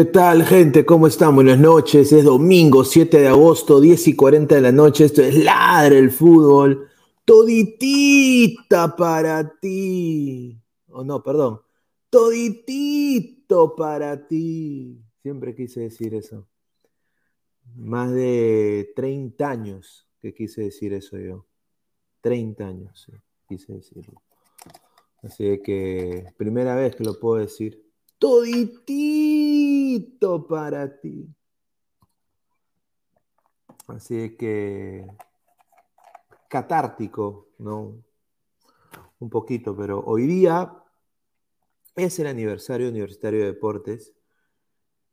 ¿Qué tal, gente? ¿Cómo están? Buenas noches. Es domingo 7 de agosto, 10 y 40 de la noche. Esto es Ladre el Fútbol. Toditita para ti. Oh, no, perdón. Toditito para ti. Siempre quise decir eso. Más de 30 años que quise decir eso yo. 30 años, sí, quise decirlo. Así que, primera vez que lo puedo decir toditito para ti. Así que catártico, ¿no? Un poquito, pero hoy día es el aniversario universitario de deportes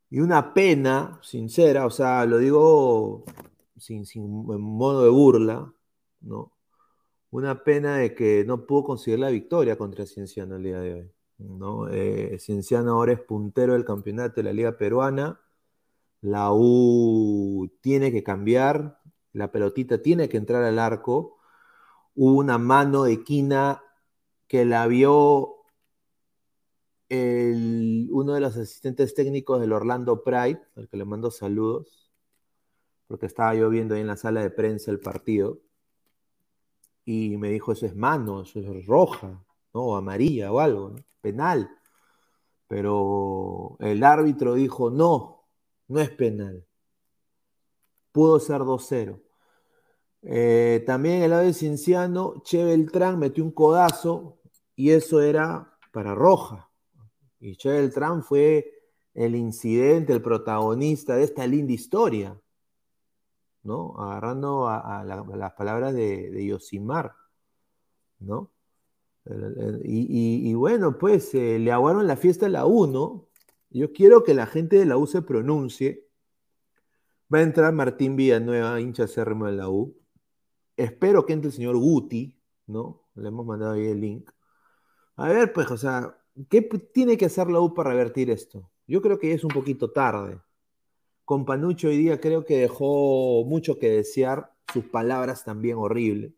y una pena sincera, o sea, lo digo sin, sin en modo de burla, ¿no? Una pena de que no pudo conseguir la victoria contra Cienciano el día de hoy. ¿No? Eh, Cienciano ahora es puntero del campeonato de la Liga Peruana. La U tiene que cambiar, la pelotita tiene que entrar al arco. Hubo una mano de Quina que la vio uno de los asistentes técnicos del Orlando Pride, al que le mando saludos, porque estaba yo viendo ahí en la sala de prensa el partido, y me dijo, eso es mano, eso es roja. O amarilla o algo, ¿no? Penal. Pero el árbitro dijo, no, no es penal. Pudo ser 2-0. Eh, también el lado de Cienciano, Che Beltrán metió un codazo y eso era para Roja. Y Che Beltrán fue el incidente, el protagonista de esta linda historia, ¿no? Agarrando a, la, las palabras de, de, Yosimar, ¿no? Y, bueno, pues eh, le aguaron la fiesta a la U, ¿no? Yo quiero que la gente de la U se pronuncie. Va a entrar Martín Villanueva, hincha acérrimo de la U. Espero que entre el señor Guti, ¿no? Le hemos mandado ahí el link. A ver, pues, o sea, ¿qué tiene que hacer la U para revertir esto? Yo creo que ya es un poquito tarde. Con Panucho hoy día creo que dejó mucho que desear, sus palabras también horribles.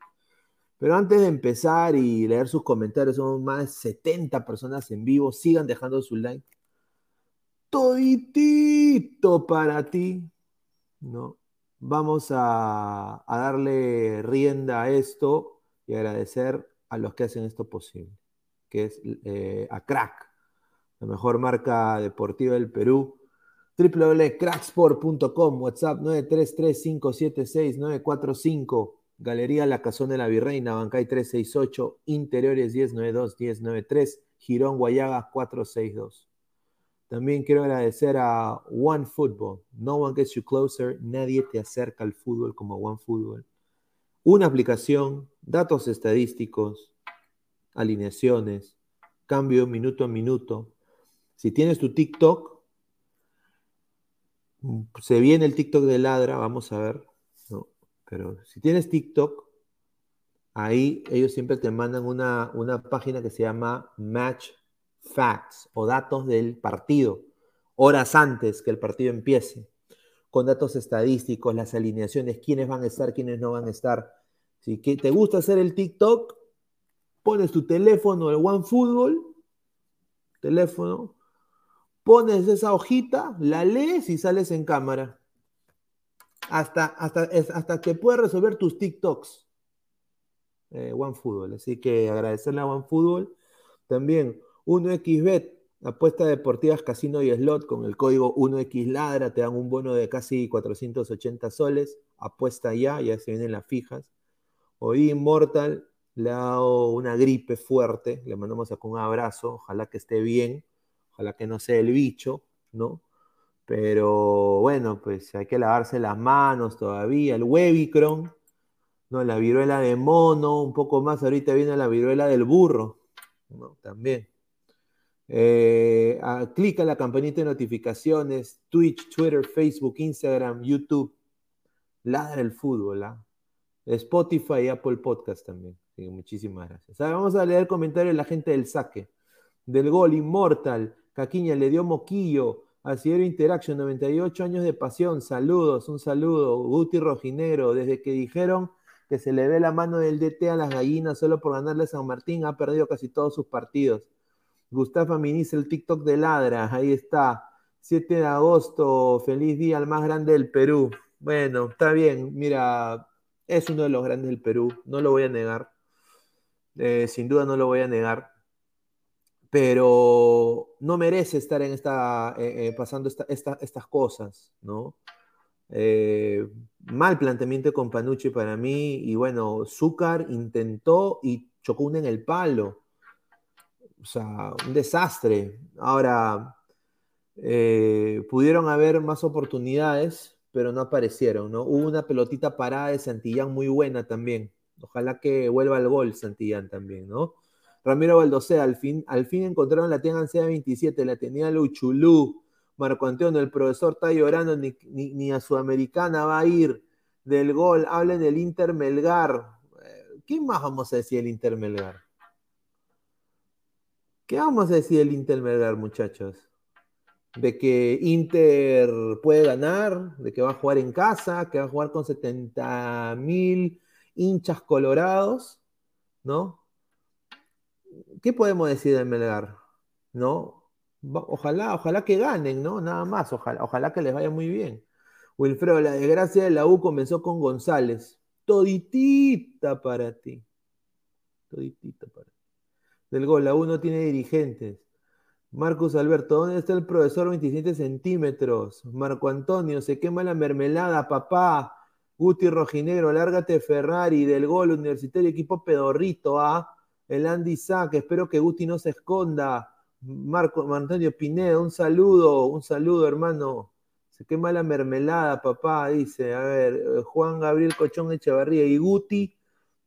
Pero antes de empezar y leer sus comentarios, son más de 70 personas en vivo. Sigan dejando su like. Toditito para ti. ¿no? Vamos a, a, darle rienda a esto y agradecer a los que hacen esto posible, que es eh, a Crack, la mejor marca deportiva del Perú. www.cracksport.com, WhatsApp 933-576-945. Galería La Cazón de la Virreina, Bancay 368, Interiores 1092-1093, Girón Guayaga 462. También quiero agradecer a One Football. No one gets you closer. Nadie te acerca al fútbol como One Football. Una aplicación, datos estadísticos, alineaciones, cambio minuto a minuto. Si tienes tu TikTok, se viene el TikTok de Ladra, vamos a ver. Pero si tienes TikTok, ahí ellos siempre te mandan una, una página que se llama Match Facts o datos del partido, horas antes que el partido empiece, con datos estadísticos, las alineaciones, quiénes van a estar, quiénes no van a estar. Si te gusta hacer el TikTok, pones tu teléfono, el OneFootball, teléfono, pones esa hojita, la lees y sales en cámara. Hasta, hasta, hasta te puede resolver tus TikToks. Eh, OneFootball. Así que agradecerle a OneFootball. También 1xBet, apuestas deportivas, casino y slot con el código 1xladra. Te dan un bono de casi 480 soles. Apuesta ya, ya se vienen las fijas. Hoy Immortal le ha dado una gripe fuerte. Le mandamos acá un abrazo. Ojalá que esté bien. Ojalá que no sea el bicho, ¿no? Pero bueno, pues hay que lavarse las manos todavía. El Webicron, ¿no? La viruela de mono, un poco más. Ahorita viene la viruela del burro, ¿no? También. Eh, clica la campanita de notificaciones, Twitch, Twitter, Facebook, Instagram, YouTube. Ladra el fútbol, ¿ah? Spotify y Apple Podcast también. Muchísimas gracias. Ah, vamos a leer comentarios de la gente del saque. Del gol, Immortal. Caquiña le dio moquillo. Asidero Interaction, 98 años de pasión. Saludos, un saludo. Guti Rojinegro, desde que dijeron que se le ve la mano del DT a las gallinas solo por ganarle a San Martín, ha perdido casi todos sus partidos. Gustavo Miniz, el TikTok de Ladra, ahí está. 7 de agosto, feliz día al más grande del Perú. Bueno, está bien, mira, es uno de los grandes del Perú, no lo voy a negar. Eh, sin duda no lo voy a negar. Pero no merece estar en esta, eh, eh, pasando esta- esta- estas cosas, ¿no? Eh, mal planteamiento con Panucci para mí. Y bueno, Zúcar intentó y chocó una en el palo. O sea, un desastre. Ahora, pudieron haber más oportunidades, pero no aparecieron, ¿no? Hubo una pelotita parada de Santillán muy buena también. Ojalá que vuelva al gol Santillán también, ¿no? Ramiro Baldosea, al fin, al fin encontraron la Tian 27, la tenía Luchulú. Marco Antonio, el profesor está llorando, ni, ni- ni a Sudamericana va a ir del gol. Hablen del Inter Melgar. Eh, ¿Qué más vamos a decir del Inter Melgar? ¿Qué vamos a decir del Inter Melgar, muchachos? De que Inter puede ganar, de que va a jugar en casa, que va a jugar con 70 mil hinchas colorados, ¿no? ¿Qué podemos decir del Melgar? ¿No? Ojalá, ojalá que ganen, ¿no? Nada más, ojalá, ojalá que les vaya muy bien. Wilfredo, la desgracia de la U comenzó con González. Toditita para ti. Toditita para ti. Del gol, la U no tiene dirigentes. Marcus Alberto, ¿dónde está el profesor 27 centímetros? Marco Antonio, se quema la mermelada, papá. Guti Rojinegro, lárgate Ferrari, del gol, universitario, equipo pedorrito, ¿ah? El Andy Sack, espero que Guti no se esconda. Marco Antonio Pineda, un saludo, un saludo, hermano. Se quema la mermelada, papá, dice. A ver, eh, Juan Gabriel Cochón Echevarría y Guti.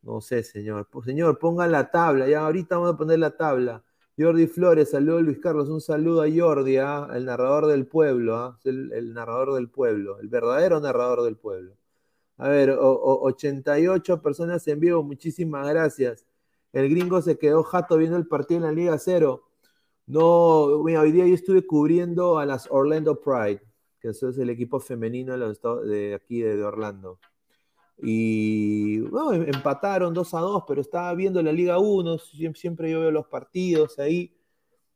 No sé, señor. Señor, ponga la tabla. Ya ahorita vamos a poner la tabla. Jordi Flores, saludo Luis Carlos, un saludo a Jordi, ¿ah? el narrador del pueblo, ¿ah? El narrador del pueblo, el verdadero narrador del pueblo. A ver, o- o- 88 personas en vivo, muchísimas gracias. El gringo se quedó jato viendo el partido en la Liga Cero. No, hoy día yo estuve cubriendo a las Orlando Pride, que es el equipo femenino de, de aquí de, Orlando. Y bueno, em- empataron 2 a 2, pero estaba viendo la Liga 1, siem- siempre yo veo los partidos ahí.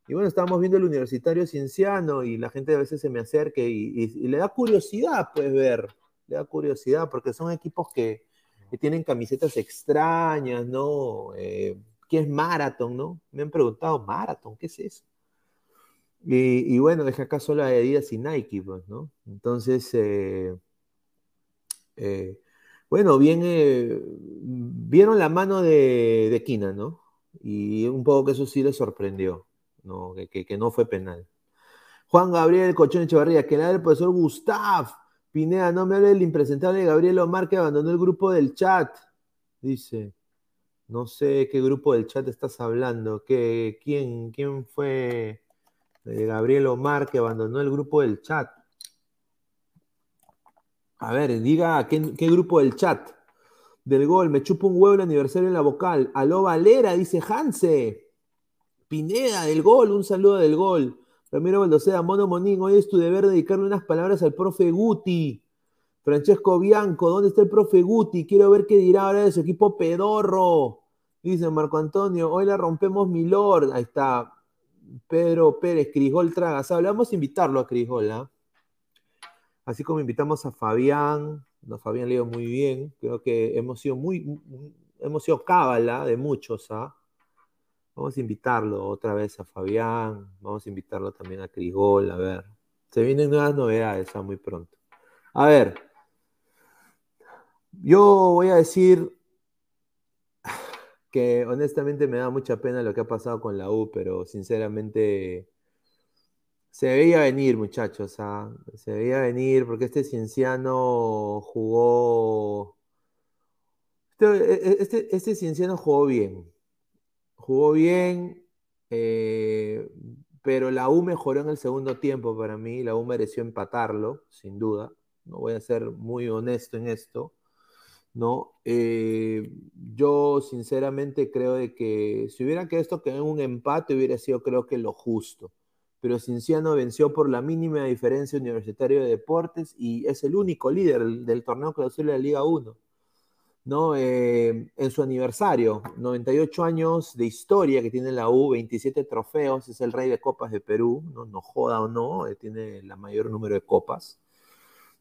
Y bueno, estábamos viendo el Universitario Cienciano y la gente a veces se me acerca y, y- y le da curiosidad, pues ver, le da curiosidad, porque son equipos que, que tienen camisetas extrañas, ¿no? Eh, ¿Qué es Marathon, no? Me han preguntado, ¿Marathon? ¿Qué es eso? Y, bueno, es que acá solo hay Adidas y Nike, pues, ¿no? Entonces, eh, eh, bueno, bien, vieron la mano de, de ¿no? Y un poco que eso sí les sorprendió, ¿no? Que, que- no fue penal. Juan Gabriel Cochón Echevarría, que la del profesor Gustav Pineda, no me hable del impresentable Gabriel Omar que abandonó el grupo del chat. Dice, no sé qué grupo del chat estás hablando. ¿Qué, quién, ¿Quién fue eh, Gabriel Omar que abandonó el grupo del chat? A ver, diga qué, grupo del chat. Del gol, me chupa un huevo el aniversario en la vocal. Aló Valera, dice Hanse. Pineda, del gol, un saludo del gol. Ramiro Baldoseda, Mono Monín, hoy es tu deber dedicarle unas palabras al profe Guti. Francesco Bianco, ¿dónde está el profe Guti? Quiero ver qué dirá ahora de su equipo pedorro. Dice Marco Antonio, hoy la rompemos Milord. Ahí está. Pedro Pérez, Crisgol Tragas. Vamos a invitarlo a Crisgol, ¿ah? Así como invitamos a Fabián, ¿no? Fabián le muy bien, creo que hemos sido muy, hemos sido cábala de muchos, ¿ah? Vamos a invitarlo otra vez a Fabián, vamos a invitarlo también a Crigol, a ver. Se vienen nuevas novedades muy pronto. A ver, yo voy a decir que honestamente me da mucha pena lo que ha pasado con la U, pero sinceramente se veía venir, muchachos, ¿ah? se veía venir porque este cienciano jugó. Este, e, e, este, este cienciano jugó bien. Jugó bien, eh, pero la U mejoró en el segundo tiempo para mí. La U mereció empatarlo, sin duda. No voy a ser muy honesto en esto. ¿no? Eh, yo sinceramente creo de que si hubiera que esto quedado un empate hubiera sido creo que lo justo pero Cinciano venció por la mínima diferencia Universitario de Deportes y es el único líder del, torneo clausura de la Liga 1. ¿No? Eh, en su aniversario, 98 años de historia que tiene la U, 27 trofeos, es el rey de copas de Perú, no, no joda o no, eh, tiene el mayor número de copas.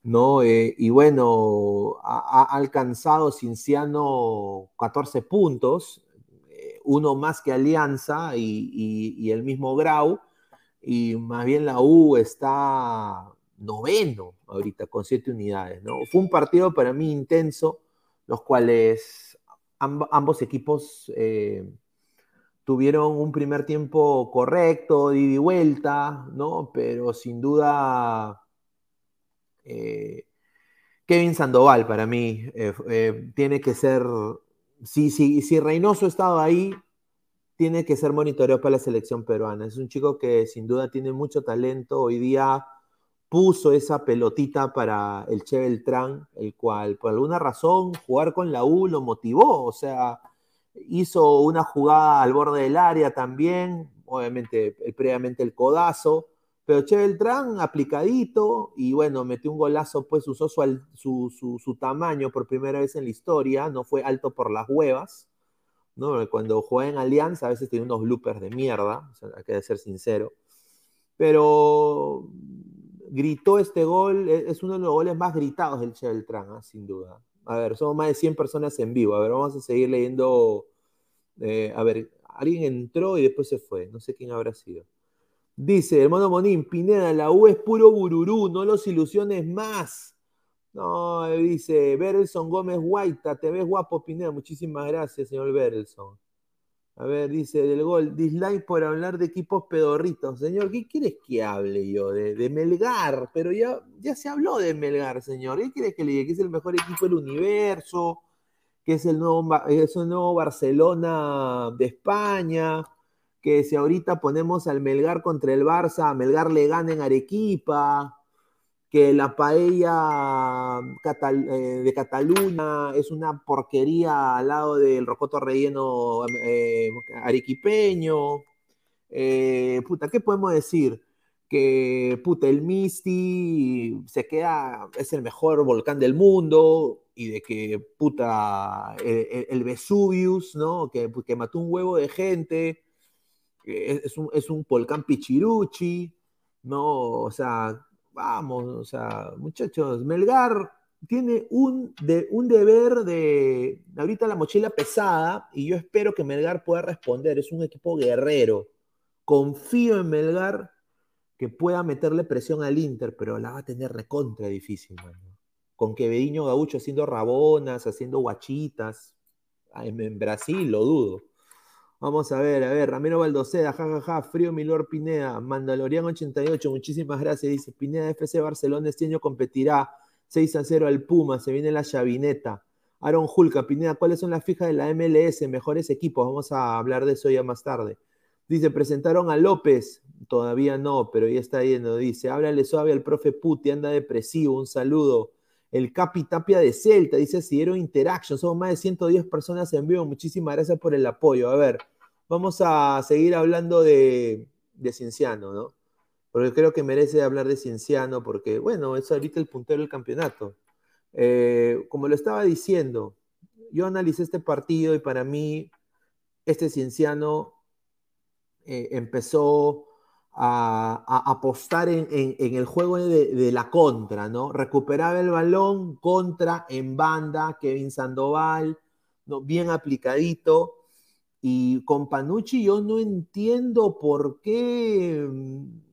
¿no? Eh, y bueno, ha, alcanzado Cinciano 14 puntos, uno más que Alianza y, y el mismo Grau, y más bien la U está noveno ahorita con siete unidades. ¿no? Fue un partido para mí intenso, los cuales ambos equipos eh, tuvieron un primer tiempo correcto, de ida y vuelta, ¿no? pero sin duda eh, Kevin Sandoval para mí eh, tiene que ser, si, si, si Reynoso estaba ahí, tiene que ser monitoreado para la selección peruana. Es un chico que sin duda tiene mucho talento. Hoy día puso esa pelotita para el Che Beltrán, el cual por alguna razón jugar con la U lo motivó. O sea, hizo una jugada al borde del área también, obviamente previamente el codazo. Pero Che Beltrán aplicadito y bueno, metió un golazo, pues usó su, su, su tamaño por primera vez en la historia, no fue alto por las huevas cuando juega en Alianza a veces tiene unos bloopers de mierda, hay que ser sincero. Pero gritó este gol, e, es uno de los goles más gritados del Che ¿ah? sin duda. A ver, somos más de 100 personas en vivo. A ver, vamos a seguir leyendo. Eh, a ver, alguien entró y después se fue. No sé quién habrá sido. Dice, hermano Monín, Pineda, la U es puro bururú, no los ilusiones más. No, dice Berelson Gómez Guaita, te ves guapo, Pineda. Muchísimas gracias, señor Berelson. A ver, dice del gol, dislike por hablar de equipos pedorritos. Señor, ¿qué quieres que hable yo? De, Melgar, pero ya, ya se habló de Melgar, señor. ¿Qué quieres que le diga? Que es el mejor equipo del universo, que es el nuevo, es el nuevo Barcelona de España, que si ahorita ponemos al Melgar contra el Barça, Melgar le gana en Arequipa que la paella eh, de Cataluña es una porquería al lado del rocoto relleno eh, arequipeño. Eh, puta, ¿qué podemos decir? Que puta, el Misty se queda, es el mejor volcán del mundo y de que puta, el, Vesuvius, ¿no? Que, que, mató un huevo de gente, es, un, es un volcán pichiruchi, ¿no? O sea, vamos, o sea, muchachos, Melgar tiene un, de, un deber de ahorita la mochila pesada y yo espero que Melgar pueda responder. Es un equipo guerrero. Confío en Melgar que pueda meterle presión al Inter, pero la va a tener recontra difícil, Con Quevediño Gaucho haciendo rabonas, haciendo guachitas. En, Brasil lo dudo. Vamos a ver, a ver, Ramiro Baldoceda, jajaja, Frío Milor Pineda, Mandalorian 88, muchísimas gracias, dice Pineda FC Barcelona este año competirá 6 a 0 al Puma, se viene la chavineta. Aaron Julca, Pineda, ¿cuáles son las fijas de la MLS? Mejores equipos, vamos a hablar de eso ya más tarde. Dice, presentaron a López, todavía no, pero ya está yendo, dice, háblale suave al profe Puti, anda depresivo, un saludo. El Capi Tapia de Celta, dice Sidero Interaction, somos más de 110 personas en vivo, muchísimas gracias por el apoyo. A ver, vamos a seguir hablando de, Cienciano, ¿no? Porque creo que merece hablar de Cienciano, porque, bueno, es ahorita el puntero del campeonato. Eh, como lo estaba diciendo, yo analicé este partido y para mí, este Cienciano eh, empezó a, apostar en, el juego de, la contra, ¿no? Recuperaba el balón, contra, en banda, Kevin Sandoval, ¿no? bien aplicadito. Y con Panucci yo no entiendo por qué mm,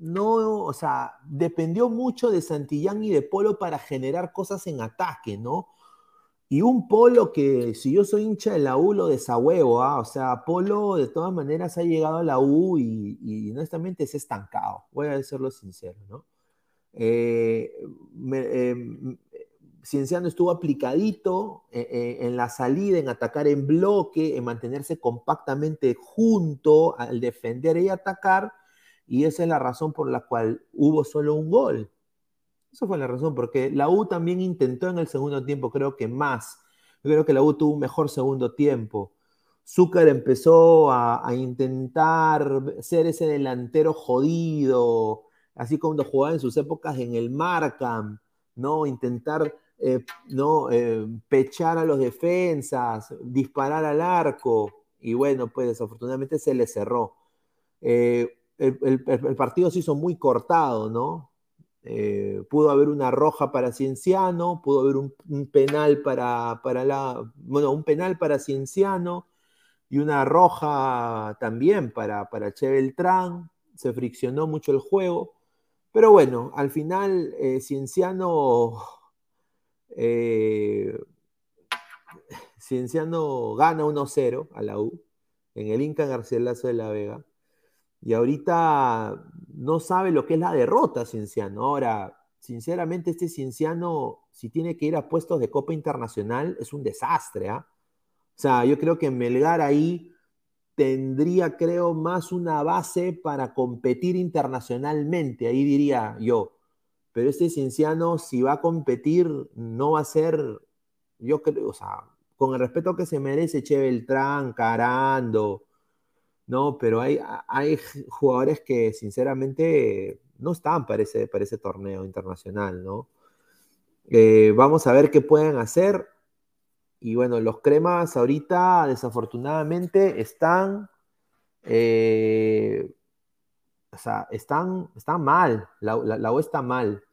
no, o sea, dependió mucho de Santillán y de Polo para generar cosas en ataque, ¿no? Y un Polo que, si yo soy hincha de la U, lo desahuevo, ¿ah? O sea, Polo de todas maneras ha llegado a la U y, honestamente es estancado, voy a decirlo sincero, ¿no? Eh, em, Cienciano estuvo aplicadito eh, eh, en la salida, en atacar en bloque, en mantenerse compactamente junto al defender y atacar, y esa es la razón por la cual hubo solo un gol. Esa fue la razón, porque la U también intentó en el segundo tiempo, creo que más. Yo creo que la U tuvo un mejor segundo tiempo. Zúcar empezó a, intentar ser ese delantero jodido, así como jugaba en sus épocas en el Markham, ¿no? Intentar eh, ¿no? Eh, pechar a los defensas, disparar al arco, y bueno, pues desafortunadamente se le cerró. Eh, el, partido se hizo muy cortado, ¿no? Eh, pudo haber una roja para Cienciano, pudo haber un, penal para, para, la. Bueno, un penal para Cienciano y una roja también para, para Che Beltrán. Se friccionó mucho el juego. Pero bueno, al final eh, Cienciano. Eh, Cienciano gana 1-0 a la U en el Inca Garcilaso de la Vega. Y ahorita no sabe lo que es la derrota, Cienciano. Ahora, sinceramente, este Cienciano, si tiene que ir a puestos de Copa Internacional, es un desastre. ¿ah? O sea, yo creo que Melgar ahí tendría, creo, más una base para competir internacionalmente, ahí diría yo. Pero este Cienciano, si va a competir, no va a ser, yo creo, o sea, con el respeto que se merece Che Beltrán, Carando, ¿no? Pero hay, hay jugadores que sinceramente no están para ese, para ese torneo internacional, ¿no? Eh, vamos a ver qué pueden hacer. Y bueno, los cremas ahorita desafortunadamente están, eh, o sea, están, están mal, la, la, U está mal.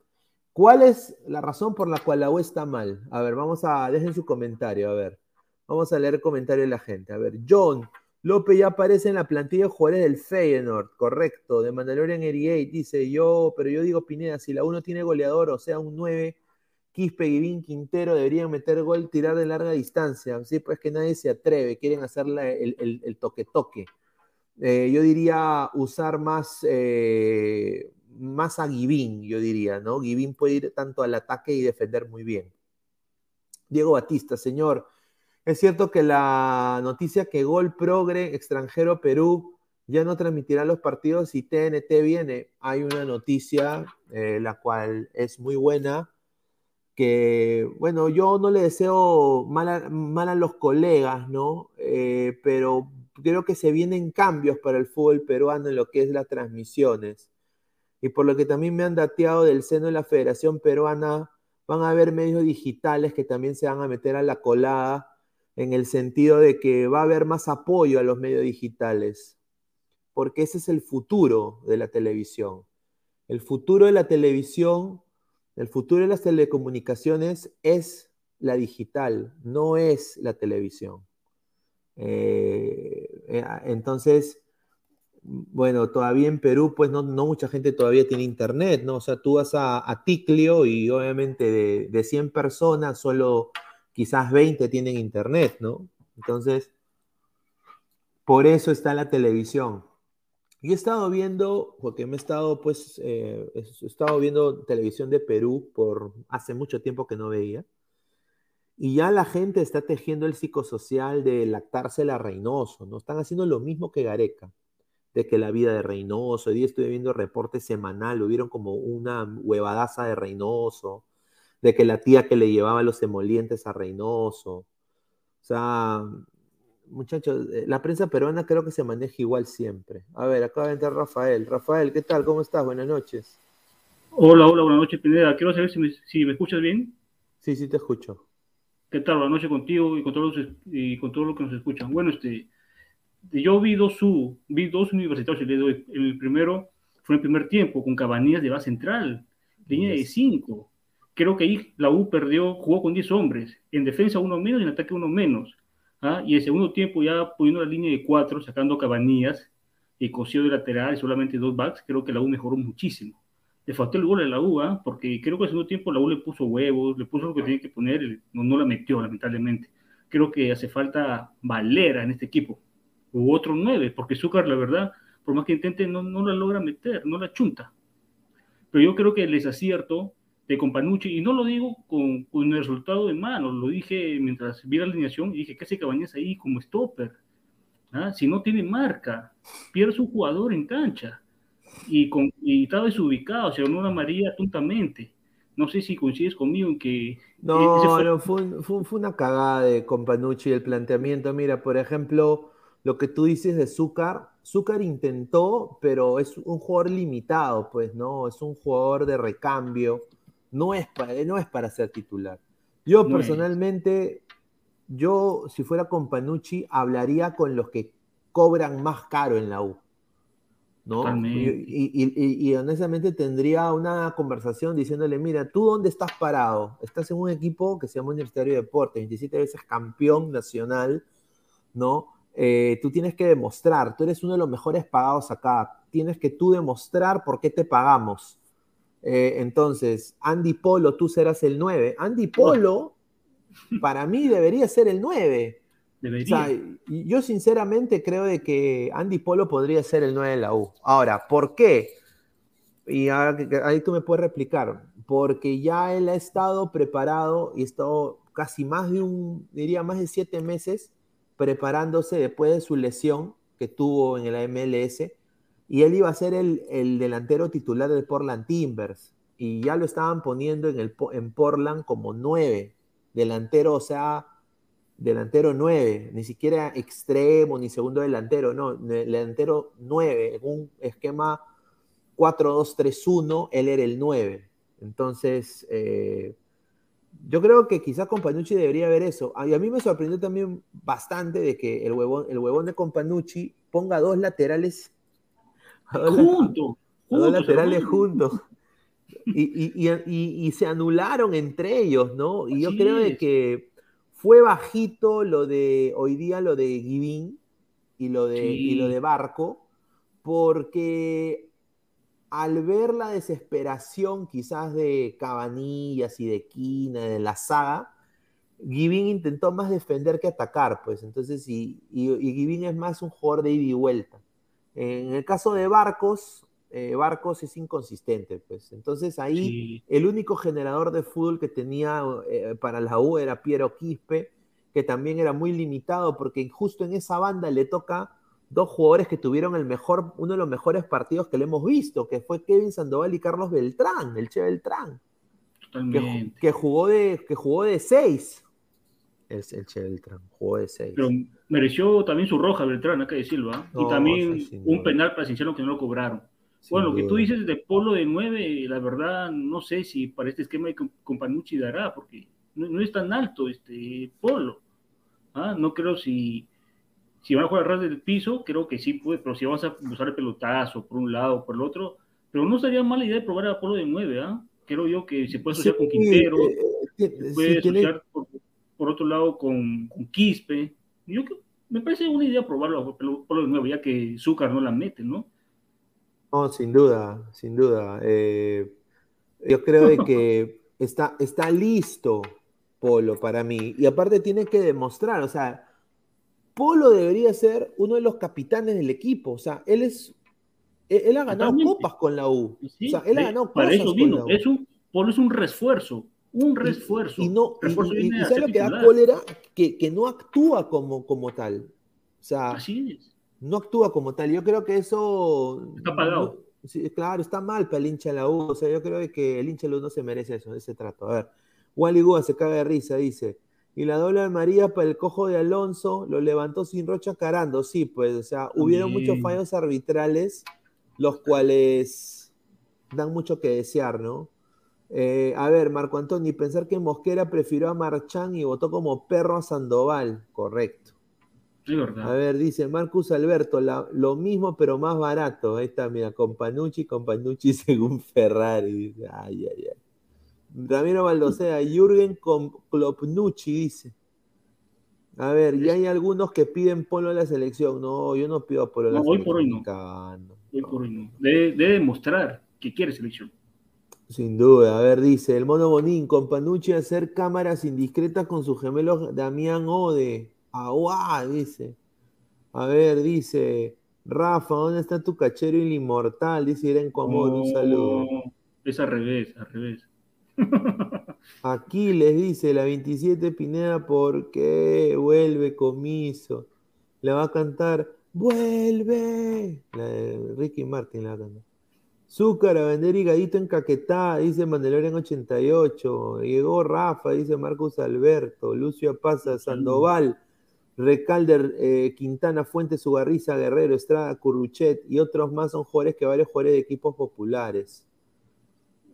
¿Cuál es la razón por la cual la U está mal? A ver, vamos a, dejen su comentario, a ver. Vamos a leer el comentario de la gente. A ver, John, López ya aparece en la plantilla de jugadores del Feyenoord, correcto. De Mandalorian 88 dice yo, pero yo digo Pineda, si la 1 tiene goleador, o sea, un 9, Quispe, Guivín, Quintero deberían meter gol, tirar de larga distancia. Sí, pues que nadie se atreve, quieren hacer el toque-toque. Eh, yo diría usar más, eh, más a Guivín, yo diría, ¿no? Guivín puede ir tanto al ataque y defender muy bien. Diego Batista, señor, es cierto que la noticia que Gol Progre, extranjero Perú, ya no transmitirá los partidos y TNT viene. Hay una noticia, eh, la cual es muy buena, que, bueno, yo no le deseo mal a, los colegas, ¿no? Eh, pero creo que se vienen cambios para el fútbol peruano en lo que es las transmisiones. Y por lo que también me han dateado del seno de la Federación Peruana, van a haber medios digitales que también se van a meter a la colada en el sentido de que va a haber más apoyo a los medios digitales, porque ese es el futuro de la televisión. El futuro de la televisión, el futuro de las telecomunicaciones es la digital, no es la televisión. Eh, eh, entonces, bueno, todavía en Perú, pues no, mucha gente todavía tiene internet, ¿no? O sea, tú vas a, Ticlio y obviamente de, de 100 personas, solo quizás 20 tienen internet, ¿no? Entonces, por eso está la televisión. Y he estado viendo, porque me he estado, pues, eh, he estado viendo televisión de Perú por hace mucho tiempo que no veía. Y ya la gente está tejiendo el psicosocial de lactarse a Reynoso, ¿no? Están haciendo lo mismo que Gareca, de que la vida de Reynoso, hoy día estoy viendo reporte semanal, lo vieron como una huevadaza de Reynoso, de que la tía que le llevaba los emolientes a Reynoso. O sea, muchachos, eh, la prensa peruana creo que se maneja igual siempre. A ver, acaba de entrar Rafael. Rafael, ¿qué tal? ¿Cómo estás? Buenas noches. Hola, hola, buenas noches, Pineda. Quiero saber si me, si me escuchas bien. Sí, sí, te escucho. ¿Qué tal? Buenas noches contigo y con todos y con todo lo que nos escuchan. Bueno, este, yo vi dos, U, vi dos universitarios le doy. El primero fue el primer tiempo, con Cabanillas de base central, línea de 5. Creo que ahí la U perdió, jugó con 10 hombres, en defensa uno menos y en ataque uno menos. ¿ah? Y el segundo tiempo ya poniendo la línea de 4, sacando Cabanillas y cosió de lateral y solamente dos backs, creo que la U mejoró muchísimo. Le faltó el gol a la U, ¿ah? porque creo que el segundo tiempo la U le puso huevos, le puso lo que tenía que poner, no, no la metió lamentablemente. Creo que hace falta Valera en este equipo u otro nueve, porque Zúcar, la verdad, por más que intente, no, no la logra meter, no la chunta. Pero yo creo que el desacierto de Companucci, y no lo digo con, con el resultado de mano, lo dije mientras vi la alineación y dije, ¿qué hace Cabañas ahí como stopper? ¿Ah? Si no tiene marca, pierde su jugador en cancha y, con, y está desubicado, se ganó una María tontamente. No sé si coincides conmigo en que... No, fue... no fue, fue, fue, una cagada de Companucci el planteamiento. Mira, por ejemplo, lo que tú dices de Zúcar, Zúcar intentó, pero es un jugador limitado, pues, ¿no? Es un jugador de recambio, no es para, no es para ser titular. Yo no personalmente, es. yo si fuera con Panucci, hablaría con los que cobran más caro en la U. ¿no? Y, y, y, y, honestamente tendría una conversación diciéndole, mira, ¿tú dónde estás parado? Estás en un equipo que se llama Universitario de Deportes, 27 veces campeón nacional, ¿no? eh, tú tienes que demostrar, tú eres uno de los mejores pagados acá, tienes que tú demostrar por qué te pagamos. Eh, entonces, Andy Polo, tú serás el 9. Andy Polo, para mí, debería ser el 9. Debería. O sea, yo sinceramente creo de que Andy Polo podría ser el 9 de la U. Ahora, ¿por qué? Y ahí tú me puedes replicar. Porque ya él ha estado preparado y ha estado casi más de un, diría más de siete meses preparándose después de su lesión que tuvo en la MLS, y él iba a ser el, el delantero titular del Portland Timbers, y ya lo estaban poniendo en, el, en Portland como nueve, delantero, o sea, delantero nueve, ni siquiera extremo ni segundo delantero, no, delantero nueve, en un esquema 4-2-3-1, él era el nueve. Entonces, eh, yo creo que quizás Companucci debería ver eso. Y a mí me sorprendió también bastante de que el huevón, el huevón de Companucci ponga dos laterales juntos. Dos laterales juntos. Y, y, y, y, se anularon entre ellos, ¿no? Y yo creo que fue bajito lo de hoy día, lo de Givín y lo de, sí. y lo de Barco, porque al ver la desesperación quizás de Cabanillas y de Quina, de la saga, Givín intentó más defender que atacar, pues entonces, y, y, y Givín es más un jugador de ida y vuelta. En el caso de Barcos, eh, Barcos es inconsistente, pues. Entonces ahí sí. el único generador de fútbol que tenía eh, para la U era Piero Quispe, que también era muy limitado porque justo en esa banda le toca dos jugadores que tuvieron el mejor, uno de los mejores partidos que le hemos visto, que fue Kevin Sandoval y Carlos Beltrán, el Che Beltrán. Que, que, jugó de que jugó de seis. Es el Che Beltrán, jugó de seis. Pero mereció también su roja Beltrán, acá de Silva. No, y también sí, un penal para Cinciano que no lo cobraron. Sin bueno, duda. lo que tú dices de Polo de 9, la verdad, no sé si para este esquema de Companucci dará, porque no, no, es tan alto este Polo. ¿Ah? No creo si si van a jugar ras del piso, creo que sí puede, pero si vas a usar el pelotazo por un lado o por el otro, pero no sería mala idea probar a Polo de 9, ¿ah? ¿eh? Creo yo que se puede asociar sí, con Quintero, eh, puede sí, asociar por, por, otro lado con, con Quispe. Yo me parece una idea probarlo Polo de 9, ya que Zúcar no la mete, ¿no? No, sin duda, sin duda. Eh, yo creo de que está, está listo Polo para mí, y aparte tiene que demostrar, o sea, Polo debería ser uno de los capitanes del equipo. O sea, él es. Él, ha ganado Totalmente. copas con la U. Sí, o sea, él ha ganado para cosas eso vino. Es un, Polo es un refuerzo. Un refuerzo. Y, no, refuerzo y, y, y ¿sabes lo que da cólera? Que, que no actúa como, como tal. O sea, Así es. no actúa como tal. Yo creo que eso. Está pagado. No, sí, claro, está mal para el hincha de la U. O sea, yo creo que el hincha de la U no se merece eso, ese trato. A ver, Wally Gua se caga de risa, dice y la doble de María para el cojo de Alonso lo levantó sin Rocha Carando. Sí, pues, o sea, hubieron muchos fallos arbitrales, los cuales dan mucho que desear, ¿no? Eh, a ver, Marco Antonio, pensar que Mosquera prefirió a Marchán y votó como perro a Sandoval. Correcto. Verdad. A ver, dice Marcus Alberto, la- lo mismo pero más barato. Ahí está, mira, con Panucci, con Panucci según Ferrari. Ay, ay, ay. Ramiro Baldosea, Jürgen con Klopnucci, dice. A ver, ya hay algunos que piden polo a la selección. No, yo no pido polo a la No, hoy selección. por hoy no. Hoy por hoy no. Debe, debe demostrar que quiere selección. Sin duda, a ver, dice el mono Bonín, con Panucci hacer cámaras indiscretas con su gemelo Damián Ode. Aguá, dice. A ver, dice Rafa, ¿dónde está tu cachero el inmortal? Dice Irene Amor, un saludo. No, Es al revés, al revés. Aquí les dice la 27 Pineda, ¿por qué vuelve comiso? La va a cantar, ¡vuelve! La de Ricky Martin la va a cantar. Zúcar a vender higadito en Caquetá, dice Mandalorian 88. Llegó Rafa, dice Marcos Alberto. Lucio Pasa, Sandoval, Recalder, eh, Quintana, Fuentes, Ugarriza, Guerrero, Estrada, Curruchet y otros más son jugadores que varios jugadores de equipos populares.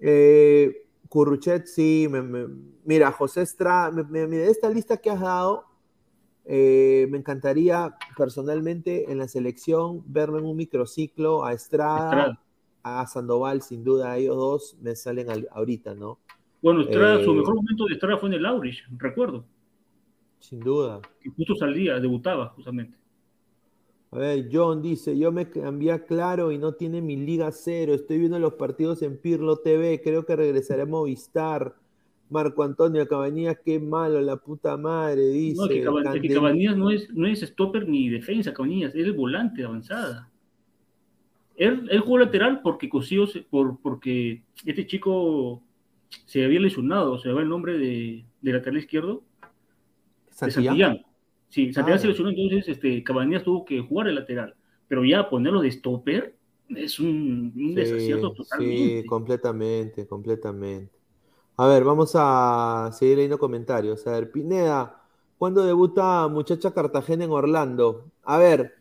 Eh, Curruchet, sí. me- me- mira, José Estrada, me- mira, esta lista que has dado, eh, me encantaría personalmente en la selección verlo en un microciclo a Estrada, Estrada. A Sandoval, sin duda, ellos dos me salen al- ahorita, ¿no? Bueno, Estrada, su Eh, mejor momento de Estrada fue en el Aurich, recuerdo. Sin duda. Que justo salía, debutaba justamente. A ver, John dice, yo me cambié a Claro y no tiene mi Liga Cero, estoy viendo los partidos en Pirlo TV, creo que regresaré a Movistar. Marco Antonio Cabañas, qué malo, la puta madre, dice. No, que, Caba- es que Candel- Cabanías no es, no es stopper ni defensa, Cabanías, es el volante de avanzada. Él, él jugó lateral porque Cosío se- por, porque este chico se había lesionado, se va el nombre de, de lateral izquierdo, de Santillán. Sí, Santillán Ah, se lesionó, entonces este, Cabanías tuvo que jugar el lateral. Pero ya ponerlo de stopper es un, un Sí, desacierto sí, totalmente. completamente, completamente. A ver, vamos a seguir leyendo comentarios. A ver, Pineda, ¿cuándo debuta Muchacha Cartagena en Orlando? A ver,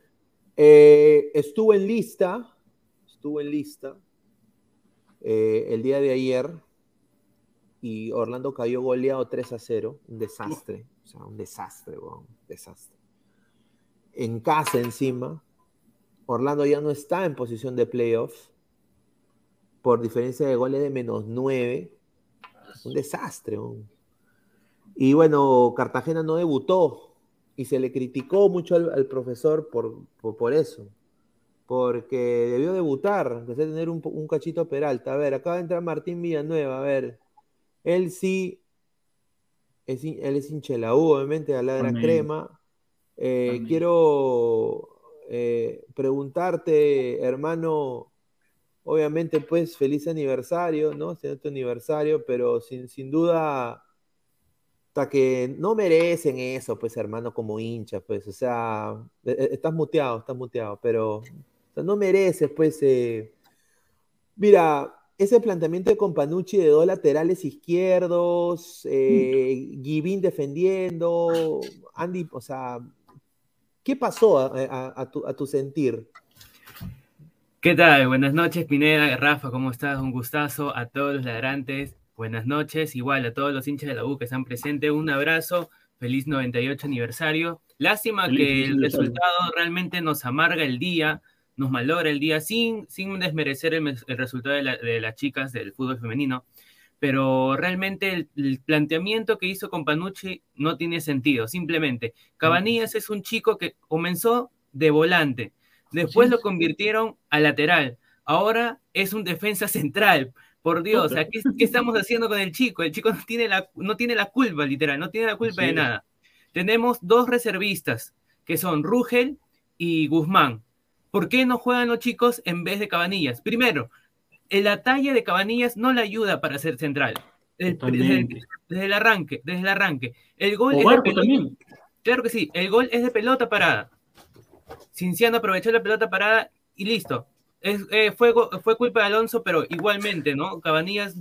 eh, estuvo en lista, estuvo en lista eh, el día de ayer y Orlando cayó goleado 3 a 0, un desastre, o sea, un desastre, weón, un desastre. En casa encima, Orlando ya no está en posición de playoffs por diferencia de goles de menos 9. Un desastre. Y bueno, Cartagena no debutó y se le criticó mucho al, profesor por, por eso. Porque debió debutar, aunque sea tener un, cachito Peralta. A ver, acaba de entrar Martín Villanueva. A ver, él sí, es, él es hincha de la U, obviamente, a la de la crema. Eh, quiero eh, preguntarte, hermano, obviamente, pues, feliz aniversario, ¿no? Este es tu aniversario, pero sin, sin duda, hasta que no merecen eso, pues, hermano, como hincha, pues, o sea, e- e- estás muteado, estás muteado, pero o sea, no mereces, pues, eh, mira, ese planteamiento de Companucci de dos laterales izquierdos, eh, Givín defendiendo, Andy, o sea, ¿qué pasó a, a- a tu, a tu sentir? ¿Qué tal? Buenas noches, Pineda, Rafa, ¿cómo estás? Un gustazo a todos los ladrantes. Buenas noches, igual a todos los hinchas de la U que están presentes. Un abrazo, feliz 98 aniversario. Lástima Feliz, que el resultado realmente nos amarga el día, nos malogra el día, sin, sin desmerecer el, resultado de, la- de las chicas del fútbol femenino. Pero realmente el, el planteamiento que hizo con Panucci no tiene sentido. Simplemente, Cabanillas es un chico que comenzó de volante. Después Sí, lo sí. convirtieron a lateral. Ahora es un defensa central. Por Dios. ¿qué, qué estamos haciendo con el chico? El chico no tiene la, no tiene la culpa, literal, no tiene la culpa Así de nada. Tenemos dos reservistas, que son Rugel y Guzmán. ¿Por qué no juegan los chicos en vez de Cabanillas? Primero, la talla de Cabanillas no le ayuda para ser central. El- desde, el, Totalmente. desde el arranque, desde el arranque. El gol es de Barco pelota- también. Claro que sí, el gol es de pelota parada. Cinciano aprovechó la pelota parada y listo. Es, eh, fue, fue culpa de Alonso, pero igualmente, ¿no? Cabanillas,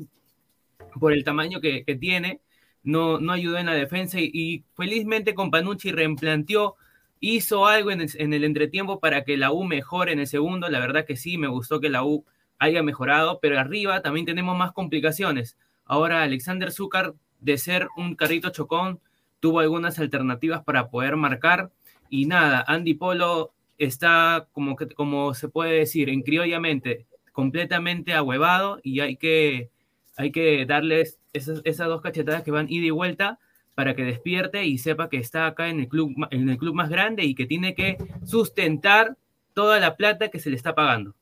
por el tamaño que, que tiene, no, no ayudó en la defensa y, y felizmente con Panucci reemplanteó, hizo algo en el, en el entretiempo para que la U mejore en el segundo. La verdad que sí, me gustó que la U haya mejorado, pero arriba también tenemos más complicaciones. Ahora Alexander Zúcar, de ser un carrito chocón, tuvo algunas alternativas para poder marcar Y nada, Andy Polo está, como, que, como se puede decir, en criollamente, completamente ahuevado y hay que, hay que darles esas, esas dos cachetadas que van ida y vuelta para que despierte y sepa que está acá en el club, en el club más grande y que tiene que sustentar toda la plata que se le está pagando.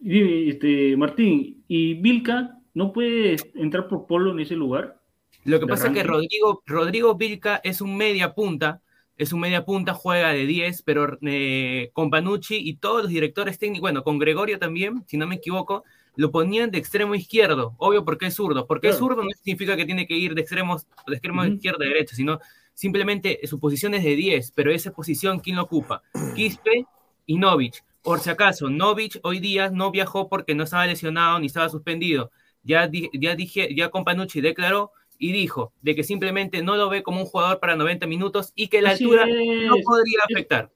Y, este, Martín, ¿y Vilca no puede entrar por Polo en ese lugar? Lo que ¿De pasa es que? Rodrigo, Rodrigo Vilca es un media punta, es un media punta, juega de 10, pero eh, con Panucci y todos los directores técnicos, bueno, con Gregorio también, si no me equivoco, lo ponían de extremo izquierdo, obvio porque es zurdo, porque es Claro. zurdo no significa que tiene que ir de extremos, de extremo Ujú. izquierda a derecha, sino simplemente su posición es de 10, pero esa posición, ¿quién lo ocupa? Quispe y Novich. Por si acaso, Novich hoy día no viajó porque no estaba lesionado ni estaba suspendido. Ya, di- ya dije, ya con Panucci declaró y dijo de que simplemente no lo ve como un jugador para 90 minutos y que la Así altura es. no podría afectar.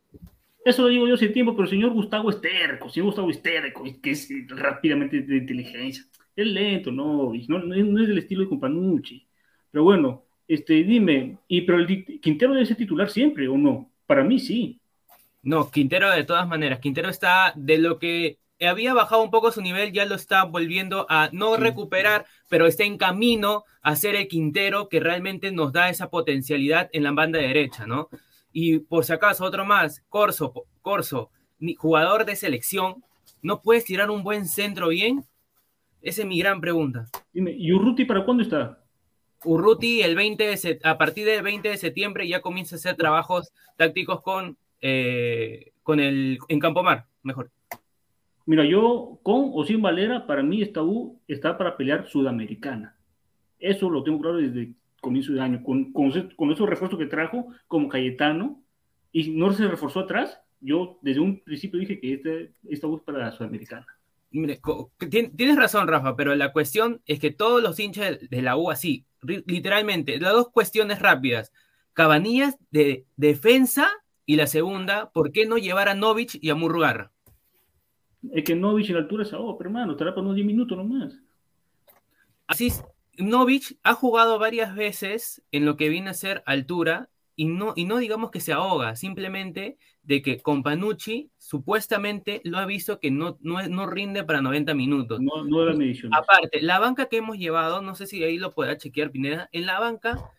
Eso lo digo yo hace tiempo, pero el señor Gustavo es terco, el señor Gustavo es terco, que es rápidamente de inteligencia. Es lento, no, no, no es, del estilo de Companucci. Pero bueno, este, dime, ¿y pero el Quintero debe ser titular siempre o no? Para mí sí. No, Quintero de todas maneras, Quintero está de lo que había bajado un poco su nivel, ya lo está volviendo a no recuperar, pero está en camino a ser el Quintero que realmente nos da esa potencialidad en la banda derecha, ¿no? Y por si acaso, otro más, Corso, Corso, jugador de selección, ¿no puedes tirar un buen centro bien? Esa es mi gran pregunta. Dime, ¿y Urruti para cuándo está? Urruti el 20 de a partir del 20 de septiembre ya comienza a hacer trabajos tácticos con, eh, con el en Campomar, mejor. Mira, yo con o sin Valera, para mí esta U está para pelear Sudamericana. Eso lo tengo claro desde comienzo de año. Con, con, con esos refuerzos que trajo, como Cayetano, y no se reforzó atrás, yo desde un principio dije que este, esta es para la Sudamericana. Mire, tienes razón, Rafa, pero la cuestión es que todos los hinchas de la U así, literalmente, las dos cuestiones rápidas. Cabanillas de defensa y la segunda, ¿por qué no llevar a Novich y a Murrugarra? Es que Novich en la altura es ahora, pero hermano, estará para unos 10 minutos nomás. Así, es, Novich ha jugado varias veces en lo que viene a ser altura y no, y no digamos que se ahoga, simplemente de que con Panucci supuestamente lo ha visto que no, no, es- no rinde para 90 minutos. No, no mediciones. Aparte, la banca que hemos llevado, no sé si ahí lo podrá chequear Pineda, en la banca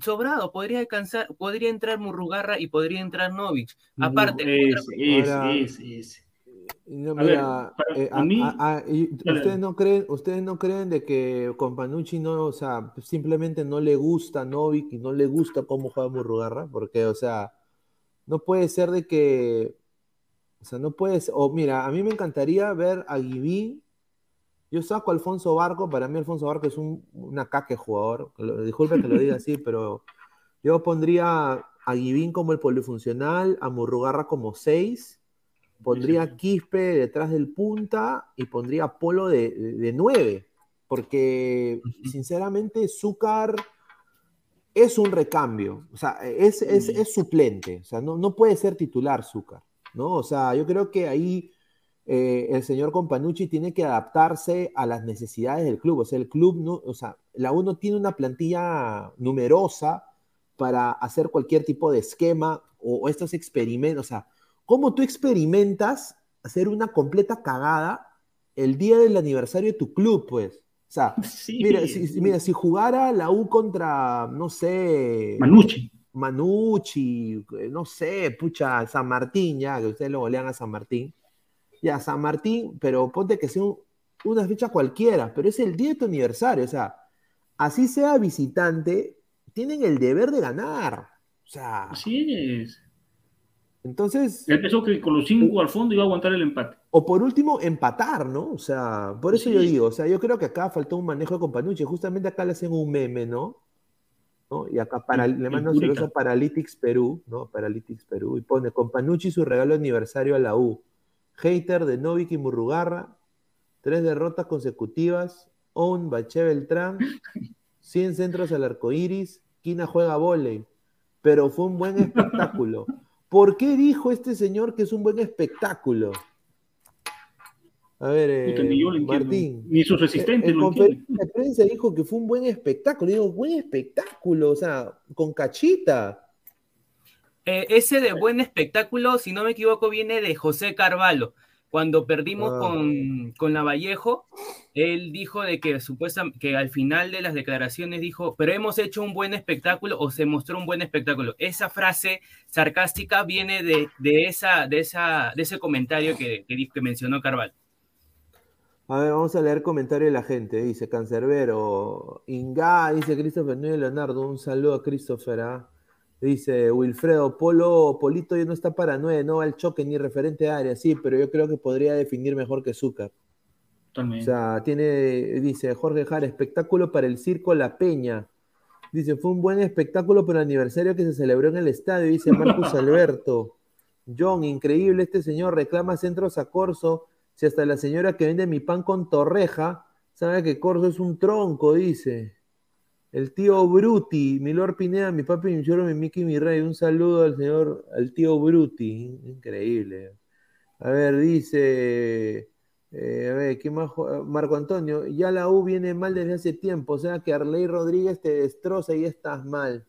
sobrado, podría alcanzar, podría entrar Murrugarra y podría entrar Novich. Aparte, otra- es, es, Ahora- es, No, A ver, mira, para- eh, a a- mí- a- ustedes no creen, ustedes no creen de que con Panucci no, o sea, simplemente no le gusta Novik y no le gusta cómo juega Murrugarra, porque, o sea, no puede ser de que, o sea, no puede ser, o mira, a mí me encantaría ver a Guivín, yo saco a Alfonso Barco, para mí Alfonso Barco es un, una caque jugador, disculpe que lo diga así, pero yo pondría a Guivín como el polifuncional, a Murrugarra como 6, pondría Quispe detrás del punta y pondría Polo de, de, 9, porque sinceramente Zúcar es un recambio, o sea, es, es, es suplente, o sea, no, no puede ser titular Zúcar, ¿no? O sea, yo creo que ahí eh, el señor Companucci tiene que adaptarse a las necesidades del club, o sea, el club, no, o sea, la U no tiene una plantilla numerosa para hacer cualquier tipo de esquema o, o estos experimentos, o sea, ¿cómo tú experimentas hacer una completa cagada el día del aniversario de tu club, pues? O sea, Sí, mira, si, sí. mira, si jugara la U contra, no sé, Manucci. Manucci, eh, no sé, pucha, San Martín, ya, que ustedes lo golean a San Martín. Ya, San Martín, pero ponte que sea un- una fecha cualquiera, pero es el día de tu aniversario, o sea, así sea visitante, tienen el deber de ganar. O sea, Así es. Entonces, Él pensó que con los cinco al fondo iba a aguantar el empate. o por último, empatar, ¿no? O sea, por eso Sí. yo digo, o sea, yo creo que acá faltó un manejo de Companucci, justamente acá le hacen un meme, ¿no? ¿No? Y acá para, le en mando un Cúrica. saludo a Paralytics Perú, ¿no? Paralytics Perú, y pone Companucci su regalo de aniversario a la U. Hater de Novik y Murrugarra, tres derrotas consecutivas, Own, Bache Beltrán, 100 centros al arco iris, Quina juega volei, pero fue un buen espectáculo. ¿Por qué dijo este señor que es un buen espectáculo? A ver, Puta, eh, ni yo lo. Martín. Ni sus asistentes En lo entienden. conferencia de prensa dijo que fue un buen espectáculo. Digo, buen espectáculo, o sea, con cachita. Eh, ese de buen espectáculo, si no me equivoco, viene de José Carvalho. Cuando perdimos Ah. con, con la Vallejo, él dijo de que supuestamente que al final de las declaraciones dijo, pero hemos hecho un buen espectáculo o se mostró un buen espectáculo. Esa frase sarcástica viene de, de esa, de, esa, de ese comentario que, que, mencionó Carvalho. A ver, vamos a leer comentarios de la gente. Dice Cancerbero, Inga, dice Christopher Núñez Leonardo. Un saludo a Christopher. ¿ah? Dice Wilfredo, Polo, Polito ya no está para nueve, no va al choque ni referente a área. Sí, pero yo creo que podría definir mejor que Zúcar. O Totalmente. sea, tiene, dice Jorge Jara, espectáculo para el circo La Peña. Dice, fue un buen espectáculo por el aniversario que se celebró en el estadio, dice Marcus Alberto. John, increíble, este señor reclama centros a Corso. Si hasta la señora que vende mi pan con torreja sabe que Corso es un tronco, dice. El tío Bruti, Milor Pineda, mi papi, mi choro, mi Mickey, mi rey. Un saludo al señor, al tío Bruti. Increíble. A ver, dice. eh, a ver, ¿qué más? Marco Antonio, ya la U viene mal desde hace tiempo, o sea que Arley Rodríguez te destroza y estás mal.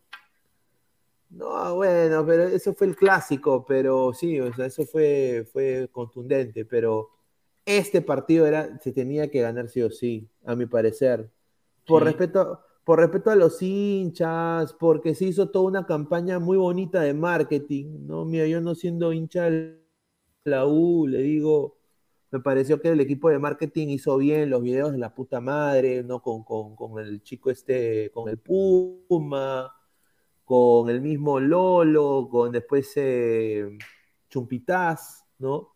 No, bueno, pero eso fue el clásico, pero sí, o sea, eso fue, fue contundente, pero este partido era, se tenía que ganar sí o sí, a mi parecer. Por Sí. respeto, por respeto a los hinchas, porque se hizo toda una campaña muy bonita de marketing, ¿no? Mira, yo no siendo hincha de la U, le digo, me pareció que el equipo de marketing hizo bien los videos de la puta madre, ¿no? Con, con, con el chico este, con el Puma, con el mismo Lolo, con después eh, Chumpitaz, ¿no?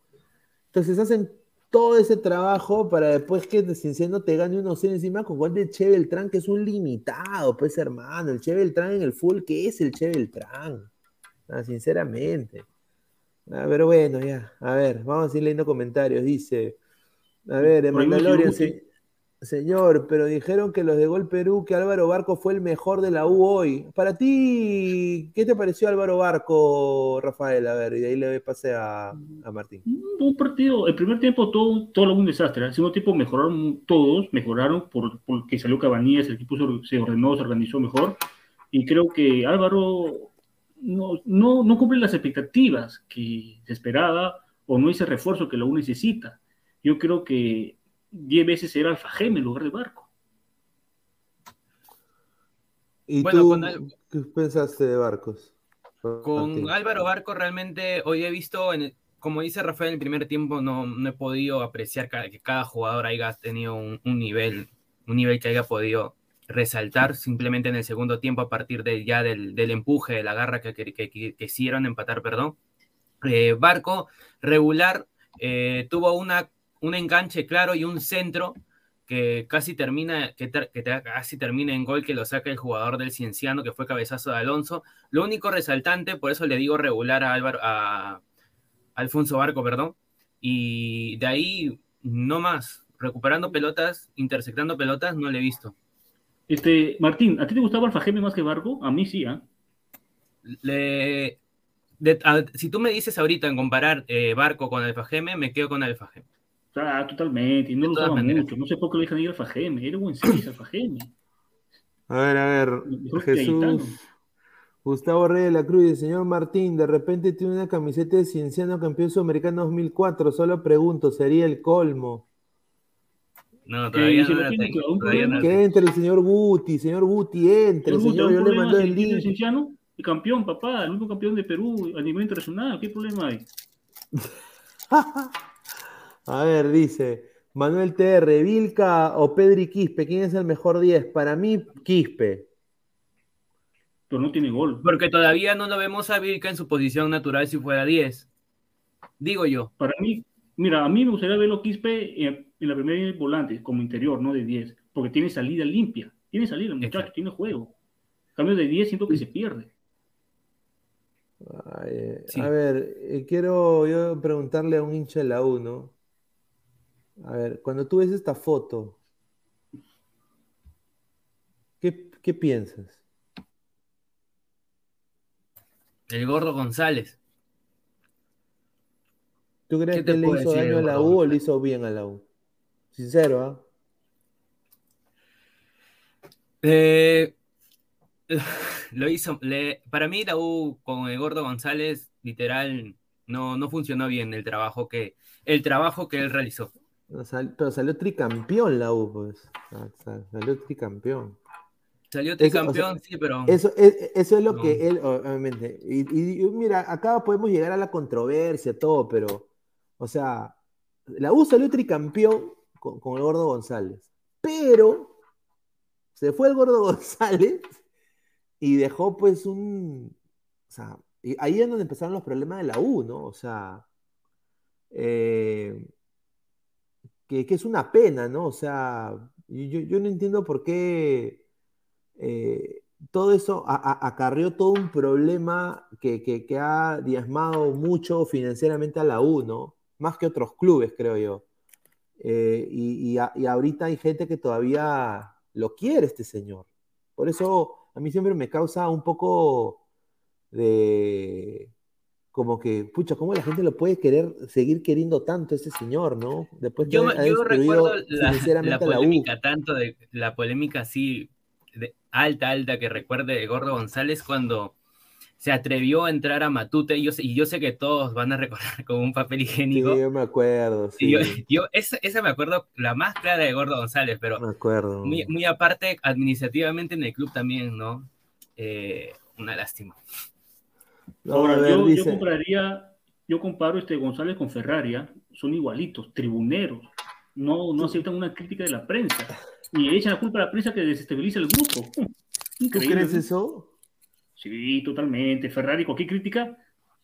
Entonces hacen todo ese trabajo para después que Cienciano te gane unos cero encima con gol de Che Beltrán, que es un limitado, pues hermano, el Che Beltrán en el full, ¿qué es el Che Beltrán? Ah, sinceramente. Ah, pero bueno, ya, a ver, vamos a ir leyendo comentarios. Dice, a ver, me Mandalorian, se- señor, pero dijeron que los de Gol Perú, que Álvaro Barco fue el mejor de la U hoy. Para ti, ¿qué te pareció Álvaro Barco, Rafael? A ver, y de ahí le pase a, a Martín. Un partido, el primer tiempo todo, todo un desastre. El segundo tiempo mejoraron todos, mejoraron por, porque salió Cabanillas, el equipo se ordenó, se organizó mejor. Y creo que Álvaro no, no, no cumple las expectativas que se esperaba o no ese refuerzo que la U necesita. Yo creo que 10 veces era Alfajeme en lugar de Barco. ¿Y Bueno, tú con Al- qué pensaste de Barcos? Con. Álvaro Barco realmente hoy he visto, en el- como dice Rafael, en el primer tiempo no, no he podido apreciar que cada jugador haya tenido un, un nivel, un nivel que haya podido resaltar simplemente en el segundo tiempo a partir de ya del, del empuje, de la garra que, que, que- que quisieron empatar, perdón. Eh, Barco regular eh, tuvo una, un enganche claro y un centro que casi termina, que, ter- que te- casi termina en gol que lo saca el jugador del Cienciano, que fue cabezazo de Alonso. Lo único resaltante, por eso le digo regular a, Álvaro, a Alfonso Barco, perdón, y de ahí no más. Recuperando pelotas, interceptando pelotas, no le he visto. Este, Martín, ¿a ti te gustaba Alfajeme más que Barco? A mí sí, ¿ah? Le- de- a- si tú me dices ahorita en comparar eh, Barco con Alfajeme, me quedo con Alfajeme. Ah, totalmente, y no De lo usaba maneras. mucho. No sé por qué le dejan ir Alfajeme, era buen seis Alfajeme. A ver, a ver. Jesús. Gustavo Rey de la Cruz, el señor Martín, de repente tiene una camiseta de Cienciano campeón sudamericano 2004. Solo pregunto, ¿sería el colmo? No, todavía no lo tengo, claro, un todavía no. Que entre el señor Guti, señor Guti, entre, señor. ¿un Yo le mandé el link. Cienciano? El campeón, papá, el único campeón de Perú a nivel internacional. ¿Qué problema hay? A ver, dice Manuel TR, Vilca o Pedri Quispe, ¿quién es el mejor 10? Para mí, Quispe. Pero no tiene gol. Porque todavía no lo vemos a Vilca en su posición natural si fuera 10. Digo yo. Para mí, mira, a mí me gustaría verlo Quispe en, en la primera volante, como interior, no de 10, porque tiene salida limpia. Tiene salida, muchacho, Exacto. tiene juego. En cambio de 10 siento que se pierde. Ay, eh, Sí. A ver, eh, quiero yo preguntarle a un hincha de la U, ¿no? A ver, cuando tú ves esta foto, ¿qué, qué piensas? El gordo González. ¿Tú crees ¿Qué que le hizo daño a la U o le hizo bien a la U? Sincero, ¿ah? Eh, lo hizo, le- para mí la U con el Gordo González, literal, no, no funcionó bien el trabajo que, el trabajo que él realizó. No, sal- pero salió tricampeón la U, pues. Ah, sal- Salió tricampeón. Salió Eso, o sea, tricampeón, sí, pero Eso es, eso es lo No. que él, obviamente. Y, y- y mira, acá podemos llegar a la controversia, todo, pero, o sea, la U salió tricampeón con, con el Gordo González, pero se fue el Gordo González y dejó pues un, o sea, y ahí es donde empezaron los problemas de la U, ¿no? O sea, eh, que, es una pena, ¿no? O sea, yo, no entiendo por qué eh, todo eso a- a- acarreó todo un problema que, que- ha diezmado mucho financieramente a la U, ¿no? Más que otros clubes, creo yo. Eh, y, y ahorita hay gente que todavía lo quiere, este señor. Por eso a mí siempre me causa un poco de, como que, pucha, ¿cómo la gente lo puede querer, seguir queriendo tanto a este señor, ¿no? Después yo, ha yo recuerdo la, la polémica, tanto de la polémica así de alta, alta que recuerde de Gordo González cuando se atrevió a entrar a Matute y yo, sé- y yo sé que todos van a recordar con un papel Sí, higiénico. yo me acuerdo, sí, yo, yo esa, esa me acuerdo la más clara de Gordo González, pero me acuerdo. muy, muy aparte administrativamente en el club también, ¿no? Eh, una lástima. Ahora, ver, yo, yo dice- compraría, yo comparo este González con Ferrari, son igualitos, tribuneros, no, no aceptan una crítica de la prensa, y echan la culpa a la prensa que desestabiliza el grupo. ¿Tú Increíble, crees ¿no? eso? Sí, totalmente. Ferrari, cualquier crítica,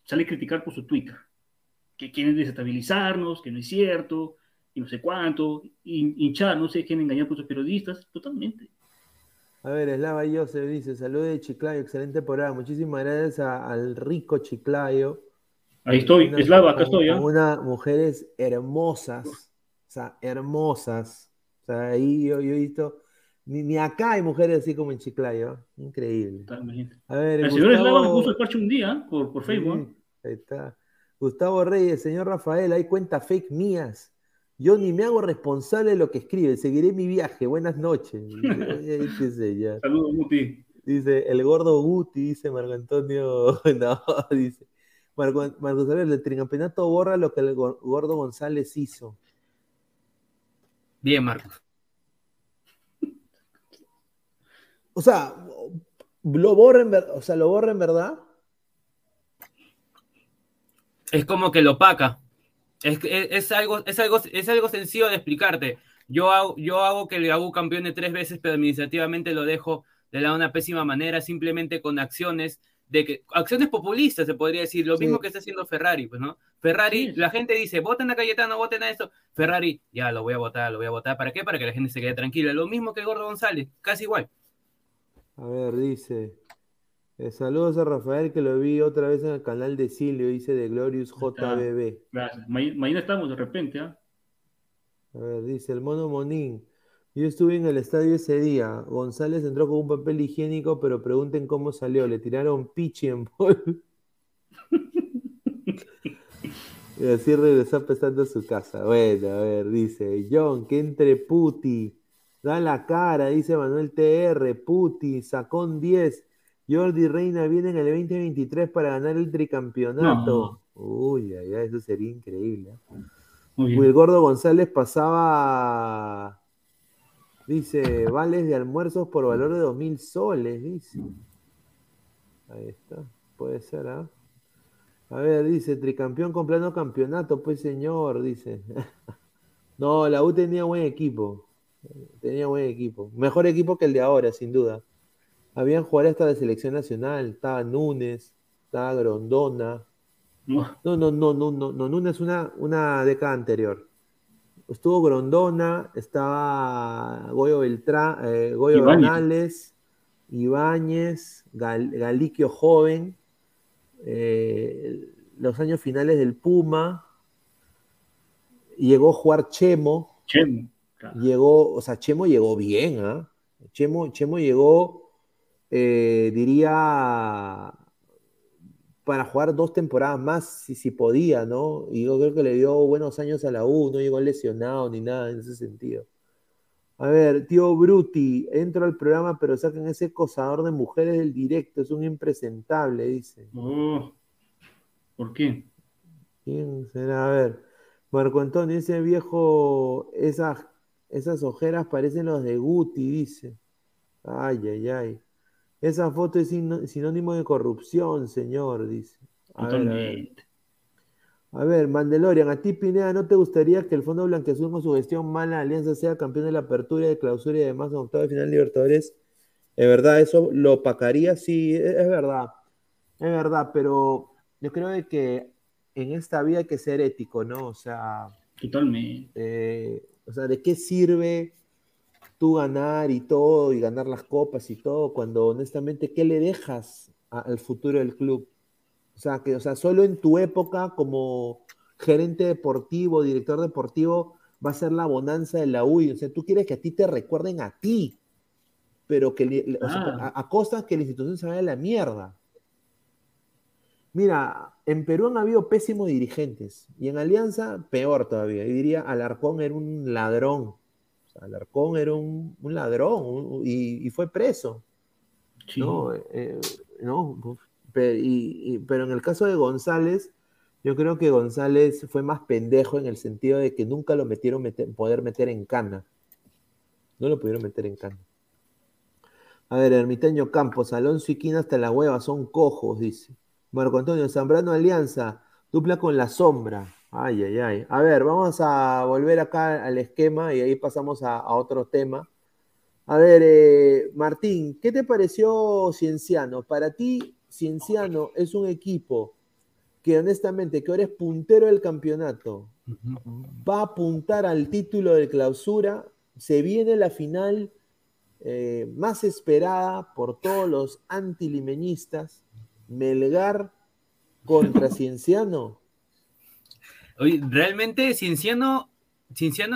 sale a criticar por su Twitter. Que quieren desestabilizarnos, que no es cierto, y no sé cuánto, hin- hinchar, no sé, quieren engañar por sus periodistas, totalmente. A ver, Eslava Joseph dice, saludos de Chiclayo, excelente programa. Muchísimas gracias a- al rico Chiclayo. Ahí estoy, Una- Eslava, acá estoy, con unas mujeres hermosas, o sea, hermosas. O sea, ahí yo, yo he visto, ni, ni acá hay mujeres así como en Chiclayo. ¿ah? Increíble. A ver, El señor Eslava me puso el parche un día ¿ah? por, por Facebook. Sí, ahí está. Gustavo Reyes, señor Rafael, hay cuentas fake mías. Yo ni me hago responsable de lo que escribe. Seguiré mi viaje. Buenas noches. Eh, qué sé yo. Saludos, Muti. Dice, el gordo Guti, dice Marco Antonio. No, dice. Marco, Marco Antonio, el tricampeonato borra lo que el gor- gordo González hizo. Bien, Marcos. O sea, lo borra en, ver- o sea, lo borra en verdad. Es como que lo opaca. Es, que- es, es algo, es, algo, es algo sencillo de explicarte. Yo hago, yo hago que el AU campeone tres veces, pero administrativamente lo dejo de la una pésima manera, simplemente con acciones de que acciones populistas se podría decir, lo Sí. mismo que está haciendo Ferrari, pues, ¿no? Ferrari, Sí. la gente dice, voten a Cayetano, voten a esto. Ferrari, ya lo voy a votar, lo voy a votar. ¿Para qué? Para que la gente se quede tranquila. Lo mismo que Gordo González, casi igual. A ver, dice. Eh, saludos a Rafael que lo vi otra vez en el canal de Silvio, dice de Glorious. JBB. Gracias. Ma- mañana estamos de repente, ¿ah? A ver, dice el mono Monín. Yo estuve en el estadio ese día. González entró con un papel higiénico, pero pregunten cómo salió. Le tiraron pichi en bol. y así regresó apestando a su casa. Bueno, a ver, dice John, que entre puti. Da la cara, dice Manuel TR. Puti, sacó un 10. Jordi Reina viene en el 2023 para ganar el tricampeonato. Uy, ay, ay, eso sería increíble. ¿eh? Muy Uy, el gordo González pasaba, dice, vales de almuerzos por valor de dos mil soles, dice. Ahí está, puede ser, ¿ah? A ver, dice, tricampeón con plano campeonato, pues señor, dice. No, la U tenía buen equipo, tenía buen equipo, mejor equipo que el de ahora, sin duda. Habían jugadores hasta de selección nacional, estaba Núñez, estaba Grondona, No, no, no, no, no, no, no, Núñez una, una década anterior. Estuvo Grondona, estaba Goyo Beltrán, eh, Goyo Ibáñez. Bernales, Ibáñez, Gal- Galiquio Joven, eh, los años finales del Puma, llegó a jugar Chemo, Chemo. Claro. llegó, o sea, Chemo llegó bien, ¿ah? Chemo, Chemo llegó, eh, diría, para jugar dos temporadas más, si, si podía, ¿no? Y yo creo que le dio buenos años a la U, no llegó lesionado ni nada en ese sentido. A ver, tío Bruti, entro al programa, pero saquen ese cosador de mujeres del directo, es un impresentable, dice. Oh, ¿Por qué? ¿Quién será? A ver, Marco Antonio, ese viejo, esas, esas ojeras parecen los de Guti, dice. Ay, ay, ay. Esa foto es sin- sinónimo de corrupción, señor, dice. A ver, a ver. Totalmente. A ver, Mandalorian, a ti Pineda, ¿no te gustaría que el Fondo Blanqueazul con su gestión mala alianza sea campeón de la apertura y de clausura y además en octavo de final Libertadores? ¿Es verdad eso lo opacaría? Sí, es, es verdad. Es verdad, pero yo creo de que en esta vida hay que ser ético, ¿no? O sea, Totalmente. eh, o sea, ¿de qué sirve tú ganar y todo y ganar las copas y todo cuando honestamente, ¿qué le dejas a- al futuro del club? O sea, que, o sea, solo en tu época como gerente deportivo, director deportivo, va a ser la bonanza de la UI. O sea, tú quieres que a ti te recuerden a ti, pero que li- o sea, Ah. a, a costa que la institución se vaya a la mierda. Mira, en Perú han habido pésimos dirigentes y en Alianza peor todavía. Yo diría, Alarcón era un ladrón. Alarcón era un, un ladrón un- y, y fue preso. Sí. ¿no? Eh, no, y- y- pero en el caso de González, yo creo que González fue más pendejo en el sentido de que nunca lo metieron meter- poder meter en cana. No lo pudieron meter en cana. A ver, Ermitaño Campos, Alonso y Quina hasta la hueva, son cojos, dice. Marco Antonio, Zambrano Alianza, dupla con la sombra. Ay, ay, ay. A ver, vamos a volver acá al esquema y ahí pasamos a, a otro tema. A ver, eh, Martín, ¿qué te pareció Cienciano? Para ti, Cienciano es un equipo que honestamente, que ahora es puntero del campeonato, va a apuntar al título de clausura, se viene la final eh, más esperada por todos los antilimeñistas, Melgar contra Cienciano. Oye, realmente Cienciano,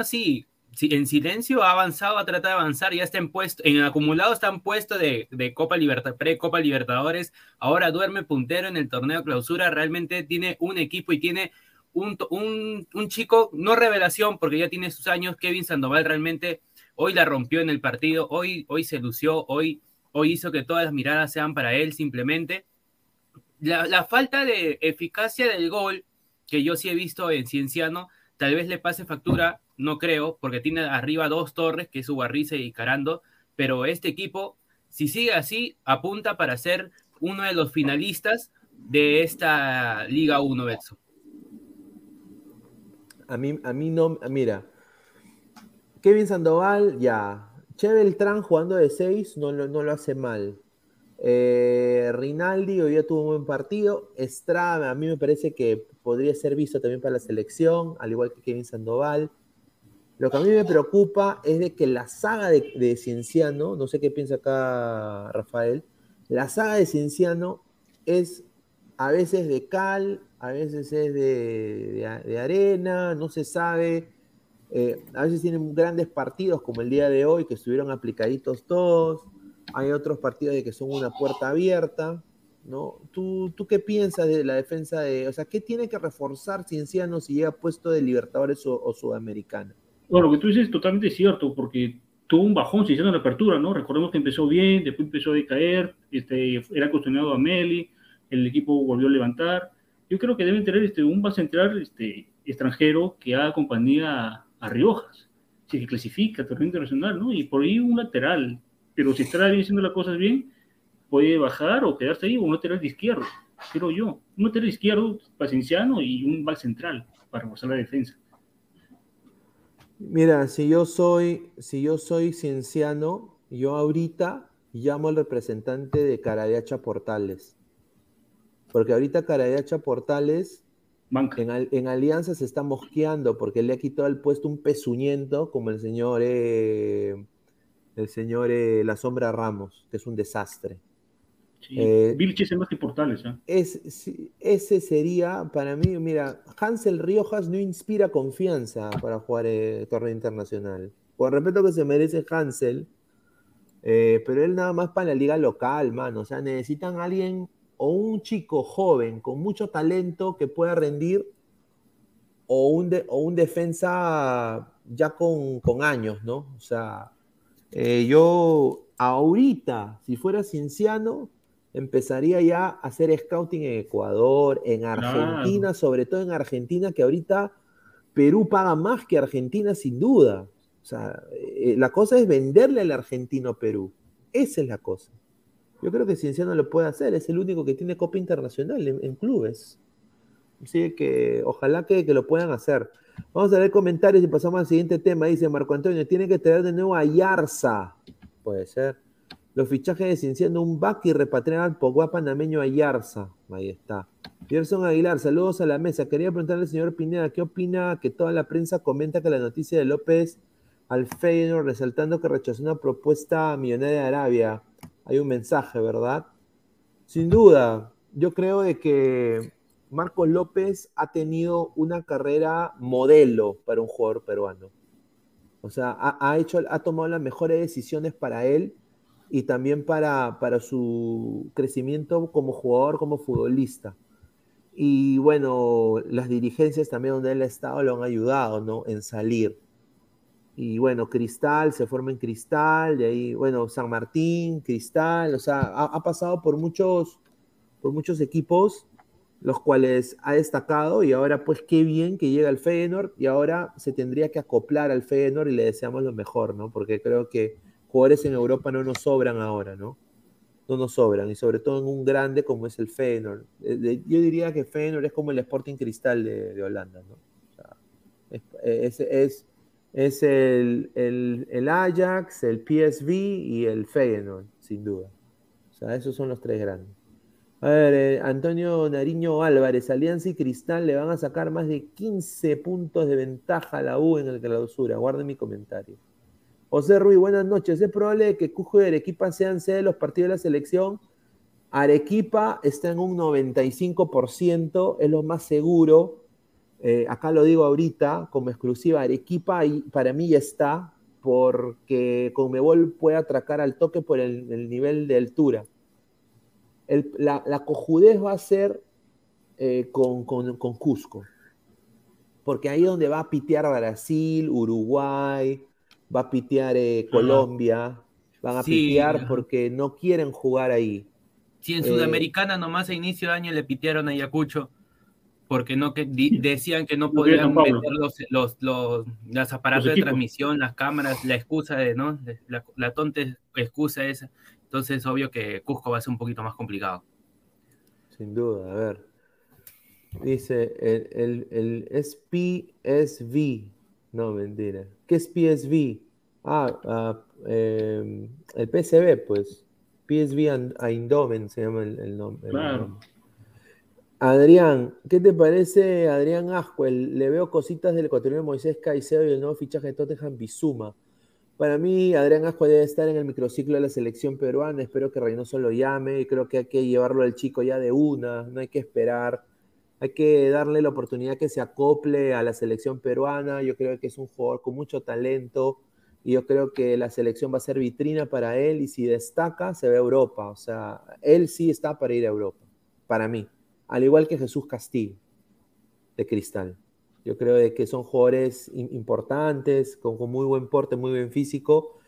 sí, en silencio ha avanzado, ha tratado de avanzar, ya está en puesto, en acumulado está en puesto de, Copa Libertad, pre-Copa Libertadores, ahora duerme puntero en el torneo clausura, realmente tiene un equipo y tiene un, un, un chico, no revelación, porque ya tiene sus años, Kevin Sandoval realmente hoy la rompió en el partido, hoy, hoy se lució, hoy, hoy hizo que todas las miradas sean para él simplemente. La, la falta de eficacia del gol que yo sí he visto en Cienciano, tal vez le pase factura, no creo, porque tiene arriba dos torres, que es Ubarriza y Carando, pero este equipo, si sigue así, apunta para ser uno de los finalistas de esta Liga 1, Betso. A mí, a mí no, mira, Kevin Sandoval, ya. Che Beltrán jugando de 6 no, lo- no lo hace mal. Eh, Rinaldi hoy día tuvo un buen partido. Estrada, a mí me parece que podría ser visto también para la selección, al igual que Kevin Sandoval. Lo que a mí me preocupa es de que la saga de, de Cienciano, no sé qué piensa acá Rafael, la saga de Cienciano es a veces de cal, a veces es de, arena, no se sabe. Eh, a veces tienen grandes partidos como el día de hoy, que estuvieron aplicaditos todos. Hay otros partidos de que son una puerta abierta. ¿No? ¿Tú, ¿Tú qué piensas de la defensa de... O sea, ¿qué tiene que reforzar Cienciano si llega puesto de Libertadores o, o Sudamericana? Bueno, lo que tú dices es totalmente cierto, porque tuvo un bajón hicieron en la apertura, ¿no? Recordemos que empezó bien, después empezó a decaer, este, era cuestionado a Meli, el equipo volvió a levantar. Yo creo que deben tener este, un base central este, extranjero que haga compañía a, a Riojas, si que clasifica a torneo internacional, ¿no? Y por ahí un lateral, pero si está bien haciendo las cosas bien, puede bajar o quedarse ahí, o un lateral izquierdo, creo yo. Un lateral izquierdo, Pacienciano y un back central para reforzar la defensa. Mira, si yo soy, si yo soy cienciano, yo ahorita llamo al representante de Caradiacha Portales. Porque ahorita Caradiacha Portales Banca. en, al- en Alianza se está mosqueando porque le ha quitado el puesto un pezuñento como el señor, eh, el señor eh, La Sombra Ramos, que es un desastre. Sí. Eh, Vilches es más que Portales, ¿ah? Es, ese sería para mí, mira, Hansel Riojas no inspira confianza para jugar el torneo internacional. Con respeto que se merece Hansel, eh, pero él nada más para la liga local, mano. O sea, necesitan a alguien o un chico joven con mucho talento que pueda rendir o un, de- o un defensa ya con, con años, ¿no? O sea, eh, yo ahorita, si fuera Cienciano, empezaría ya a hacer scouting en Ecuador, en Argentina, sobre todo en Argentina, que ahorita Perú paga más que Argentina sin duda. O sea, eh, la cosa es venderle al argentino a Perú. Esa es la cosa. Yo creo que Cienciano lo puede hacer, es el único que tiene Copa Internacional en, en clubes. Así que ojalá que, que lo puedan hacer. Vamos a ver comentarios y pasamos al siguiente tema. Dice Marco Antonio, tiene que traer de nuevo a Yarza. Puede ser. Los fichajes de Cienciano, un back y repatriar al Pogba panameño a Yarza. Ahí está. Gerson Aguilar, saludos a la mesa. Quería preguntarle al señor Pineda, ¿qué opina que toda la prensa comenta que la noticia de López al Feyenoord, resaltando que rechazó una propuesta millonaria de Arabia? Hay un mensaje, ¿verdad? Sin duda, yo creo de que Marcos López ha tenido una carrera modelo para un jugador peruano. O sea, ha, ha hecho, ha tomado las mejores decisiones para él y también para, para su crecimiento como jugador, como futbolista. Y bueno, las dirigencias también donde él ha estado lo han ayudado, ¿no? En salir. Y bueno, Cristal, se forma en Cristal, de ahí, bueno, San Martín, Cristal, o sea, ha, pasado por muchos, por muchos equipos, los cuales ha destacado, y ahora pues qué bien que llega al Feyenoord, y ahora se tendría que acoplar al Feyenoord y le deseamos lo mejor, ¿no? Porque creo que jugadores en Europa no nos sobran ahora, ¿no? No nos sobran, y sobre todo en un grande como es el Feyenoord. Eh, Yo diría que Feyenoord es como el Sporting Cristal de, Holanda, ¿no? O sea, es el, el- el Ajax, el PSV y el Feyenoord, sin duda. O sea, esos son los tres grandes. A ver, eh, Antonio Nariño Álvarez, Alianza y Cristal le van a sacar más de 15 puntos de ventaja a la U en el clausura. Guarden mi comentario. José Ruiz, buenas noches. Es probable que Cujo y Arequipa sean sede de los partidos de la selección. Arequipa está en un 95%, es lo más seguro. Eh, acá lo digo ahorita como exclusiva. Arequipa y para mí ya está, porque Conmebol puede atracar al toque por el, el nivel de altura. La, la cojudez va a ser eh, con, con- con Cusco, porque ahí es donde va a pitear Brasil, Uruguay, va a pitear eh, Colombia, van a Sí, pitear ajá. porque no quieren jugar ahí. Si en Eh, Sudamericana nomás a inicio de año le pitearon a Ayacucho porque no que di- decían que no podían meter los, los, los, las aparatos Los de transmisión, las cámaras, la excusa de, ¿no? La, la tonta excusa esa. Entonces, obvio que Cusco va a ser un poquito más complicado. Sin duda, a ver. Dice, el, el, el es PSV. No, mentira. ¿Qué es PSV? Ah, ah, eh, el PSV, pues. PSV Eindhoven se llama el, el nom- el Claro. nombre. Adrián, ¿qué te parece Adrián Ascuel? Le veo cositas del ecuatoriano Moisés Caicedo y el nuevo fichaje de Tottenham Bizuma. Para mí, Adrián Ascuel debe estar en el microciclo de la selección peruana. Espero que Reynoso lo llame y creo que hay que llevarlo al chico ya de una. No hay que esperar. Hay que darle la oportunidad que se acople a la selección peruana. Yo creo que es un jugador con mucho talento y yo creo que la selección va a ser vitrina para él y si destaca, se ve a Europa. O sea, él sí está para ir a Europa, para mí. Al igual que Jesús Castillo, de Cristal. Yo creo de que son jugadores im- importantes, con, con muy buen porte, muy buen físico.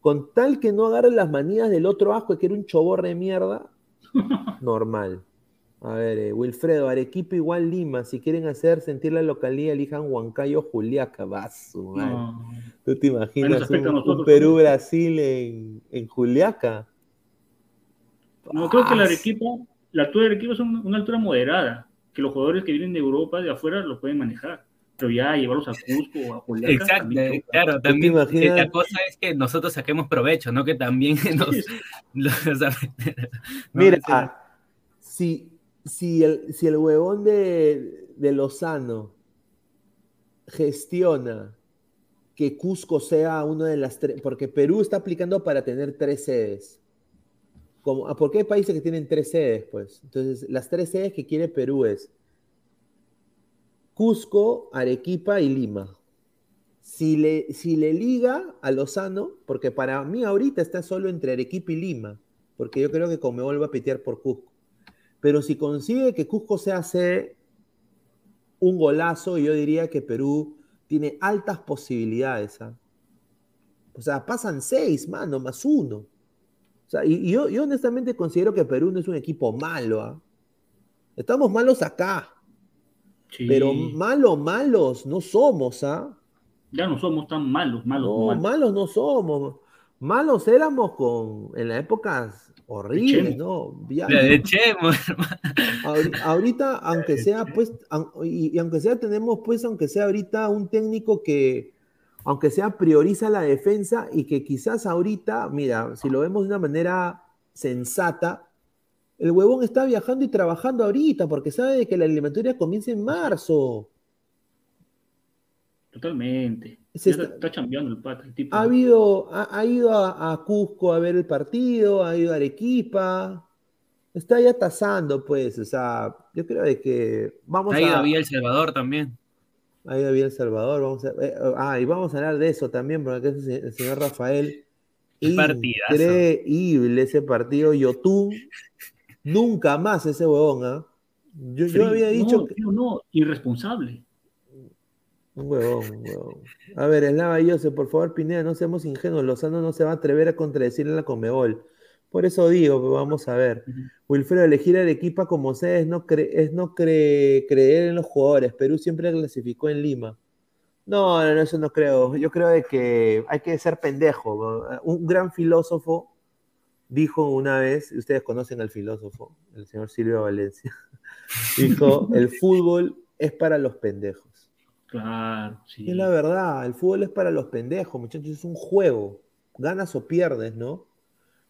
Con tal que no agarren las manías del otro asco, que era un choborre de mierda, normal. A ver, eh, Wilfredo, Arequipa igual Lima. Si quieren hacer sentir la localidad, elijan Huancayo Juliaca. Va su madre. No. ¿Tú te imaginas un, Perú-Brasil en, en Juliaca? No, creo que la Arequipa, la altura de Arequipa es un- una altura moderada, que los jugadores que vienen de Europa, de afuera, lo pueden manejar. Pero ya llevarlos a Cusco o a Juliaca. Exacto, también eh, claro, también eh, imaginas? la cosa es que nosotros saquemos provecho, no que también nos... los- ¿no? Mira, si, si, el, si el huevón de, de Lozano gestiona que Cusco sea una de las tres, porque Perú está aplicando para tener tres sedes. Como, ah, porque hay países que tienen tres sedes, pues. Entonces, las tres sedes que quiere Perú es Cusco, Arequipa y Lima. Si le, si le liga a Lozano, porque para mí ahorita está solo entre Arequipa y Lima, porque yo creo que Conmebol va a pitear por Cusco. Pero si consigue que Cusco se hace un golazo, yo diría que Perú tiene altas posibilidades. ¿ah? O sea, pasan seis, mano, más uno. O sea, y, y yo, yo honestamente considero que Perú no es un equipo malo. ¿ah? Estamos malos acá. Sí. Pero malos, malos no somos, ¿ah? Ya no somos tan malos, malos. No, malos. malos no somos. Malos éramos con, en las épocas horribles, Chemo. ¿no? Ya- ahori- ahorita, aunque sea, pues, y, y aunque sea, tenemos, pues, aunque sea ahorita un técnico que, aunque sea, prioriza la defensa y que quizás ahorita, mira, si lo vemos de una manera sensata, el huevón está viajando y trabajando ahorita porque sabe de que la eliminatoria comienza en marzo. Totalmente. Se está- está, chambeando el pata, el tipo. Ha habido, ha, ha ido a, a Cusco a ver el partido, ha ido a Arequipa, está ya tasando, pues, o sea, yo creo de que vamos ha ido a... a Villa El Salvador también. Ahí había El Salvador, vamos a, eh, ah, y vamos a hablar de eso también, porque es el señor Rafael. Partidazo. Increíble ese partido, Yotun, nunca más ese huevón, ¿ah? Yo, había dicho No, que... tío, no, irresponsable. Un huevón, un huevón. A ver, Eslava Joseph, por favor, Pineda, no seamos ingenuos. Lozano no se va a atrever a contradecirle a la Comebol. Por eso digo, pues vamos a ver. Wilfredo, elegir a Arequipa como sea es no, cre- es no cre- creer en los jugadores. Perú siempre clasificó en Lima. No, no, no, eso no creo. Yo creo de que hay que ser pendejo. Un gran filósofo dijo una vez, ustedes conocen al filósofo, el señor Silvio Valencia, dijo, el fútbol es para los pendejos. Claro, sí. Es la verdad, el fútbol es para los pendejos, muchachos, es un juego. Ganas o pierdes, ¿no?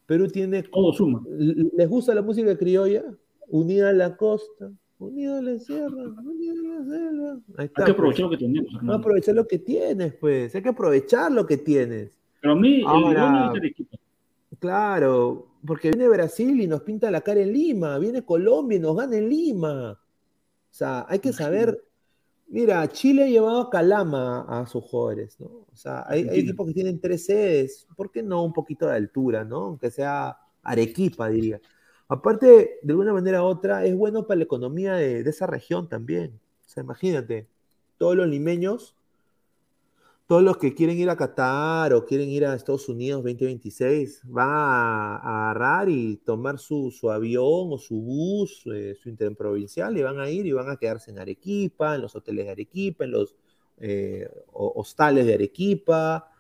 Perú tiene. Todo suma. ¿Les gusta la música criolla? Unida a la costa, unida a la sierra, unida a la selva. Ahí está. Hay que pues. aprovechar lo que tenemos, Hay que hermano. aprovechar lo que tienes, pues. Hay que aprovechar lo que tienes. Pero a mí, Ahora- el equipo. Claro, porque viene Brasil y nos pinta la cara en Lima, viene Colombia y nos gana en Lima. O sea, hay que saber. Mira, Chile ha llevado a Calama a sus jugadores, ¿no? O sea, hay, equipos que tienen tres sedes. ¿Por qué no un poquito de altura, ¿no? Aunque sea Arequipa, diría. Aparte, de alguna manera u otra, es bueno para la economía de, de esa región también. O sea, imagínate, todos los limeños todos los que quieren ir a Qatar o quieren ir a Estados Unidos 2026 van a, a agarrar y tomar su, su avión o su bus, eh, su interprovincial, y van a ir y van a quedarse en Arequipa, en los hoteles de Arequipa, en los eh, ho- hostales de Arequipa,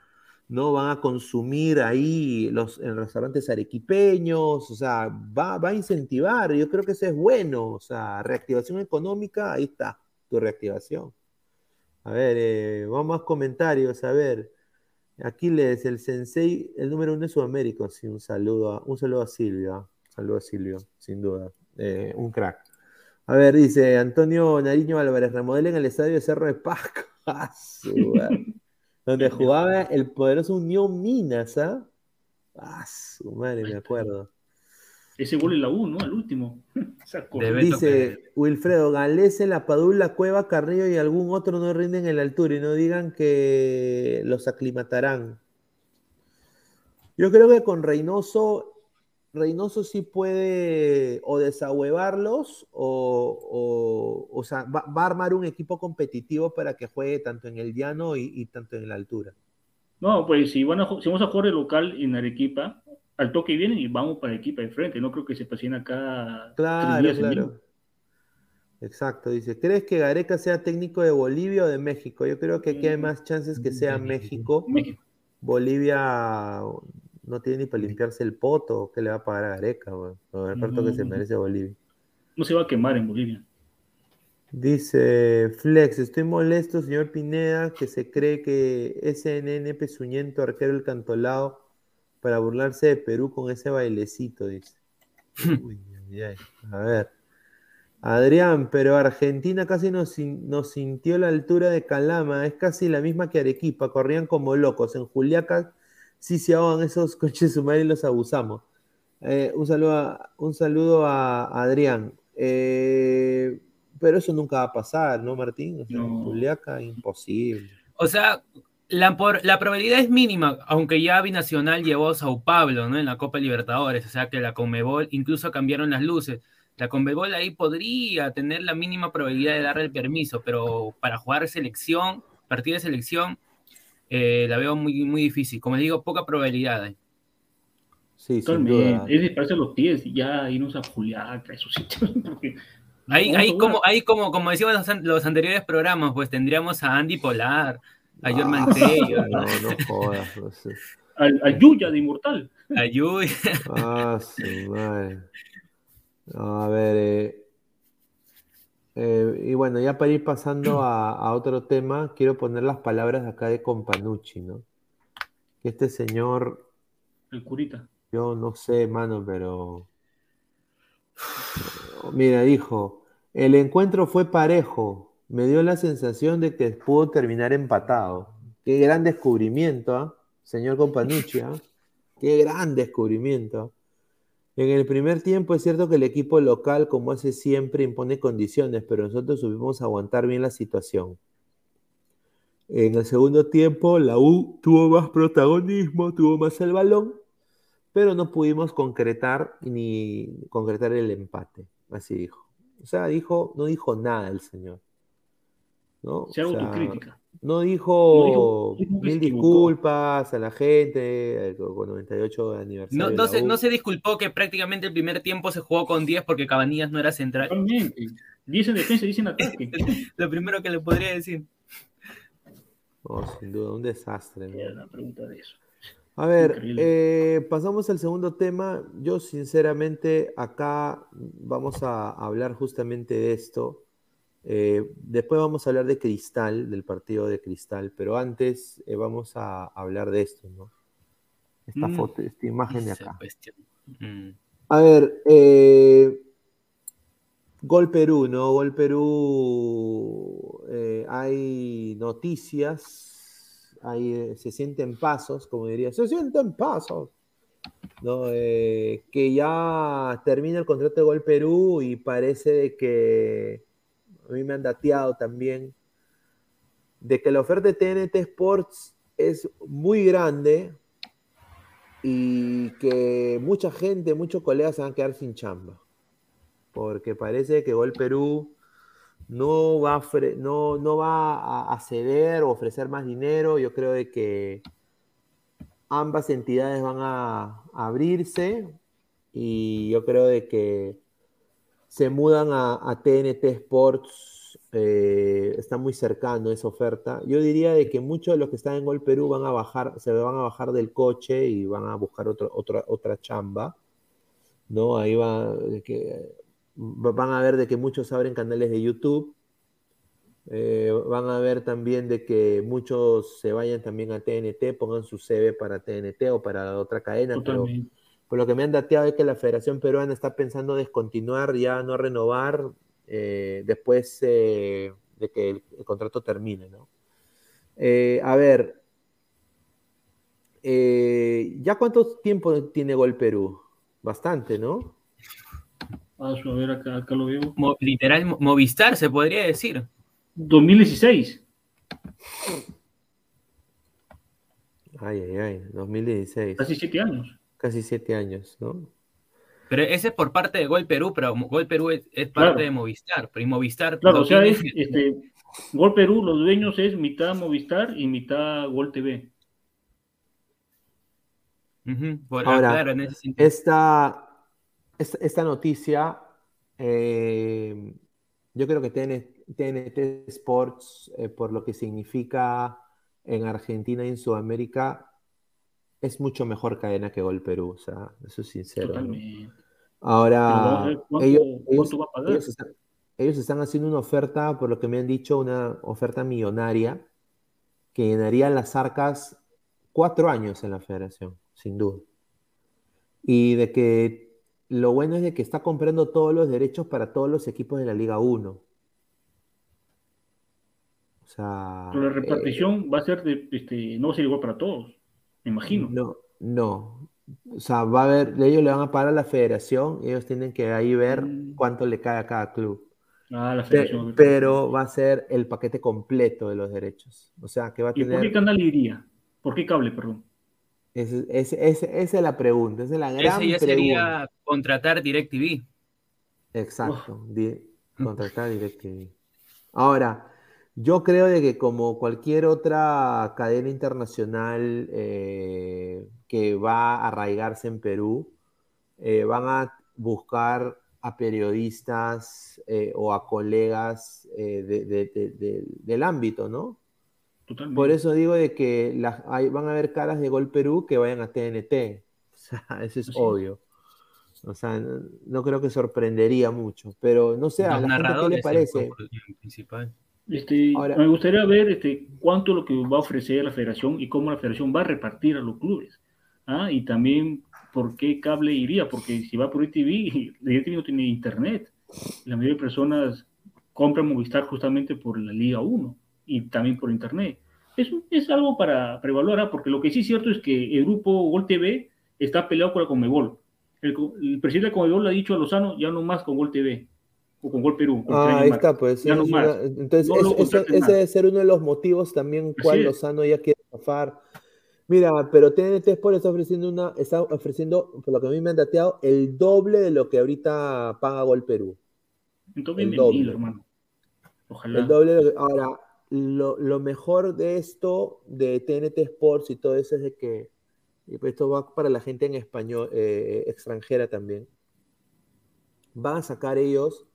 ¿no? Van a consumir ahí los, en restaurantes arequipeños, o sea, va, va a incentivar, yo creo que eso es bueno, o sea, reactivación económica, ahí está, tu reactivación. A ver, eh, vamos a comentarios, a ver. Aquiles, el sensei, el número uno de Sudamérica. Sí, un saludo a, un saludo a Silvia. Un saludo a Silvio, sin duda. Eh, un crack. A ver, dice Antonio Nariño Álvarez, remodelen el estadio de Cerro de Pasco. Ah. Donde jugaba el poderoso Unión Minas, ¿ah? Ah, su madre, me acuerdo. Ese gol en la U, ¿no? El último. De Dice Wilfredo, Galese, La Padula, Cueva, Carrillo y algún otro no rinden en la altura y no digan que los aclimatarán. Yo creo que con Reynoso, Reynoso sí puede o desahuevarlos o, o, o sea, va, va a armar un equipo competitivo para que juegue tanto en el llano y, y tanto en la altura. No, pues si, van a, ju- si vamos a jugar el local en Arequipa, al toque vienen y vamos para Arequipa de frente. No creo que se pasen acá tres Claro, días en claro. Exacto, dice, ¿crees que Gareca sea técnico de Bolivia o de México? Yo creo que aquí hay más chances que sea México. México. Bolivia no tiene ni para limpiarse el poto. ¿Qué le va a pagar a Gareca? Con el reparto que se Mm. merece Bolivia. No se va a quemar en Bolivia. Dice Flex, estoy molesto, señor Pineda, que se cree que SNN Pezuñento, arquero el cantolao, para burlarse de Perú con ese bailecito, dice. Uy. A ver. Adrián, pero Argentina casi nos, nos sintió la altura de Calama, es casi la misma que Arequipa, corrían como locos. En Juliaca sí se ahogan esos coches humanos y los abusamos. Eh, un, saludo a, un saludo a Adrián. Eh, pero eso nunca va a pasar, ¿no, Martín? O sea, en. Juliaca, imposible. O sea, la, por- la probabilidad es mínima, aunque ya Binacional llevó a Sao Paulo, ¿no? En la Copa Libertadores, o sea que la Conmebol incluso cambiaron las luces. La Conmebol ahí podría tener la mínima probabilidad de darle el permiso, pero para jugar selección, partido de selección, eh, la veo muy, muy difícil. Como digo, poca probabilidad. eh. Sí, sin Totalmente. duda. Es dispararse los pies y ya irnos a Juliaca, esos sitios. Porque Ahí, ahí, como, ahí como, como decíamos los, los anteriores programas, pues tendríamos a Andy Polar, a Jorman Tello, Ah, No, no jodas. no sé. al, al Yuya de Inmortal. a Yui. Ah, su madre. No, a ver, eh, eh, y bueno, ya para ir pasando a, a otro tema, quiero poner las palabras acá de Companucci, ¿no? Que este señor, El curita. yo no sé, mano, pero... Mira, dijo, el encuentro fue parejo, me dio la sensación de que pudo terminar empatado. Qué gran descubrimiento, ¿ah? Señor Companucci, ¿ah? Qué gran descubrimiento. En el primer tiempo es cierto que el equipo local, como hace siempre, impone condiciones, pero nosotros supimos aguantar bien la situación. En el segundo tiempo, la U tuvo más protagonismo, tuvo más el balón, pero no pudimos concretar ni concretar el empate. Así dijo. O sea, dijo, no dijo nada el señor. ¿No? Se O sea, autocrítica. no No dijo, mil disculpas a la gente eh, con 98 aniversario. No, de no, se, no se disculpó que prácticamente el primer tiempo se jugó con 10 porque Cabanillas no era central. Totalmente. 10 en defensa y 10 en ataque. Lo primero que le podría decir. No, sin duda, un desastre. ¿no? Era la pregunta de eso. A ver, eh, pasamos al segundo tema. Yo sinceramente acá vamos a hablar justamente de esto. Eh, después vamos a hablar de Cristal, del partido de Cristal, pero antes eh, vamos a hablar de esto, ¿no? Esta Mm. foto, esta imagen de acá. Mm. A ver, eh, Gol Perú, ¿no? Gol Perú, hay noticias, hay, se sienten pasos, como diría, se sienten pasos, ¿no? Que ya termina el contrato de Gol Perú y parece de que, a mí me han dateado también, de que la oferta de TNT Sports es muy grande y que mucha gente, muchos colegas se van a quedar sin chamba. Porque parece que Gol Perú no va a, no, ceder o ofrecer más dinero. Yo creo de que ambas entidades van a abrirse y yo creo de que se mudan a, TNT Sports. eh, está muy cercano esa oferta. Yo diría de que muchos de los que están en Gol Perú van a bajar, se van a bajar del coche y van a buscar otro- otra, otra chamba. ¿no? Ahí va, que, va- van a ver de que muchos abren canales de YouTube. Eh, van a ver también de que muchos se vayan también a TNT, pongan su CV para TNT o para otra cadena. Por lo que me han dateado es que la Federación Peruana está pensando descontinuar, ya no renovar eh, después eh, de que el, el contrato termine, ¿no? Eh, a ver, eh, ¿ya cuánto tiempo tiene Gol Perú? Bastante, ¿no? Ah, a ver, acá, acá lo veo. Mo- literal, mo- Movistar se podría decir. 2016. Ay, ay, ay, 2016, Casi 7 años. Casi siete años, ¿no? Pero ese es por parte de Gol Perú, pero Gol Perú es, es parte Claro. de Movistar. Pero y Movistar Claro, o sea, este, Gol Perú, los dueños es mitad Movistar y mitad Gol TV. Por- ah, Ahora, claro, en ese sentido. Esta, esta, esta noticia, eh, yo creo que TN- TNT Sports, eh, por lo que significa en Argentina y en Sudamérica, es mucho mejor cadena que Gol Perú, o sea, eso es sincero. Ahora, cuánto- ellos, cuánto ellos- va a pagar. ellos están, ellos están haciendo una oferta, por lo que me han dicho, una oferta millonaria que llenaría las arcas cuatro años en la federación, sin duda. Y de que lo bueno es de que está comprando todos los derechos para todos los equipos de la Liga 1. O sea, Pero la eh, repartición va a ser de, este, no va a ser igual para todos, me imagino. No, no. O sea, va a haber, ellos le van a pagar a la federación, ellos tienen que ahí ver Mm. cuánto le cae a cada club. Ah, la Pe- federación. pero va a ser el paquete completo de los derechos. O sea, que va a ¿Y por qué tener... canal iría? ¿Por qué cable, perdón? ese- esa es la pregunta, esa es la gran Ese ya pregunta. sería contratar DirecTV. Exacto, di- contratar DirecTV. Ahora, yo creo de que como cualquier otra cadena internacional eh, que va a arraigarse en Perú, eh, van a buscar a periodistas eh, o a colegas eh, de- de- de- de- del ámbito, ¿no? Totalmente. Por eso digo de que las, hay- van a haber caras de Gol Perú que vayan a TNT. O sea, eso es Así obvio. O sea, no, no creo que sorprendería mucho. Pero no sé, a Los la gente qué le parece. principal. Este, Ahora- me gustaría ver este, cuánto es lo que va a ofrecer la federación y cómo la federación va a repartir a los clubes. ¿ah? Y también por qué cable iría, porque si va por ITV, DirecTV no tiene internet. La mayoría de personas compran Movistar justamente por la Liga 1 y también por internet. Es, es algo para, para evaluar, ¿ah? porque lo que sí es cierto es que el grupo Gol TV está peleado con la Conmebol. El, el presidente de la Conmebol le ha dicho a Lozano, ya no más con Gol TV o con Gol Perú. con Ah, ahí está, pues. Ya no es más. entonces, No contraten ese más. debe ser uno de los motivos también cual es. Lozano ya quiere zafar. Mira, pero TNT Sport está ofreciendo una, está ofreciendo, por lo que a mí me han dateado, el doble de lo que ahorita paga Gol Perú. Entonces, El doble. hermano. Ojalá. El doble de lo que- Ahora, lo, lo mejor de esto, de TNT Sports y todo eso, es de que, y pues esto va para la gente en español, eh, extranjera también, van a sacar ellos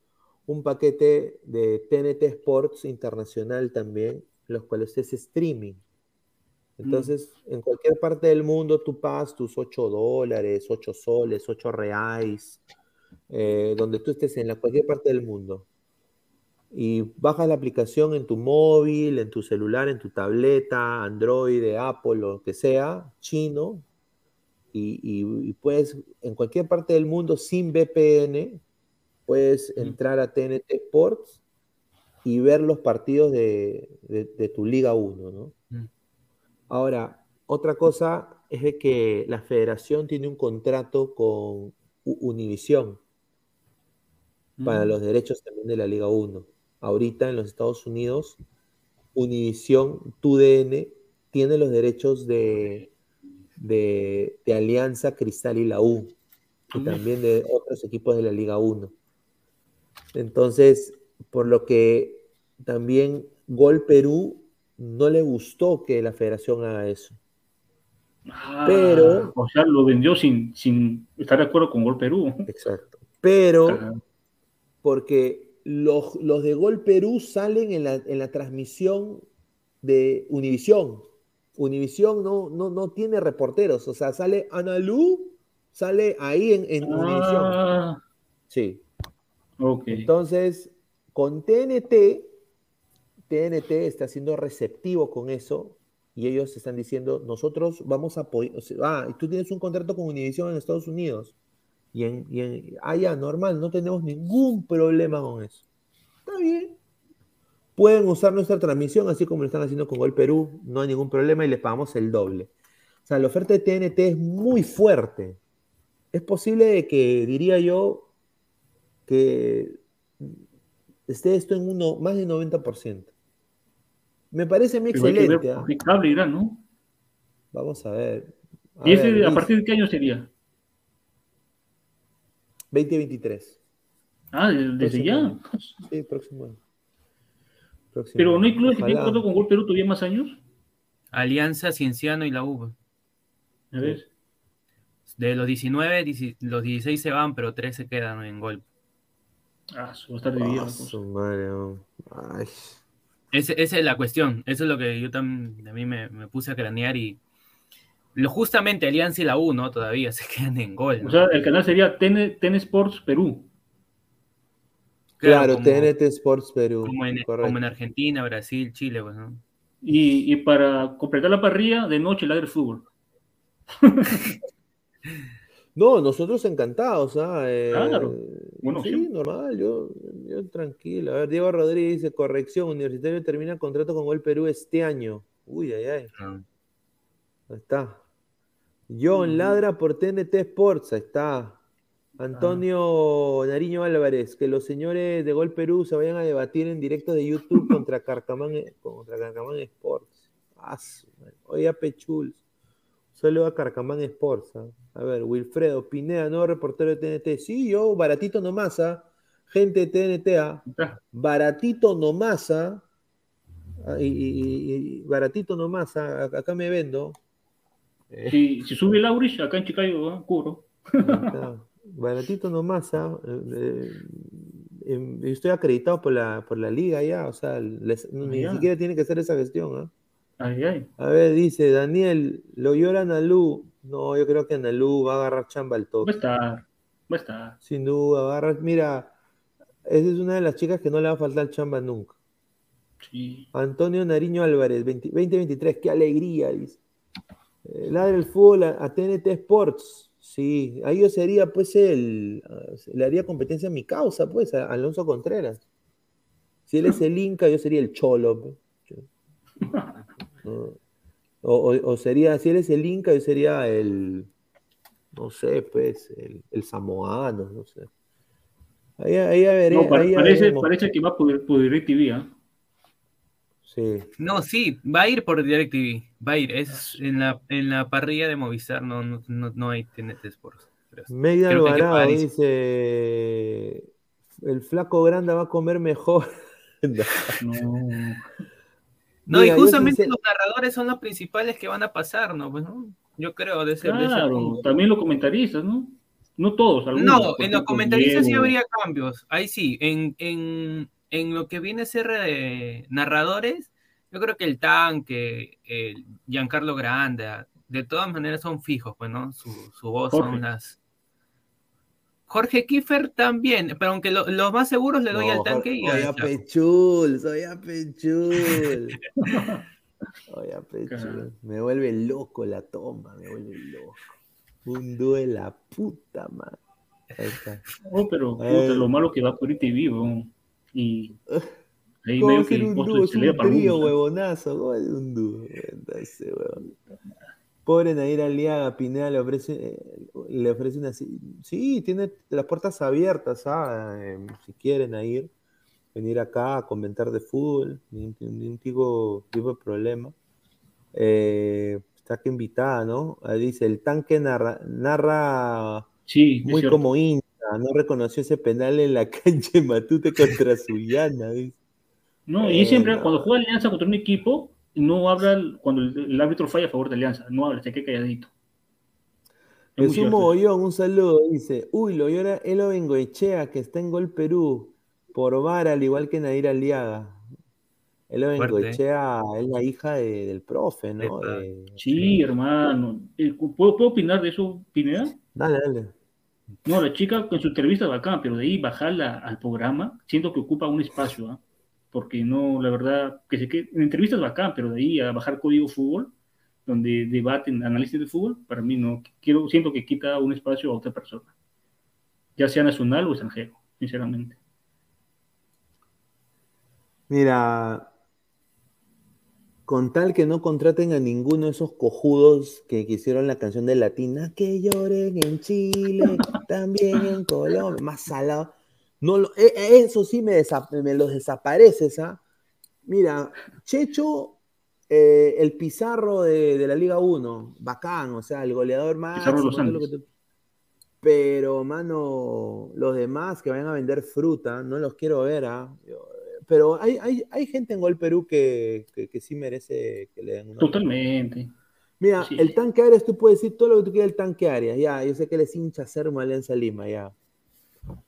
un paquete de TNT Sports internacional también, los cuales es streaming. Entonces, en cualquier parte del mundo tú pagas tus 8 dólares, 8 soles, 8 reais, eh, donde tú estés en la, cualquier parte del mundo y bajas la aplicación en tu móvil, en tu celular, en tu tableta, Android, Apple, lo que sea, chino, y, y- y puedes, en cualquier parte del mundo, sin VPN, puedes entrar a TNT Sports y ver los partidos de, de- de tu Liga 1, ¿no? Ahora, otra cosa es de que la federación tiene un contrato con U- Univision para Mm. los derechos también de la Liga 1. Ahorita en los Estados Unidos, Univision, TUDN, tiene los derechos de, de, de Alianza, Cristal y la U, y también de otros equipos de la Liga 1. Entonces, por lo que también Gol Perú no le gustó que la federación haga eso. Ah, pero- O sea, lo vendió sin, sin estar de acuerdo con Gol Perú. Exacto. Pero Ah, porque los, los de Gol Perú salen en la, en la transmisión de Univisión. Univisión no, no, no tiene reporteros, o sea, sale Analu, sale ahí en, en Univisión. ah, Sí. Entonces, con TNT, TNT está siendo receptivo con eso y ellos están diciendo, nosotros vamos a apoyar, o ah, tú tienes un contrato con Univision en Estados Unidos y en, y en- ah, normal, no tenemos ningún problema con eso. Está bien. Pueden usar nuestra transmisión así como lo están haciendo con Gol Perú, no hay ningún problema y les pagamos el doble. O sea, la oferta de TNT es muy fuerte. Es posible que, diría yo, que esté esto en uno, más del 90%. Me parece a mí que ver excelente. ¿ah? por qué cable irá, ¿no? Vamos a ver. A ¿Y ese ver, a partir de qué año sería? 2023. Ah, desde, ya. Próximo Sí, próximo año. Próximo Pero no hay año. clubes que tienen contrato con Gol Perú todavía más años. Alianza, Cienciano y la U. A ver. De los 19, 10 los 16 se van, pero 3 se quedan en gol. Ah, a estar dividido. Ah, su madre. Ay. Ese- esa es la cuestión. Eso es lo que yo también a mí me, me puse a cranear y lo, justamente Alianza y la U, ¿no? Todavía se quedan en gol. ¿no? O sea, el canal sería TN, TN Sports Perú. Claro, como, TNT Sports Perú. como en, correcto. como en Argentina, Brasil, Chile, pues, ¿no? Y, y para completar la parrilla, de noche ladre el fútbol. No, nosotros encantados, ¿ah? Eh, Claro. Bueno, sí, sí. normal, yo, yo tranquilo. A ver, Diego Rodríguez dice, corrección, Universitario termina contrato con Gol Perú este año. Uy, ay, ay, No. ahí está. John ladra por TNT Sports, ahí está. Antonio Nariño Álvarez, que los señores de Gol Perú se vayan a debatir en directo de YouTube contra Carcamán, contra Carcamán Sports. Ah. Oye, Pechul. Solo a Carcamán Sports. ¿ah? A ver, Wilfredo Pineda, nuevo reportero de TNT. Sí, yo, baratito nomás, ¿ah? gente de TNT, ¿ah? Baratito nomás, ¿ah? Ah, y, y- y- baratito nomás, ¿ah? acá me vendo. Si, si sube Laurich, acá en Chicago, ¿ah? cubro. Baratito nomás, ¿ah? Eh, eh, estoy acreditado por la, por la liga ya, o sea, les- ni ya. siquiera tiene que hacer esa gestión, ¿ah? Ay, ay. A ver, dice Daniel, lo llora Analú. No, yo creo que Analú va a agarrar chamba al Va a toque. estar. Va a estar. Sin duda, va a agarrar. Mira, esa es una de las chicas que no le va a faltar chamba nunca. Sí. Antonio Nariño Álvarez, 20 2023, qué alegría, dice. Eh, ladra el fútbol a, a TNT Sports. Sí, ahí yo sería, pues, el. ah, Le haría competencia a mi causa, pues, a Alonso Contreras. Si él es el Inca, yo sería el Cholo. pues. ¿no? O, o- o sería, si él es el Inca, yo sería el. No sé, pues, el, el samoano, no sé. Ahí, ahí ya veré- No, ahí parece, que va por, por DirecTV, ¿ah? Sí. No, sí, va a ir por DirecTV. Va a ir. Es en la, en la parrilla de Movistar, no, no, no, no hay TNT Sports. Media Alvarado dice: El flaco grande va a comer mejor. No. No. Mira, y justamente sincer- los narradores son los principales que van a pasar, ¿no? Pues, ¿no? Yo creo, de ese, de ese Claro, también los comentaristas, ¿no? No todos, algunos. No, en los comentaristas sí habría cambios. Ahí sí, en, en, en lo que viene a ser de narradores, yo creo que el tanque, el Giancarlo Granda, de todas maneras son fijos, pues, ¿no? Su, su voz Jorge. son las. Jorge Kiefer también, pero aunque lo- los más seguros le doy No, al tanque y soy al a soy a Pechul. Soy a Pechul. Claro. Me vuelve loco la toma, me vuelve loco. Un dúo de la puta madre. Ahí está. Oh, pero puta, lo malo que va por DirecTV, weón. Y ahí ¿Cómo medio que un dúo? Es un trío, huevonazo. ¿Cómo es un dúo? Entonces, huevón. Pobre Nair Aliaga, Pineda le ofrece, eh, le ofrece una... Sí, tiene las puertas abiertas, ¿ah? Eh, si quieren ir, venir acá a comentar de fútbol, ningún, tipo, tipo de problema. Eh, está que invitada, ¿no? Ahí dice, el tanque narra, narra Sí, muy cierto. como hincha, no reconoció ese penal en la cancha de Matute contra dice. No, y Eh, siempre no. cuando juega Alianza contra un equipo, no habla cuando el, el árbitro falla a favor de Alianza, no habla, se queda calladito. Es Jesús. Mogollón, un saludo, dice, uy, lo llora Elo Bengoechea, que está en Gol Perú, por VAR, al igual que Nadir Aliaga. Elo Fuerte. Bengoechea es la hija de- del profe, ¿no? De- Sí, hermano. Eh, ¿Puedo, ¿Puedo opinar de eso, Pineda? Dale, dale. No, la chica con su entrevista bacán, pero de ahí bajarla al programa, siento que ocupa un espacio, ¿ah? Porque no, la verdad, que se quede, en entrevistas bacán, pero de ahí a bajar código fútbol, donde debaten análisis de fútbol, para mí no, quiero, siento que quita un espacio a otra persona, ya sea nacional o extranjero, sinceramente. Mira, con tal que no contraten a ninguno de esos cojudos que, que hicieron la canción de Latina, que lloren en Chile, también en Colombia, más salado. No lo- e- e- eso sí me, me los desapareces, ¿ah? Mira, Checho, eh, el Pizarro de, de la Liga 1, bacán, o sea, el goleador más. Pero, mano, los demás que vayan a vender fruta, no los quiero ver, ¿ah? Yo- Pero hay, hay, hay gente en Gol Perú que, que, que sí merece que le den una. Totalmente. Mira, Sí. el tanque Arias, tú puedes decir todo lo que tú quieras del tanque Arias, ya, yo sé que él es hincha sermo Alianza Lima, ya.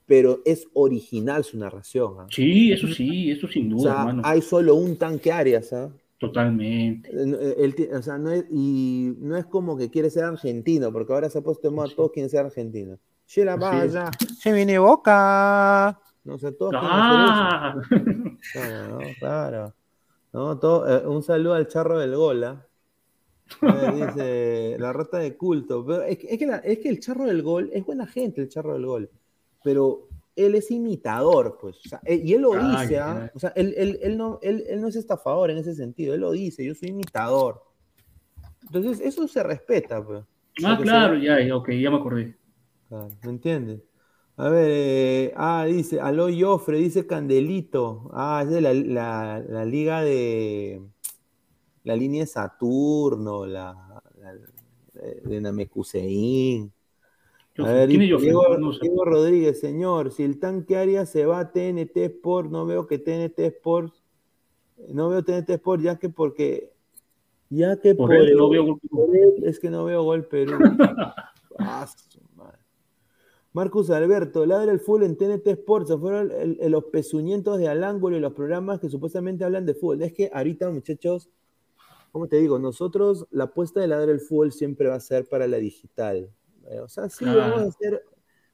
Pero es original su narración, ¿ah? Sí, eso sí, eso sin O duda, sea, hermano. hay solo un tanque Arias, ¿ah? Totalmente. Eh, él ti- o sea, no es, y no es como que quiere ser argentino, porque ahora se ha puesto de moda, Sí. todos quieren ser argentinos. Che la vaya, se viene boca. No, o sea, todos quieren hacer eso. Ah, Claro, ¿no? claro. ¿No? Todo- eh, un saludo al charro del gol, ¿ah? Eh, dice la rata de culto. Pero es, que, es que la- es que el charro del gol es buena gente, el charro del gol. Pero él es imitador, pues. o sea, eh, y él lo Ah, dice. ¿ah? O sea, él, él- él no, él, él no es estafador en ese sentido. Él lo dice, yo soy imitador. Entonces, eso se respeta, pues. ah, claro, se- ya, ok, ya me acordé. Claro, ¿me entiendes? A ver, eh, ah, dice, aló Joffre, dice Candelito. Ah, es de la, la- la liga de la línea de Saturno, la, la- de Namekusein. Yo- A ver. Diego, No sé. Diego Rodríguez, señor, si el tanque Arias se va a TNT Sport, no veo que TNT Sport, no veo TNT Sport, ya que porque, ya que Por él no veo gol. por él es que no veo gol Perú. Ah. Marcus Alberto, ladra el full en TNT Sport, se fueron el- el- los pezuñentos de al ángulo y los programas que supuestamente hablan de fútbol. Es que ahorita, muchachos, como te digo, nosotros la apuesta de ladra el fútbol siempre va a ser para la digital. Eh, O sea, sí, Claro. vamos a hacer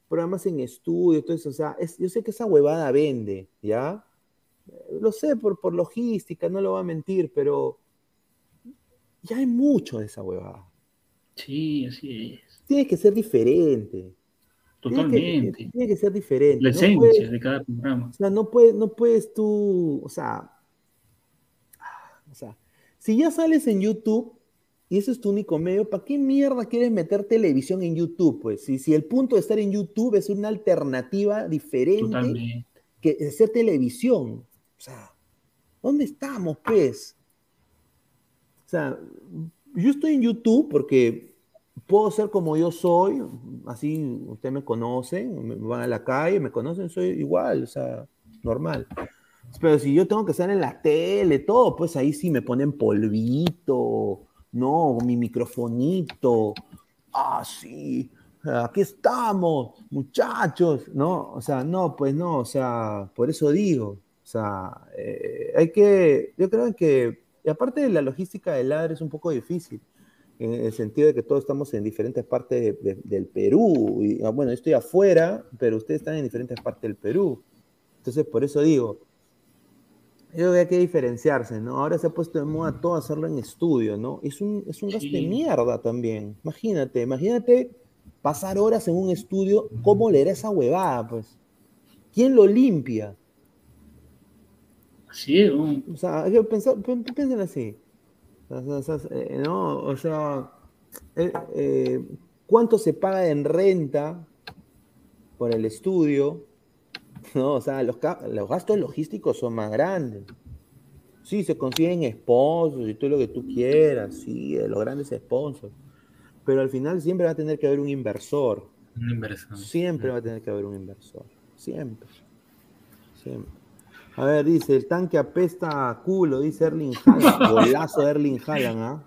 programas en estudio, todo eso. O sea, es- yo sé que esa huevada vende, ¿ya? Eh, Lo sé por, por logística, no lo voy a mentir, pero ya hay mucho de esa huevada. Sí, así es. Tiene que ser diferente. Tiene que, Totalmente. tiene que ser diferente. La No esencia puedes- de cada programa. o sea, no puedes, no puedes tú, o sea, ah, o sea, si ya sales en YouTube y ese es tu único medio, ¿para qué mierda quieres meter televisión en YouTube? Pues si, si el punto de estar en YouTube es una alternativa diferente Totalmente. que hacer televisión. O sea, ¿dónde estamos, pues? O sea, yo estoy en YouTube porque puedo ser como yo soy, así ustedes me conocen, me van a la calle, me conocen, soy igual, o sea, normal. Pero si yo tengo que estar en la tele, todo, pues ahí sí me ponen polvito, no, mi microfonito, ah, sí, aquí estamos, muchachos, ¿no? O sea, no, pues no, o sea, por eso digo, o sea, eh, hay que, yo creo que, y aparte de la logística del ladre es un poco difícil, en el sentido de que todos estamos en diferentes partes de- de- del Perú, y ah, bueno, yo estoy afuera, pero ustedes están en diferentes partes del Perú, entonces por eso digo, yo creo que hay que diferenciarse, ¿no? Ahora se ha puesto de moda todo hacerlo en estudio, ¿no? Es un, es un gasto de mierda también. Imagínate, imagínate pasar horas en un estudio, ¿cómo leer esa huevada, pues? ¿Quién lo limpia? Así es. ¿no? O sea, hay que pensar, pen- piensen así. O sea, eh, ¿no? O sea, eh, eh, ¿cuánto se paga en renta por el estudio? ¿No? O sea, los, los gastos logísticos son más grandes. Sí, se consiguen sponsors y todo lo que tú quieras, sí, eh, los grandes sponsors. Pero al final siempre va a tener que haber un inversor. Una inversión. Siempre va a tener que haber un inversor. Siempre. Siempre. A ver, dice, el tanque apesta a culo, dice Erling Haaland. Golazo de Erling Haaland, ¿ah?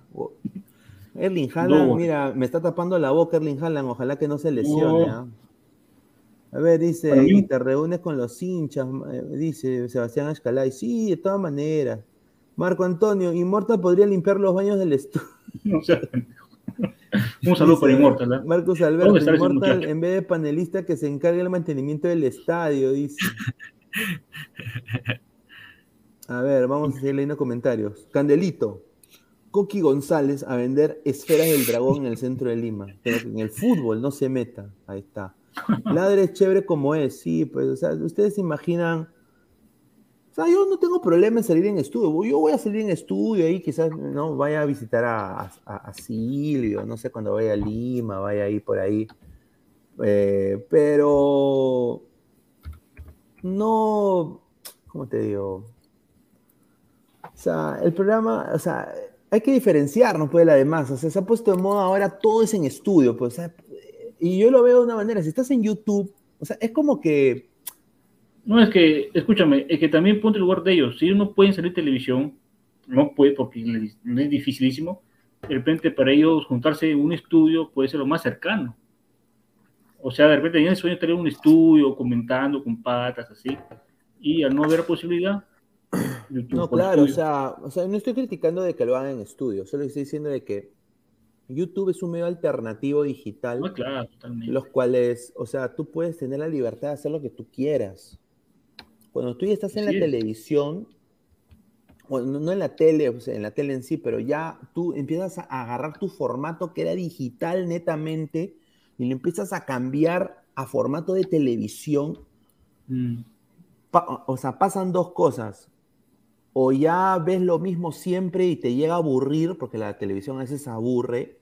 Erling Haaland, No. mira, me está tapando la boca Erling Haaland, ojalá que no se lesione. ¿ah? A ver, dice, y te reúnes con los hinchas, eh, dice Sebastián Ashkalay. Sí, de todas maneras. Marco Antonio, Inmortal podría limpiar los baños del estudio. Un saludo para Dice Immortal. ¿ah? Marcos ¿Dónde Alberto, muchacho? en vez de panelista que se encargue del mantenimiento del estadio, dice. A ver, vamos a seguir leyendo comentarios. Candelito, Coqui González a vender esferas del dragón en el centro de Lima. Pero en el fútbol no se meta. Ahí está. Ladre es chévere como es, sí, pues, o sea, ustedes se imaginan. O sea, yo no tengo problema en salir en estudio. Yo voy a salir en estudio ahí, quizás no vaya a visitar a, Silvio, no sé, cuando vaya a Lima, vaya ahí por ahí. Eh, pero no, ¿cómo te digo? O sea, el programa, o sea, hay que diferenciarnos pues de la demás. O sea, se ha puesto de moda ahora todo es en estudio, pues, o y yo lo veo de una manera, si estás en YouTube, o sea, es como que, No, es que, escúchame, es que también ponte el lugar de ellos. Si ellos no pueden salir televisión, no puede porque les- es dificilísimo, de repente para ellos juntarse en un estudio puede ser lo más cercano. O sea, de repente tenían el sueño de tener un estudio comentando con patas, así, y al no haber posibilidad, YouTube no, claro, o sea, o sea, no estoy criticando de que lo hagan en estudio, solo estoy diciendo de que YouTube es un medio alternativo digital. Ah, claro, totalmente. los cuales, o sea, tú puedes tener la libertad de hacer lo que tú quieras. Cuando tú ya estás en la televisión, bueno, no- no en la tele, o sea, en la tele en sí, pero ya tú empiezas a agarrar tu formato que era digital netamente y lo empiezas a cambiar a formato de televisión. Mm, o sea, pasan dos cosas. O ya ves lo mismo siempre y te llega a aburrir, porque la televisión a veces aburre,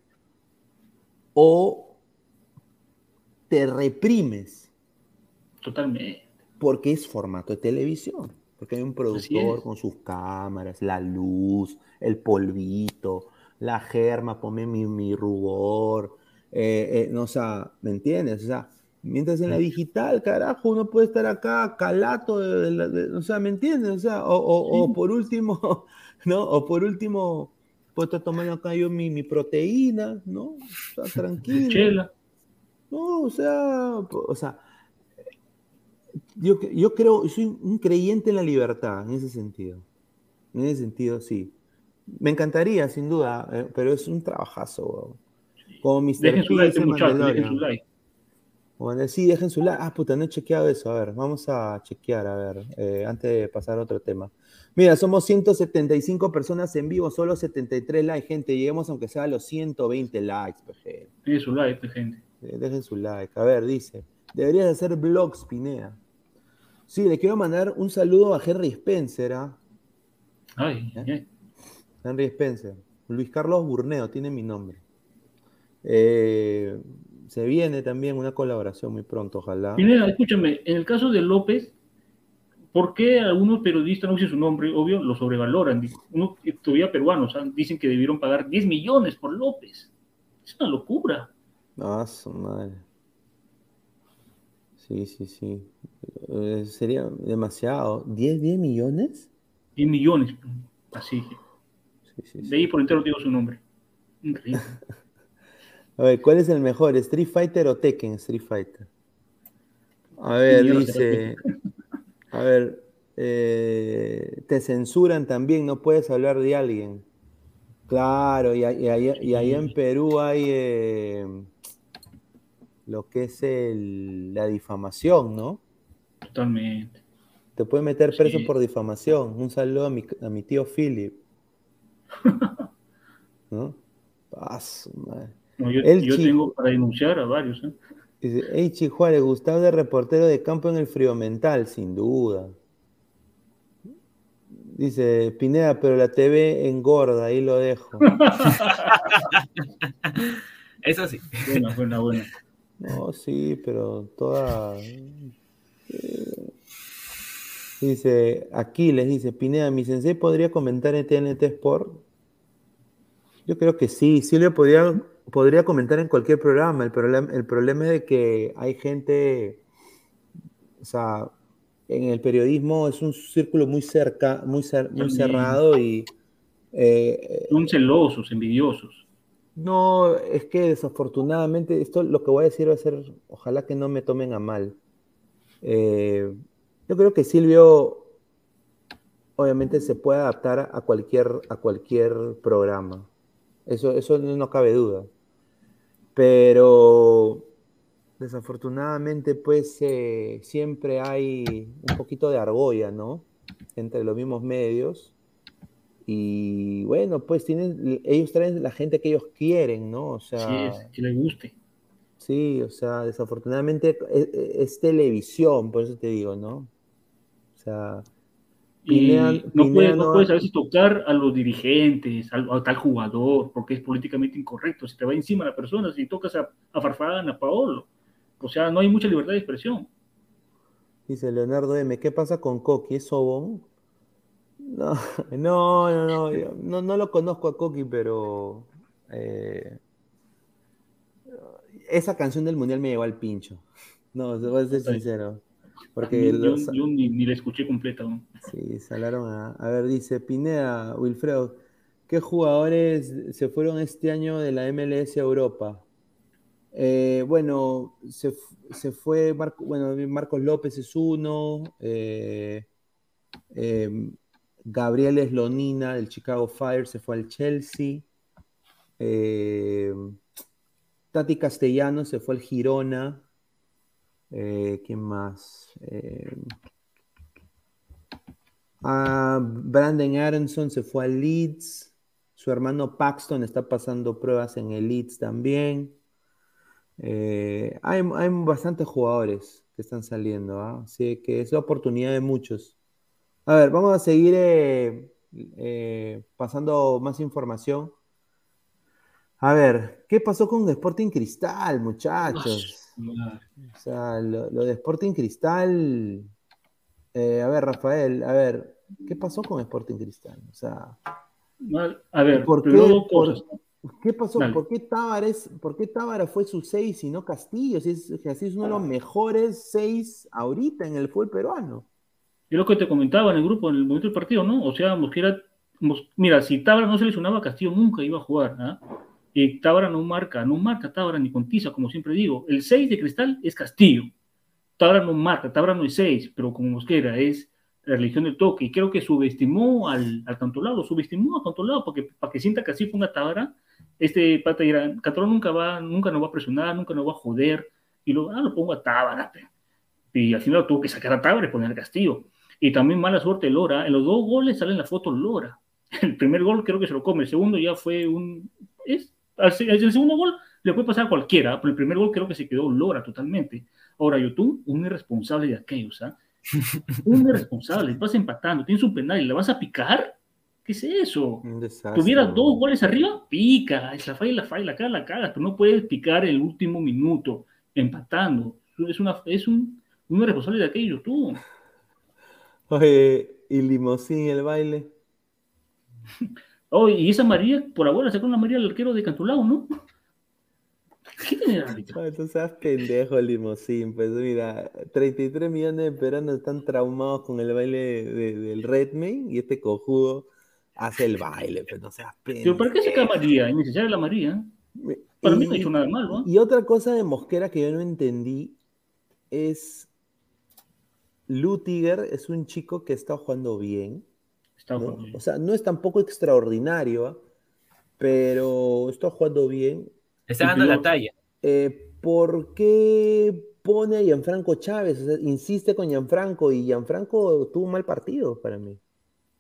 o te reprimes totalmente. porque es formato de televisión. Porque hay un productor con sus cámaras, la luz, el polvito, la germa, ponme mi, mi rubor, eh, eh, no, o sea, ¿me entiendes? O sea, mientras en la digital, carajo, uno puede estar acá calato, de de- o sea, ¿me entiendes? O sea, o, o- o por último, ¿no? O por último, puedo estar tomando acá yo mi, mi proteína, ¿no? O sea, tranquilo. Chela. No, o sea, po- o sea, yo, yo creo, soy un creyente en la libertad, en ese sentido. En ese sentido, sí. Me encantaría, sin duda, eh, pero es un trabajazo, weón. Como Mr. Dejen su like, muchachos, dejen su like. Bueno, sí, dejen su like. Ah, puta, no he chequeado eso. A ver, vamos a chequear, a ver, eh, antes de pasar a otro tema. Mira, somos 175 personas en vivo, solo 73 likes, gente. Lleguemos aunque sea a los 120 likes, pues, gente. Dejen su like, pues, gente. Eh, Dejen su like. A ver, dice. Deberías hacer vlogs, Pinea. Sí, le quiero mandar un saludo a Henry Spencer, ¿ah? Ay, ay. Henry Spencer. Luis Carlos Burneo, tiene mi nombre. Eh, se viene también una colaboración muy pronto, ojalá. Pineda, escúchame, en el caso de López, ¿por qué algunos periodistas, no sé su nombre, obvio, lo sobrevaloran? Uno, todavía peruanos, ah, dicen que debieron pagar 10 millones por López. Es una locura. Ah, su madre. Sí, sí, sí. Eh, sería demasiado. ¿10, 10 millones? 10 millones. Así. Sí, sí, sí. De ahí por entero digo su nombre. Increíble. A ver, ¿cuál es el mejor? ¿Street Fighter o Tekken? Street Fighter. A ver, dice. A ver, eh, te censuran también, no puedes hablar de alguien. Claro, y, ahí- y ahí, y ahí en Perú hay eh, lo que es el- la difamación, ¿no? Totalmente. Te pueden meter preso Sí. por difamación. Un saludo a mi, a mi tío Philip. ¿No? Ah, madre. No, yo tengo para denunciar a varios. ¿eh? Dice, hey Chijuárez, Gustavo de reportero de campo en el frío mental, sin duda. Dice, Pineda, pero la TV engorda, ahí lo dejo. Eso sí. Buena, buena, buena. No, sí, pero toda... eh, Dice, Aquiles, dice, Pineda, mi sensei podría comentar en TNT Sport. Yo creo que sí, Silvio podría, podría comentar en cualquier programa. El problema, el problema es de que hay gente, o sea, en el periodismo es un círculo muy cerca, muy, cer- muy cerrado y eh, Son celosos, envidiosos. no, es que desafortunadamente, esto lo que voy a decir va a ser, ojalá que no me tomen a mal. Eh, yo creo que Silvio, obviamente, se puede adaptar a cualquier, a cualquier programa. Eso, eso no cabe duda. Pero desafortunadamente, pues eh, siempre hay un poquito de argolla, ¿no? Entre los mismos medios. Y bueno, pues tienen, ellos traen la gente que ellos quieren, ¿no? O sea, Sí, es, que les guste. sí, o sea, desafortunadamente es, es televisión, por eso te digo, ¿no? O sea, No, Pineda puedes, no puedes a veces tocar a los dirigentes, a, tal jugador, porque es políticamente incorrecto. Si te va encima la persona, si tocas a, a Farfán, a Paolo. O sea, no hay mucha libertad de expresión. dice Leonardo M, ¿qué pasa con Coqui? ¿Es Sobón? No, no, no, no, yo no, no lo conozco a Coqui, pero eh, esa canción del Mundial me llevó al pincho. No, voy a ser sincero. Porque yo los- yo ni, ni la escuché completa. Sí, salaron a. A ver, dice Pineda, Wilfredo, ¿qué jugadores se fueron este año de la MLS a Europa? Eh, bueno, se, se fue Marco, bueno, Marcos López es uno, eh, eh, Gabriel Eslonina del Chicago Fire se fue al Chelsea, eh, Tati Castellano se fue al Girona, eh, ¿quién más? Eh, Ah, Brandon Aronson se fue al Leeds. Su hermano Paxton está pasando pruebas en el Leeds también. Eh, hay, hay bastantes jugadores que están saliendo, ¿ah? Así que es la oportunidad de muchos. A ver, vamos a seguir pasando más información. A ver, ¿qué pasó con Sporting Cristal, muchachos? O sea, lo, lo de Sporting Cristal. eh, a ver, Rafael, a ver, ¿qué pasó con Sporting Cristal? O sea, Mal- A ver, ¿por qué, por. ¿Qué pasó? Dale. ¿Por qué, ¿Por qué Tábara fue su 6 y no Castillo? Si es, que así es uno de los mejores 6 ahorita en el fútbol peruano. Es lo que te comentaba en el grupo, en el momento del partido, ¿no? O sea, Mosquera, Mos- mira, si Tábara no se lesionaba, Castillo nunca iba a jugar, ¿ah? Y Tábara no marca, no marca Tábara ni con tiza, como siempre digo. El 6 de Cristal es Castillo. Tábara no marca, Tábara no es 6, pero como Mosquera es la religión del toque. Y creo que subestimó al, al Cantolao, subestimó al Cantolao para que, para que sienta que así ponga Tábara. Este pata dirá, Cantolao nunca va, nunca nos va a presionar, nunca nos va a joder. Y lo, ah, lo pongo a Tábara. Y al final tuvo que sacar a Tábara y poner a Castillo. Y también mala suerte Lora. En los dos goles sale en la foto Lora. El primer gol creo que se lo come. El segundo ya fue un. Es, el segundo gol le puede pasar a cualquiera, pero el primer gol creo que se quedó Lora totalmente. Ahora, YouTube, un irresponsable de aquellos, ¿ah? Un irresponsable. Vas empatando, tienes un penal y le vas a picar. ¿Qué es eso? Tuvieras dos goles arriba, pica. Es la falla, la falla, la caga, la caga. Pero no puedes picar el último minuto, empatando. Es, una, es un, un irresponsable de aquellos, tú. Oye, y Limosín el baile. Oh, y esa María, por ahora sacó una María al arquero de Cantulao, ¿no? ¿Qué tiene el árbitro? Ay, tú seas pendejo, Limosín. Pues mira, 33 millones de peruanos están traumados con el baile de- del Redmayne y este cojudo hace el baile, pues no seas Pero pendejo. ¿para qué saca María? Innecesaria la María. Para mí no ha hecho nada malo, ¿ah? Y otra cosa de Mosquera que yo no entendí es Lutiger es un chico que está jugando bien, Está ¿no? O sea, no es tampoco extraordinario, pero está jugando bien. Está dando la talla. Eh, ¿Por qué pone a Gianfranco Chávez? O sea, insiste con Gianfranco y Gianfranco tuvo un mal partido para mí.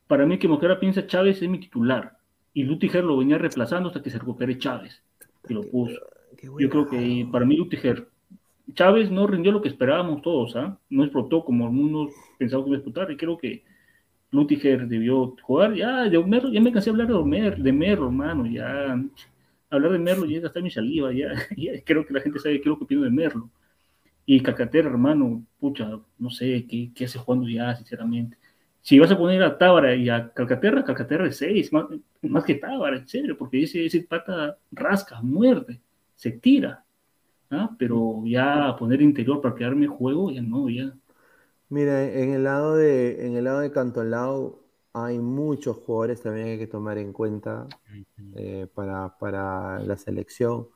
Para mí que Mosquera piensa Chávez es mi titular. Y Lutiger lo venía reemplazando hasta que se recupere Chávez. Y lo puso. Yo creo que para mí Lutiger. Chávez no rindió lo que esperábamos todos, ¿ah? No explotó como algunos pensaban que iba a explotar. Y creo que Lutiger debió jugar. Ya, de Merlo, ya me cansé de hablar de, Omer, de Merlo, hermano. Ya, hablar de Merlo ya gastar mi saliva. Ya, ya creo que la gente sabe qué es lo que opino de Merlo. Y Calcaterra, hermano, pucha, no sé qué, qué hace jugando ya, sinceramente. Si vas a poner a Tábara y a Calcaterra, Calcaterra es 6, más, más que Tábara, en serio, porque ese, ese pata rasca, muerde, se tira. ¿ah? Pero ya poner interior para quedarme juego, ya no, ya. Mira, en el lado de, en el lado de Cantolao hay muchos jugadores también que hay que tomar en cuenta eh, para, para la selección.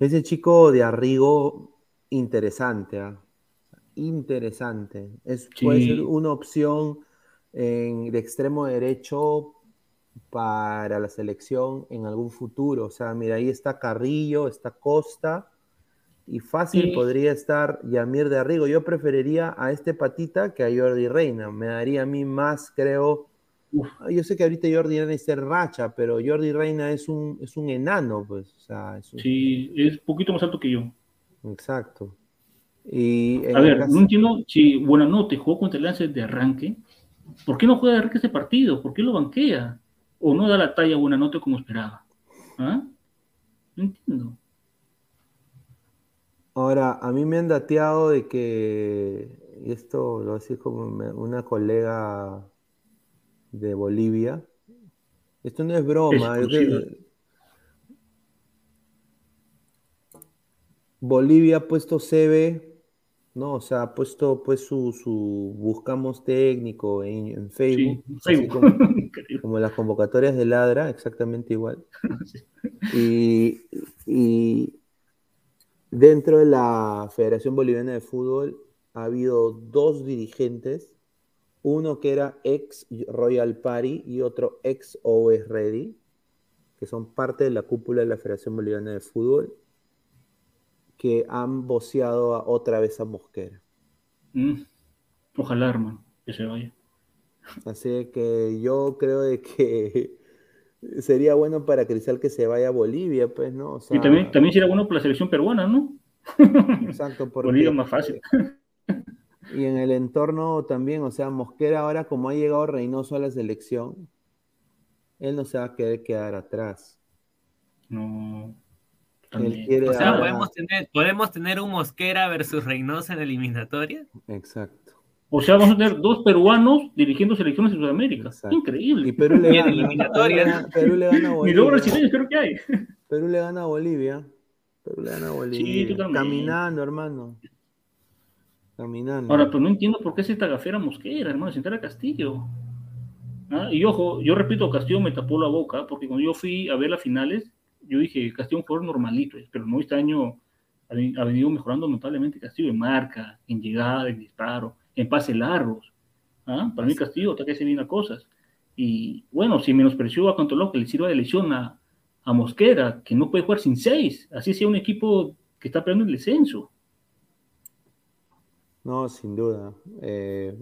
Ese chico de Arrigo, interesante, ¿ah? Interesante. Es, puede Sí. ser una opción en- de extremo derecho para la selección en algún futuro. O sea, mira, ahí está Carrillo, está Costa, y fácil Sí. podría estar Yamir de Arrigo. Yo preferiría a este patita que a Jordi Reina. Me daría a mí más, creo. Uf. Ah, Yo sé que ahorita Jordi Reina es racha, pero Jordi Reina es un, es un enano, pues. O sea, es un- Sí, es un poquito más alto que yo. Exacto. Y A ver, caso- no entiendo si Buenanote jugó contra el Lance de arranque. ¿Por qué no juega de arranque este partido? ¿Por qué lo banquea? ¿O no da la talla a Buenanote como esperaba? ¿Ah? No entiendo. Ahora, a mí me han dateado de que, y esto lo así como una colega de Bolivia, esto no es broma, es que-. Bolivia ha puesto CB, ¿no? O sea, ha puesto pues su, su buscamos técnico en, en Sí, Facebook, Facebook. como las convocatorias de Ladra, exactamente igual. Y, y dentro de la Federación Boliviana de Fútbol ha habido dos dirigentes, uno que era ex Royal Party y otro ex Always Ready, que son parte de la cúpula de la Federación Boliviana de Fútbol, que han voceado a- otra vez a Mosquera. Mm. Ojalá, hermano, que se vaya. Así que yo creo de que sería bueno para Cristal que se vaya a Bolivia, pues, ¿no? O sea, Y también, también sería bueno por la selección peruana, ¿no? exacto, porque, Bolivia es más fácil. y en el entorno también, o sea, Mosquera ahora como ha llegado Reynoso a la selección, él no se va a querer quedar atrás. No. Él O sea, ahora- ¿podemos tener, ¿podemos tener un Mosquera versus Reynosa en la eliminatoria? Exacto. O sea, vamos a tener dos peruanos dirigiendo selecciones de Sudamérica. Exacto. Increíble. Y Perú le Y en gana. Perú eliminatorias. le gana- Perú le gana a Ni dos Bolivia. brasileños creo que hay. Perú le gana a Bolivia. Perú le gana a Bolivia. totalmente. Caminando, hermano. Caminando. Ahora, pero no entiendo por qué esa tagafera mosquera, hermano, sentar a Castillo. ¿Ah? Y ojo, yo repito, Castillo me tapó la boca, porque cuando yo fui a ver las finales, yo dije, Castillo es un jugador normalito, pero no este año ha venido mejorando notablemente Castillo en marca, en llegada, en disparo, en pases largos. ¿Ah? Para mí Castillo está que hace bien las cosas. Y bueno, si menospreció a Cantoló, que le sirva de lesión a, a Mosquera, que no puede jugar sin seis, así sea un equipo que está peleando el descenso. No, sin duda. Eh,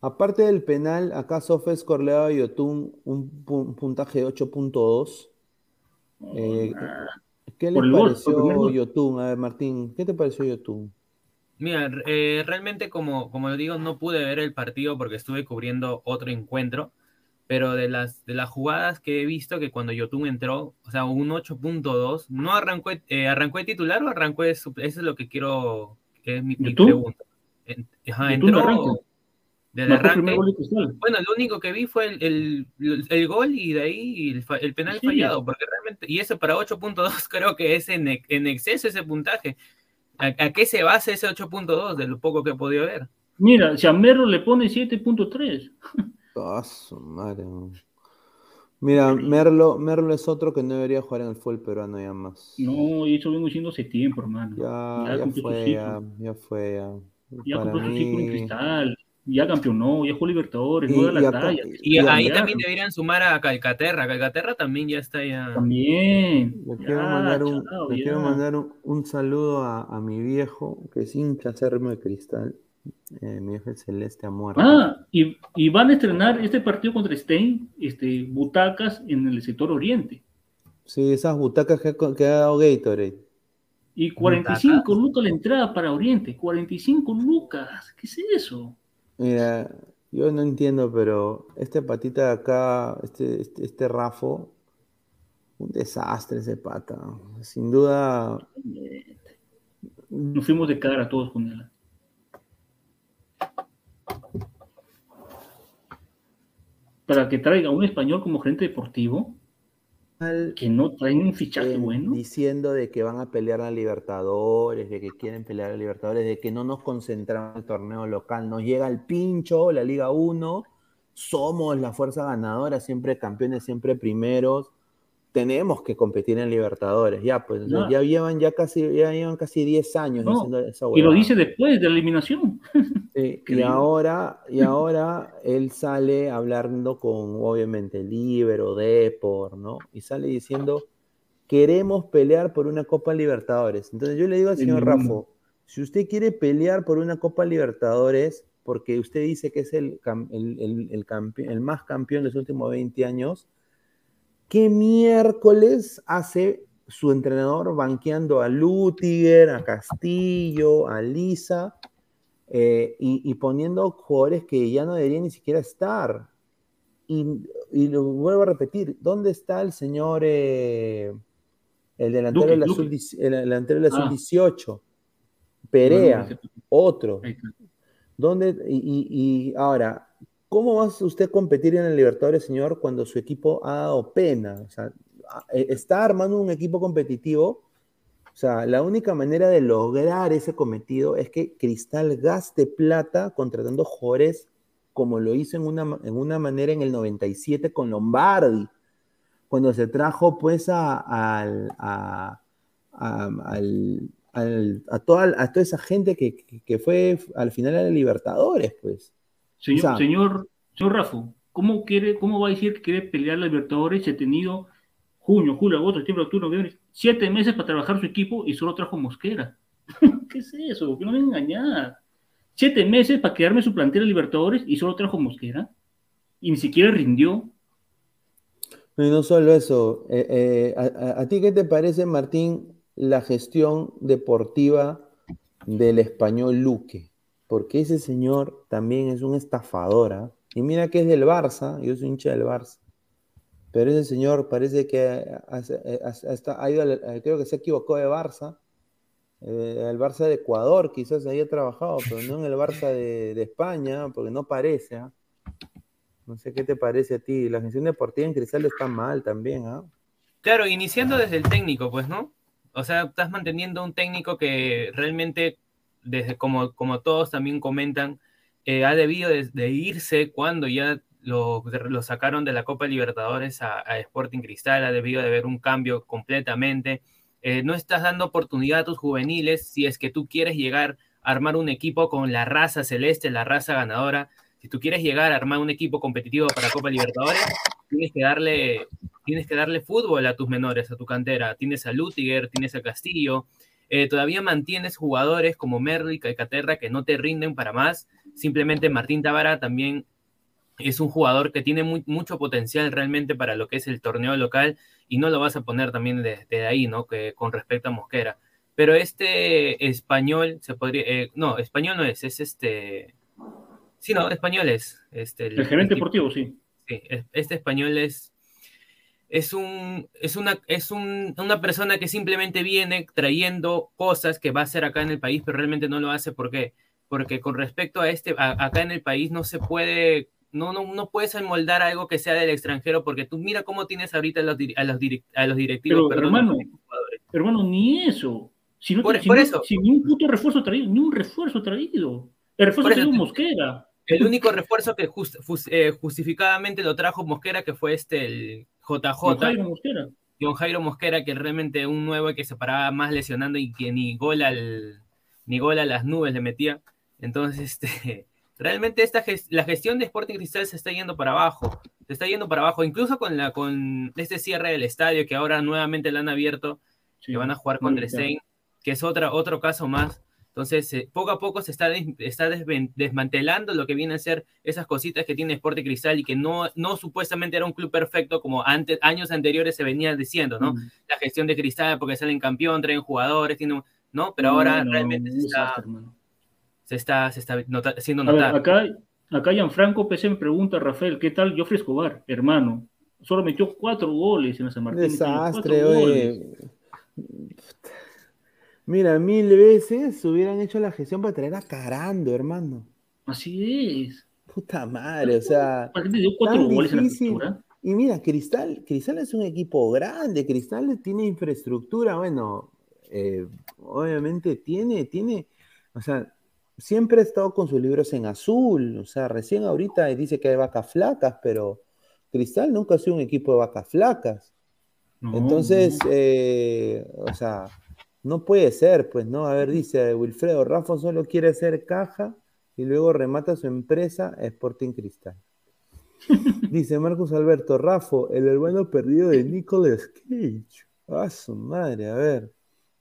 aparte del penal, acá Sofes Corlea y Yotun un, pu- un puntaje de 8.2. Eh, ¿Qué el pareció. Yotun? A ver, Martín, ¿qué te pareció Yotun? Mira, eh, realmente como, como lo digo, no pude ver el partido porque estuve cubriendo otro encuentro, pero de las, de las jugadas que he visto que cuando Yotun entró, o sea, un 8.2, ¿no arrancó, eh, arrancó de titular o arrancó de Eso es lo que quiero, que es mi, mi pregunta. En- ajá, entró del arranque. Bueno, lo único que vi fue el, el- el gol y de ahí el, el penal Sí. fallado, porque realmente, y eso para 8.2 creo que es en, en exceso ese puntaje. ¿A, a qué se basa ese 8.2 de lo poco que he podido ver? Mira, si a Merlo le pone 7.3. Ah, su madre. Mira, Merlo, Merlo es otro que no debería jugar en el fútbol peruano ya más. No, y eso vengo diciendo hace tiempo, hermano. Ya, Ya fue, ya, ya fue, ya. Ya Para compró su ciclo en mí- cristal, ya campeonó, ya jugó Libertadores, Y- no da la talla. Y Y ahí también deberían sumar a Calcaterra. Calcaterra también ya está ya. También. Le Ya, quiero mandar un, chao, le ya. quiero mandar un, un saludo a, a mi viejo, que es hincha de cristal. Eh, mi viejo es celeste a muerte. Ah, y, y van a estrenar este partido contra Stein, este, butacas en el sector oriente. Sí, esas butacas que, ha- que ha dado Gatorade. Y 45 lucas la entrada para Oriente. 45 lucas. ¿Qué es eso? Mira, yo no entiendo, pero este patita de acá, este, este, este Rafo, un desastre ese pata. Sin duda, Nos fuimos de cara todos con él. Para que traiga un español como gerente deportivo, que no traen un fichaje eh, bueno. diciendo de que van a pelear a Libertadores, de que quieren pelear a Libertadores, de que no nos concentramos en el torneo local. Nos llega el pincho, la Liga 1, somos la fuerza ganadora, siempre campeones, siempre primeros. Tenemos que competir en Libertadores, ya, pues No. ya llevan ya casi, ya llevan casi 10 años No, diciendo esa Y lo huevada. dice después de la eliminación. Sí, y ahora, y ahora él sale hablando con, obviamente, Libero, Depor, ¿no? Y sale diciendo, queremos pelear por una Copa Libertadores. Entonces yo le digo al señor. Rafo, si usted quiere pelear por una Copa Libertadores, porque usted dice que es el, el, el- el más campeón de los últimos 20 años, ¿qué miércoles hace su entrenador banqueando a Lutiger, a Castillo, a Lisa? eh, y, y poniendo jugadores que ya no deberían ni siquiera estar. Y, y lo vuelvo a repetir, ¿dónde está el señor, eh, el delantero Luque, de la Luque. sub- el delantero de la Ah. sub-18? Perea, otro. ¿Dónde, y, y- y ahora, ¿cómo va usted a competir en el Libertadores, señor, cuando su equipo ha dado pena? O sea, eh, está armando un equipo competitivo. O sea, la única manera de lograr ese cometido es que Cristal gaste plata contratando jugadores como lo hizo en una, en una manera en el 97 con Lombardi, cuando se trajo pues a, a, a- a toda, toda esa gente que, que- que fue al final a la Libertadores, pues. Señor, señor, señor Rafo, ¿cómo, quiere, ¿cómo va a decir que quiere pelear la Libertadores si ha tenido junio, julio, agosto, septiembre, octubre, noviembre, siete meses para trabajar su equipo y solo trajo Mosquera? ¿Qué es eso? Que no me engañar. Siete meses para quedarme su plantera de Libertadores y solo trajo Mosquera. Y ni siquiera rindió. No, y no solo eso, eh, eh, a, a- ¿a ti qué te parece, Martín, la gestión deportiva del español Luque? Porque ese señor también es un estafador, ¿ah? Y mira que es del Barça, yo soy hincha del Barça. Pero ese señor parece que ha- ido, al- eh, creo que se equivocó de Barça Eh, el Barça de Ecuador quizás haya trabajado, pero no en el Barça de, España, porque no parece. ¿ah? No sé qué te parece a ti. La gestión deportiva en Cristal está mal también. ¿ah? Claro, iniciando desde el técnico, pues, ¿no? O sea, estás manteniendo un técnico que realmente, desde como, como todos también comentan, eh, ha debido de, irse cuando ya lo, sacaron de la Copa Libertadores a, Sporting Cristal, ha debido de haber un cambio completamente. Eh, no estás dando oportunidad a tus juveniles si es que tú quieres llegar a armar un equipo con la raza celeste, la raza ganadora. Si tú quieres llegar a armar un equipo competitivo para Copa Libertadores, tienes que darle, tienes que darle fútbol a tus menores, a tu cantera. Tienes a Lutiger, tienes a Castillo. Eh, todavía mantienes jugadores como y Calcaterra que no te rinden para más. Simplemente Martín Tábara también es un jugador que tiene muy, mucho potencial realmente para lo que es el torneo local y no lo vas a poner también desde de ahí, ¿no? Que con respecto a Mosquera. Pero este español se podría, eh, no, español no es, es este, sí, no, español es. Este, el, el gerente el deportivo, sí. Sí, este español es, es, un, es, una, es un, una persona que simplemente viene trayendo cosas que va a hacer acá en el país, pero realmente no lo hace. ¿Por qué? Porque con respecto a este, a, acá en el país no se puede no, no, no puedes enmoldar algo que sea del extranjero, porque tú mira cómo tienes ahorita a los, a los, direct, a los directivos. Pero, perdón, hermano, hermano, ni eso. Si no, por, si por no, eso. Si ni un puto refuerzo traído, ni un refuerzo traído. El refuerzo traído Mosquera. El único refuerzo que just, just, eh, justificadamente lo trajo Mosquera, que fue este, el JJ. Don Jairo Mosquera. Don Jairo Mosquera, que realmente un nuevo que se paraba más lesionando y que ni gol al, ni gol a las nubes le metía. Entonces, este realmente esta gest la gestión de Sporting Cristal se está yendo para abajo, se está yendo para abajo, incluso con, la, con este cierre del estadio que ahora nuevamente lo han abierto, sí, que van a jugar contra Stein, que es otra, otro caso más. Entonces, eh, poco a poco se está, des está desmantelando lo que vienen a ser esas cositas que tiene Sporting Cristal y que no, no supuestamente era un club perfecto como antes, años anteriores se venía diciendo, ¿no? Mm. La gestión de Cristal porque salen campeón, traen jugadores, tienen, ¿no? Pero ahora no, realmente se está... Desastre, se está, se está nota haciendo notar. Ver, acá, acá Gianfranco PC me pregunta, Rafael, ¿qué tal Joffrey Escobar, hermano? Solo metió cuatro goles en San Martín. Desastre, oye. Mira, mil veces hubieran hecho la gestión para traer a Carando, hermano. Así es. Puta madre, o sea. ¿Para qué te dio cuatro goles difícil. en la pintura? Y mira, Cristal, Cristal es un equipo grande, Cristal tiene infraestructura, bueno, eh, obviamente tiene, tiene, o sea, siempre ha estado con sus libros en azul, o sea, recién ahorita dice que hay vacas flacas, pero Cristal nunca ha sido un equipo de vacas flacas. No, Entonces, no. Eh, o sea, no puede ser, pues, ¿no? A ver, dice Wilfredo, Rafa solo quiere hacer caja y luego remata su empresa Sporting Cristal. dice Marcos Alberto, Rafa, el hermano perdido de Nicolas Cage. A ah, su madre, a ver.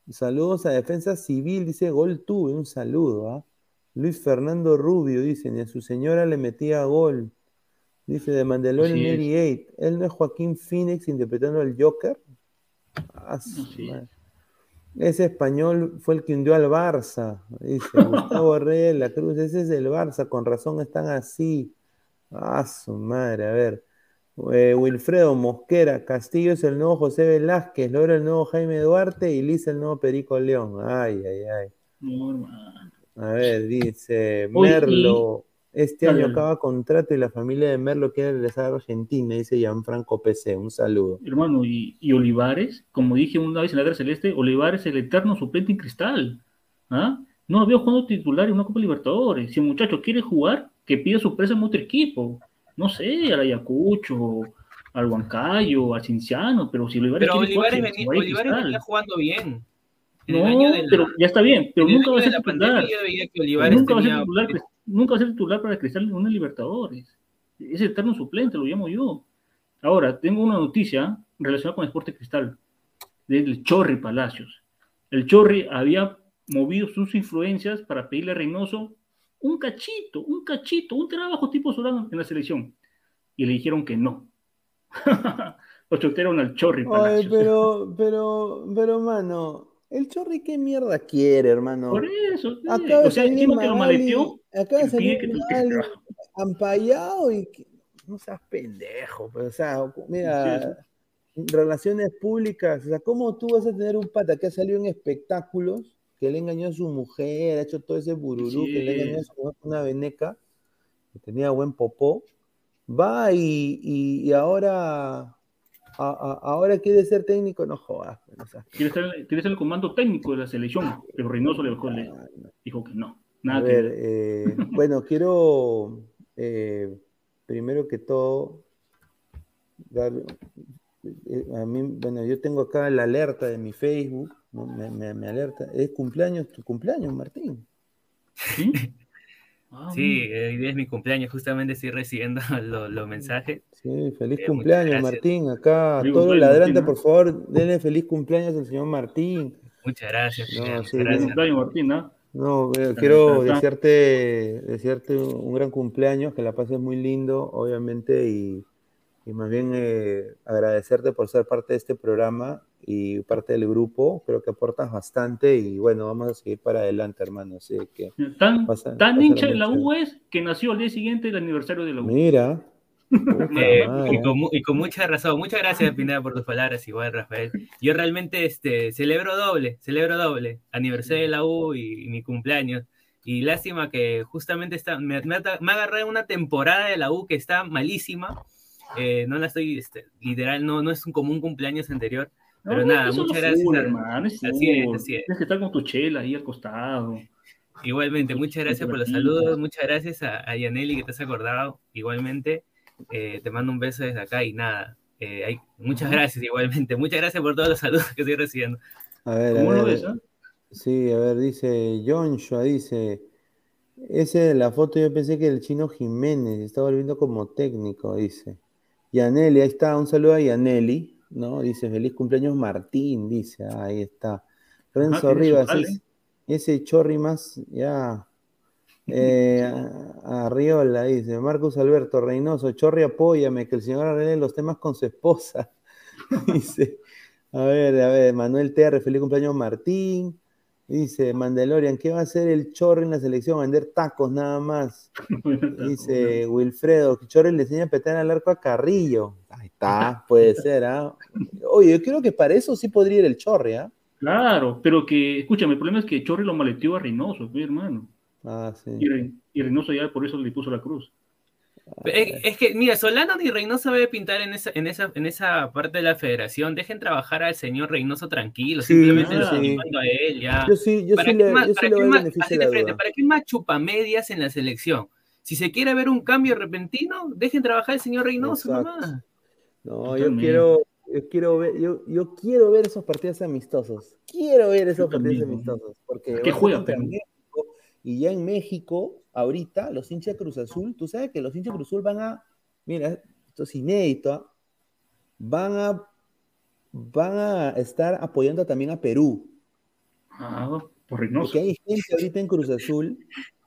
Saludos a Defensa Civil, dice Gol tuve, un saludo, ¿ah? Luis Fernando Rubio, dice, ni a su señora le metía gol. Dice, de Mandalorian sí. 88. ¿Él no es Joaquín Phoenix interpretando al Joker? Ah, sí. Ese español fue el que hundió al Barça. Dice, Gustavo Reyes La Cruz, ese es el Barça, con razón están así. Ah, su madre, a ver. Eh, Wilfredo Mosquera, Castillo es el nuevo José Velázquez, Loro el nuevo Jaime Duarte y Liz el nuevo Perico León. Ay, ay, ay. No, a ver, dice Merlo. Este año acaba contrato y la familia de Merlo quiere regresar a Argentina, dice Gianfranco PC. Un saludo. Hermano, y, y Olivares, como dije una vez en la Guerra Celeste, Olivares el eterno suplente en cristal. ¿Ah? No lo veo jugando titular en una Copa Libertadores. Si el muchacho quiere jugar, que pida su presa en otro equipo. No sé, al Ayacucho, al Huancayo, al Cinciano, pero si Olivares pero quiere Olivares, jugar, venía, Olivares venía jugando bien. No, pero ya está bien, pero nunca va a ser titular. Nunca va a ser titular, nunca va a ser titular para Cristal en una Libertadores. Es eterno suplente, lo llamo yo. Ahora, tengo una noticia relacionada con Esporte Cristal, del Chorri Palacios. El Chorri había movido sus influencias para pedirle a Reynoso un cachito, un cachito, un trabajo tipo Solano en la selección. Y le dijeron que no. Lo chotearon al Chorri Palacios. Ay, pero, pero, pero, mano, el Chorri, ¿qué mierda quiere, hermano? Por eso. Acaba o sea, encima que lo maleteó. Acaba de salir mal, ampallado y... Que... No seas pendejo, pero, o sea, mira, sí, relaciones públicas, o sea, ¿cómo tú vas a tener un pata que ha salido en espectáculos que le engañó a su mujer, ha hecho todo ese bururú, que le engañó a su mujer una veneca, que tenía buen popó, va y, y- y ahora, a- a- ahora quiere ser técnico, no jodas. o sea, Quiere en el comando técnico de la selección, pero Reynoso le le dijo que no. Nada A que ver, eh, bueno, quiero eh, primero que todo dar eh, a mí, bueno, yo tengo acá la alerta de mi Facebook, me, me- me alerta, es cumpleaños, tu cumpleaños, Martín. ¿Sí? Ah, Sí, eh, hoy día es mi cumpleaños, justamente estoy recibiendo los los mensajes. Sí, feliz Eh, cumpleaños, gracias. Martín. Acá, Feliz todo cumpleaños, ladrante, Martín, por ¿no? favor, denle feliz cumpleaños al señor Martín. Muchas gracias. No, Pineda, sí, gracias. cumpleaños, Martín, ¿ah? No, eh, quiero desearte, desearte un gran cumpleaños, que la pases muy lindo, obviamente, y, y más bien eh, agradecerte por ser parte de este programa y parte del grupo. Creo que aportas bastante y bueno, vamos a seguir para adelante, hermano. Así que, Tan, Pasa- tan pasa hincha de la. U es que nació al día siguiente del aniversario de la U. mira. Eh, y, con, y con mucha razón. Muchas gracias, Pineda, por tus palabras, igual, Rafael. Yo realmente este, celebro doble, celebro doble. Aniversario de la U y, y mi cumpleaños. Y lástima que justamente está, me, me, me en una temporada de la U que está malísima. Eh, no la estoy, este, literal, no, no es un, como un cumpleaños anterior. Pero No, nada, eso muchas gracias. fútbol, a- hermano, es Así es, así es. Tienes que estar con tu chela ahí al costado. Igualmente, muchas gracias por los saludos, muchas gracias a, a Yaneli que te has acordado. Igualmente, eh, te mando un beso desde acá y nada. eh, hay, muchas gracias igualmente, muchas gracias por todos los saludos que estoy recibiendo. A ver, a ¿Cómo lo ver, ves? ah? Sí, a ver, dice Joshua, dice, ese de la foto yo pensé que el chino Jiménez está volviendo como técnico, dice. Yaneli, ahí está, un saludo a Yaneli, ¿no? Dice, feliz cumpleaños Martín, dice, ah, ahí está. Renzo tiene su Rivas, es- ese chorri más, ya. Eh, a, a Riola, dice, Marcos Alberto Reynoso, chorri, apóyame, que el señor arregle los temas con su esposa. dice, a ver, a ver, Manuel TR, feliz cumpleaños Martín. Dice Mandalorian, ¿qué va a hacer el Chorri en la selección? Vender tacos nada más. Dice Wilfredo, que Chorri le enseña a petar al arco a Carrillo. Ahí está, puede ser, ¿ah? Oye, yo creo que para eso sí podría ir el Chorri, ¿ah? Claro, pero que, escúchame, el problema es que Chorri lo maleteó a Reynoso, pues, hermano. Ah, sí. Y Reynoso ya por eso le puso la cruz. Es, es que, mira, Solano ni Reynoso debe pintar en esa, en, esa, en esa parte de la federación. Dejen trabajar al señor Reynoso tranquilo, Sí, simplemente sí, lo sí. animando a él ya. Yo sí, yo ¿Para sí qué le, más- yo sí para el más- así de frente. ¿Para qué más chupamedias en la selección? Si se quiere ver un cambio repentino, dejen trabajar al señor Reynoso Exacto. nomás. No, yo quiero, yo quiero ver, yo, yo quiero ver esos partidos amistosos. Quiero ver esos Yo partidos también, ¿no? amistosos. Porque ¿Qué juega? México, y ya en México, ahorita, los hinchas de Cruz Azul, tú sabes que los hinchas de Cruz Azul van a, mira, esto es inédito, van a, van a estar apoyando también a Perú. Ah, por Reynoso. Porque hay gente ahorita en Cruz Azul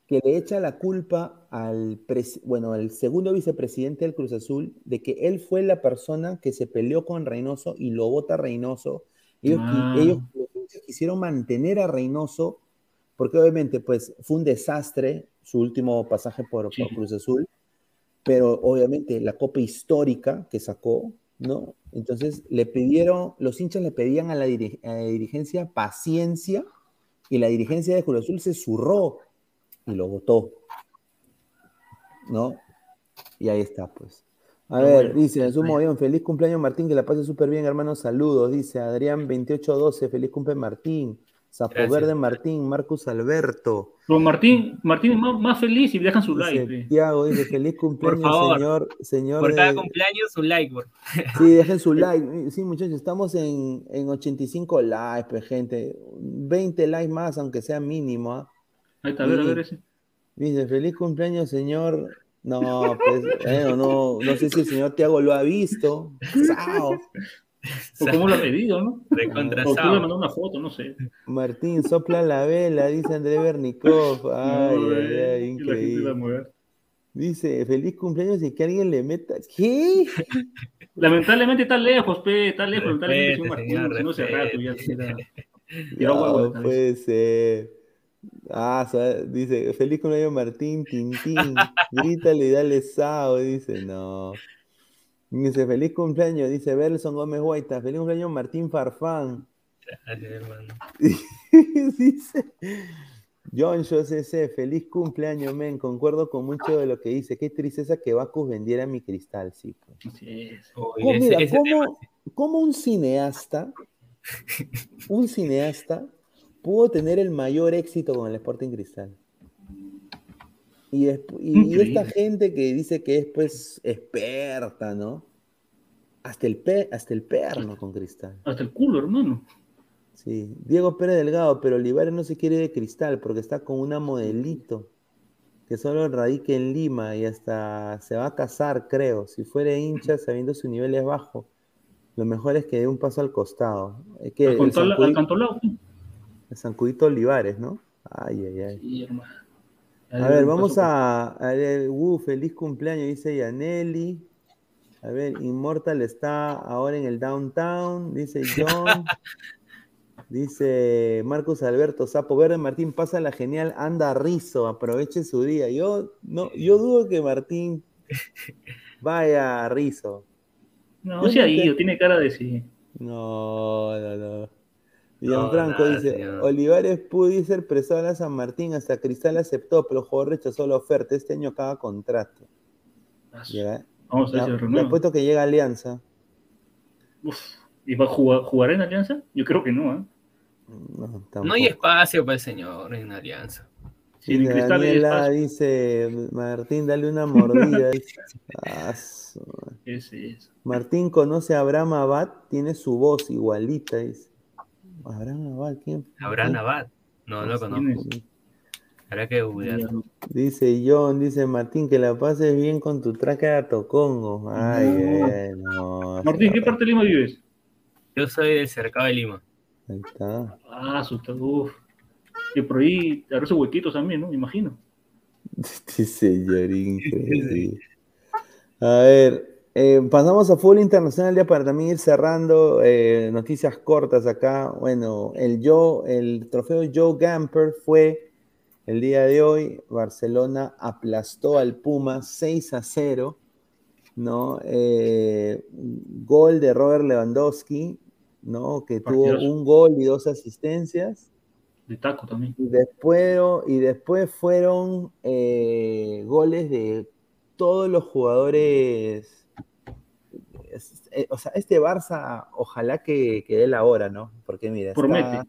que le echa la culpa al, bueno, al segundo vicepresidente del Cruz Azul de que él fue la persona que se peleó con Reynoso y lo vota Reynoso. Ellos, Ah. ellos quisieron mantener a Reynoso porque obviamente pues fue un desastre su último pasaje por. Cruz Azul, pero obviamente la copa histórica que sacó, ¿no? Entonces le pidieron, los hinchas le pedían a la, diri- a la dirigencia paciencia y la dirigencia de Cruz Azul se zurró y lo votó, ¿no? Y ahí está, pues. A ver, bueno, dice, en su movión, feliz cumpleaños Martín, que la pase súper bien, hermano, saludos. Dice Adrián 2812, feliz cumpleaños Martín. Sapo Gracias. Verde Martín, Marcus Alberto. Pero Martín, Martín es más, más feliz y dejan su Dice, like. Tiago dice, feliz cumpleaños, favor, señor, señor. Por cada de- cumpleaños, un like. por- Sí, dejen su like. Sí, muchachos, estamos en, en 85 likes, pues, gente. 20 likes más, aunque sea mínimo. ¿ah? Ahí está, a ver, a ver ese. Dice, feliz cumpleaños, señor. No, pues, bueno, no, no sé si el señor Tiago lo ha visto. Sao. O cómo lo ha pedido, ¿no? Recontra O tú le mandó una foto, no sé. Martín, sopla la vela, dice André Bernikov. Ay, No, ay, eh, ay, increíble. Dice, feliz cumpleaños y que alguien le meta. ¿Qué? Lamentablemente está lejos, pe, está lejos. Lamentablemente, señor señor, Martín, si no hace rato ya era- de No puede ser. Ah, dice, feliz cumpleaños Martín, Tintín. Grítale y dale sao. Dice, no. Dice, feliz cumpleaños. Dice Belson Gómez Guaita. Feliz cumpleaños Martín Farfán. Gracias, hermano. dice John CC, feliz cumpleaños, men. Concuerdo con mucho de lo que dice. Qué tristeza que Bacus vendiera mi cristal, sí. pues. ¿Cómo, ese- mira, ese tema- cómo- cómo un cineasta, un cineasta, pudo tener el mayor éxito con el Sporting Cristal? Y, despu- y- y esta gente que dice que es pues experta, ¿no? Hasta el, pe- hasta el perno con Cristal. Hasta el culo, hermano. Sí, Diego Pérez Delgado, pero Olivares no se quiere de cristal porque está con una modelito que solo radica en Lima y hasta se va a casar, creo. Si fuera hincha sabiendo su nivel es bajo, lo mejor es que dé un paso al costado. Es que Al, zancudito Olivares, ¿no? Ay, ay, ay. Sí, hermano. A ver, vamos a, a ver, uh, feliz cumpleaños, dice Yaneli. A ver, Immortal está ahora en el downtown, dice John. dice Marcos Alberto Sapo Verde Martín, pasa la genial, anda rizo, aproveche su día. Yo no, yo dudo que Martín vaya a rizo. No, sí, ahí, nunca- tiene cara de sí. No, no, no. No, Gianfranco nada, dice, señor. Olivares pudo ser prestado a San Martín, hasta Cristal aceptó, pero el jugador rechazó la oferta. Este año acaba contrato. Llega- Vamos a ver apuesto que llega Alianza. Uf, ¿Y va a jugar, jugar en Alianza? Yo creo que no, ¿eh? No, No hay espacio para el señor en Alianza. Sí, en Dice Cristal hay Daniela espacio. dice, Martín, dale una mordida. "Ah, es. Martín conoce a Abraham Abad, tiene su voz igualita. Dice. Abraham Abad, ¿quién? Abraham. Abad. No lo ¿Quién conozco. Habrá que googlear. Dice John, dice Martín, que la pases bien con tu traje de Tocongo. Ay, No. eh, no. Martín, ¿qué parte de Lima vives? Yo soy del cercado de Lima. Ahí está. Ah, su uf. Y por ahí habrá esos huequitos también, ¿no? Me imagino. Este señor increíble. A ver, eh, pasamos a fútbol internacional ya para también ir cerrando. eh, noticias cortas acá. Bueno, el, Joe, el trofeo Joe Gamper fue el día de hoy. Barcelona aplastó al Puma 6 a 0. ¿no? Eh, gol de Robert Lewandowski, ¿no? Que tuvo un gol y dos asistencias. De taco también. Y después, y después fueron eh, goles de todos los jugadores. Eh, o sea, este Barça, ojalá que, que dé la hora, ¿no? Porque mira, está-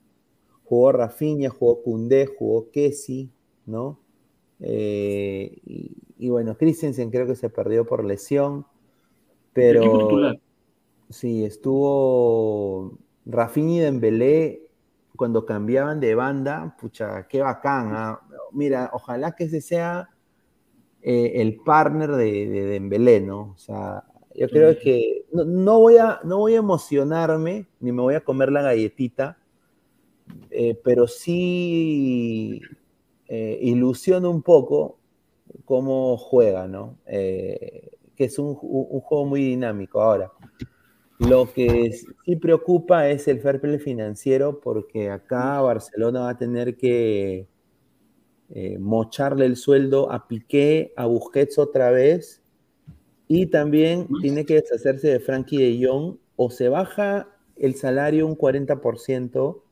jugó Rafinha, jugó Koundé, jugó Kessi, ¿no? Eh, y, y bueno, Christensen creo que se perdió por lesión, pero. Sí, estuvo Rafinha y Dembélé cuando cambiaban de banda, pucha, qué bacán. ¿ah? Mira, ojalá que ese sea eh, el partner de, de Dembélé, ¿no? O sea, yo creo que no, no voy a, no voy a emocionarme, ni me voy a comer la galletita, eh, pero sí eh, ilusiona un poco cómo juega, ¿no? Eh, que es un, un- juego muy dinámico. Ahora, lo que sí preocupa es el fair play financiero, porque acá Barcelona va a tener que eh, mocharle el sueldo a Piqué, a Busquets otra vez, y también tiene que deshacerse de Frankie de Jong, o se baja el salario un 40%,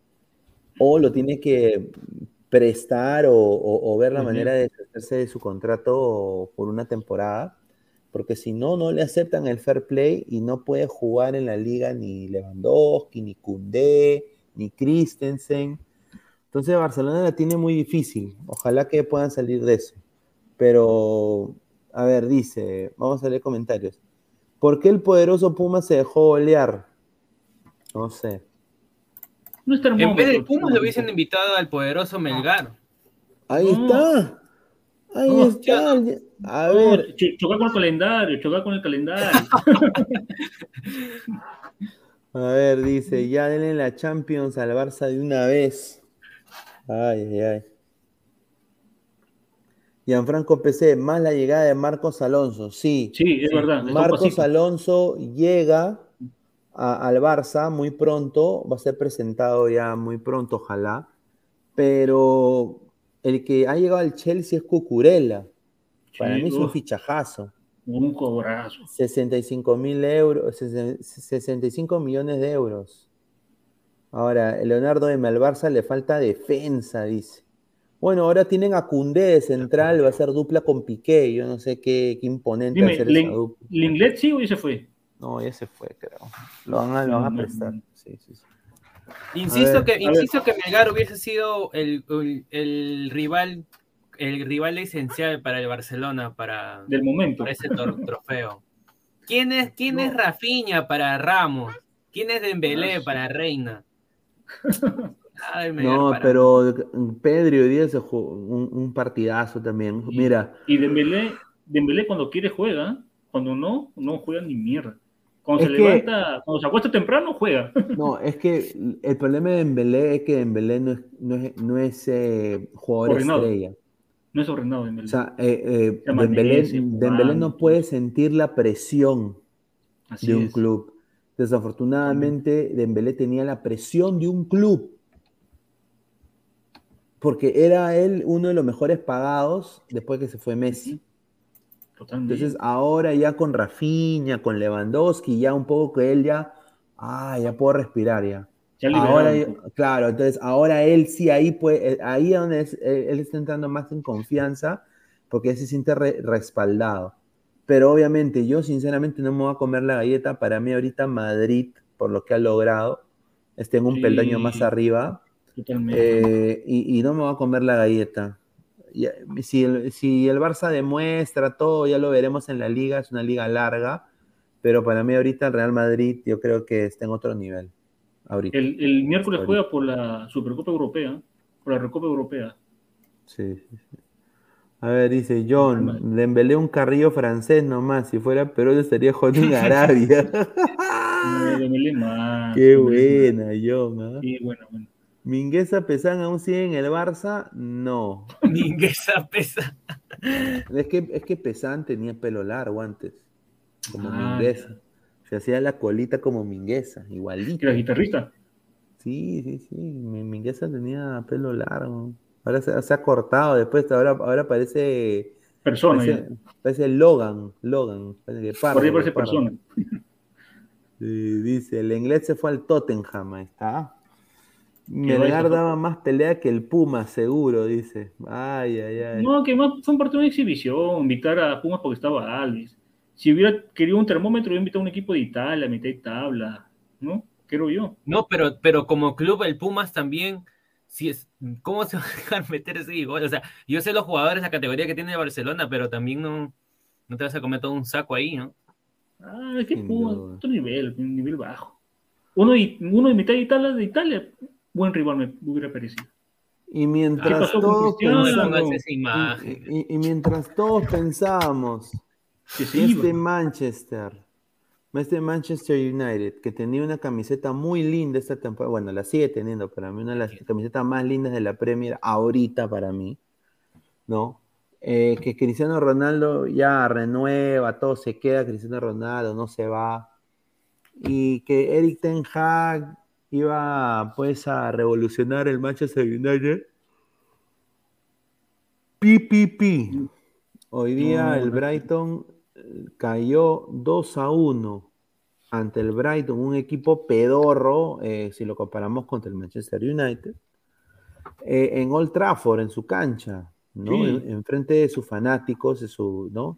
o lo tiene que prestar o, o- o ver la manera de deshacerse de su contrato por una temporada, porque si no, no le aceptan el fair play y no puede jugar en la liga ni Lewandowski, ni Koundé, ni Christensen. Entonces Barcelona la tiene muy difícil. Ojalá que puedan salir de eso. Pero, a ver, dice, vamos a leer comentarios. ¿Por qué el poderoso Puma se dejó golear? No sé. No En vez del Pumas lo hubiesen invitado al poderoso Melgar. Ahí No. está. Ahí No, está. A ver, ch- chocar con el calendario, chocar con el calendario. a ver, dice, ya denle la Champions al Barça de una vez. Ay, ay, ay. Gianfranco PC, más la llegada de Marcos Alonso. Sí, Sí, es verdad. Marcos. Alonso llega a- al Barça muy pronto, va a ser presentado ya muy pronto, ojalá. Pero el que ha llegado al Chelsea es Cucurella. Para Sí, mí es un fichajazo. un cobrazo. 65 mil euros, sesen- 65 millones de euros. Ahora, Leonardo de al Barça le falta defensa, dice. Bueno, ahora tienen a Cundé de central, va a ser dupla con Piqué. Yo no sé qué, qué imponente Dime, hacer ¿Lin- esa dupla. ¿Linglet sí o ya se fue? No, ya se fue, creo. Lo van a, lo van a no, prestar. no. Sí, sí, sí. Insisto ver, que, a ver. insisto que Melgar hubiese sido el, el- el rival, el rival esencial para el Barcelona para, Del momento. para ese trofeo. ¿Quién es, quién es Rafinha para Ramos? ¿Quién es Dembélé para Reina? Ay, No, pero Pedro hoy día se jugó un, un partidazo también. Y- Mira, Y Dembélé, Dembélé cuando quiere juega, cuando no, no juega ni mierda. Cuando Es se que- levanta, cuando se acuesta temprano, juega. no, es que el problema de Dembélé es que Dembélé no es, no es, no es, eh, jugador estrella. No es ordenado Dembélé. O sea, eh, eh, Se Dembélé, Dembélé no puede sentir la presión Así de un es. club. Desafortunadamente, Dembélé tenía la presión de un club. Porque era él uno de los mejores pagados después que se fue Messi. Totalmente. Entonces, ahora ya con Rafinha, con Lewandowski, ya un poco que él ya, ah, ya puedo respirar ya. Ahora, claro, entonces ahora él sí ahí puede, eh, ahí es donde es- él, está entrando más en confianza porque él se siente re- respaldado. Pero obviamente yo sinceramente no me voy a comer la galleta. Para mí ahorita Madrid, por lo que ha logrado, está en un Sí. peldaño más arriba Totalmente. eh, y, y no me voy a comer la galleta. Ya- si, el, si el Barça demuestra todo, ya lo veremos en la liga, es una liga larga, pero para mí ahorita el Real Madrid yo creo que está en otro nivel. Ahorita. el, el miércoles Ahorita. juega por la Supercopa Europea, por la Recopa Europea. Sí, sí, sí. A ver, dice John, Dembélé un carrillo francés nomás, si fuera Perú estaría en Arabia. No, Dembélé más. Qué buena, John. ¿ah? Sí, bueno, bueno. Mingueza Pesán aún sigue en el Barça, no. Mingueza pesa. Es que, es que Pesán tenía pelo largo antes, como Ah, Mingueza. Se hacía la colita como Mingueza, igualito. Era guitarrista. Sí, sí, sí. Mi- Mingueza tenía pelo largo. Ahora se, se ha cortado después, ahora, ahora parece, Persona. parece, parece Logan, Logan, parece que Por ahí parece persona. Sí, dice, el inglés se fue al Tottenham, ahí está. Melgar daba más pelea que el Puma, seguro, dice. Ay, ay, ay. No, que más fue un partido de exhibición, invitar a Pumas porque estaba Alves. Si hubiera querido un termómetro, hubiera invitado a un equipo de Italia, mitad de tabla, ¿no? Creo yo. No, pero, pero como club, el Pumas también, si es, ¿cómo se va a dejar meter ese gol? O sea, yo sé los jugadores, la categoría que tiene Barcelona, pero también no, no te vas a comer todo un saco ahí, ¿no? Ah, es que Sin Pumas, duda. otro nivel, un nivel bajo. Uno de, uno de mitad de tabla de Italia, buen rival me hubiera parecido. Y ¿Qué mientras todos pensamos, y, imagen. y- y mientras todos pensábamos Que este iba. Manchester, este Manchester United, que tenía una camiseta muy linda esta temporada, bueno, la sigue teniendo para mí, una de las camisetas más lindas de la Premier ahorita para mí, ¿no? Eh, que Cristiano Ronaldo ya renueva, todo se queda, Cristiano Ronaldo no se va, y que Eric Ten Hag iba pues a revolucionar el Manchester United. PPP. Hoy día el. Brighton eh, cayó 2 a 1 ante el Brighton, un equipo pedorro, eh, si lo comparamos contra el Manchester United, eh, en Old Trafford, en su cancha, ¿no? Sí. En, en frente de sus fanáticos, de su, ¿no?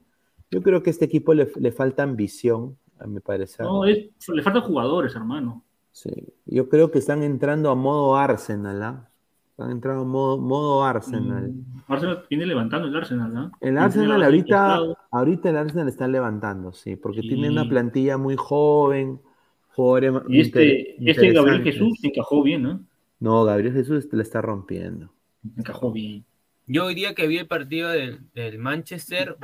Yo creo que a este equipo le, le falta ambición, a mi parecer. No, es- le faltan jugadores, hermano. Sí, yo creo que están entrando a modo Arsenal, ¿ah? Están entrando a modo, modo Arsenal. Mm, Arsenal viene levantando el Arsenal, ¿ah? El Arsenal ahorita, ahorita el Arsenal está levantando, sí, porque Sí. tiene una plantilla muy joven, jugadores Y este, inter- este Gabriel. Jesús encajó bien, ¿no? No, Gabriel Jesús le está rompiendo. Encajó bien. Yo hoy día que vi el partido del, del Manchester,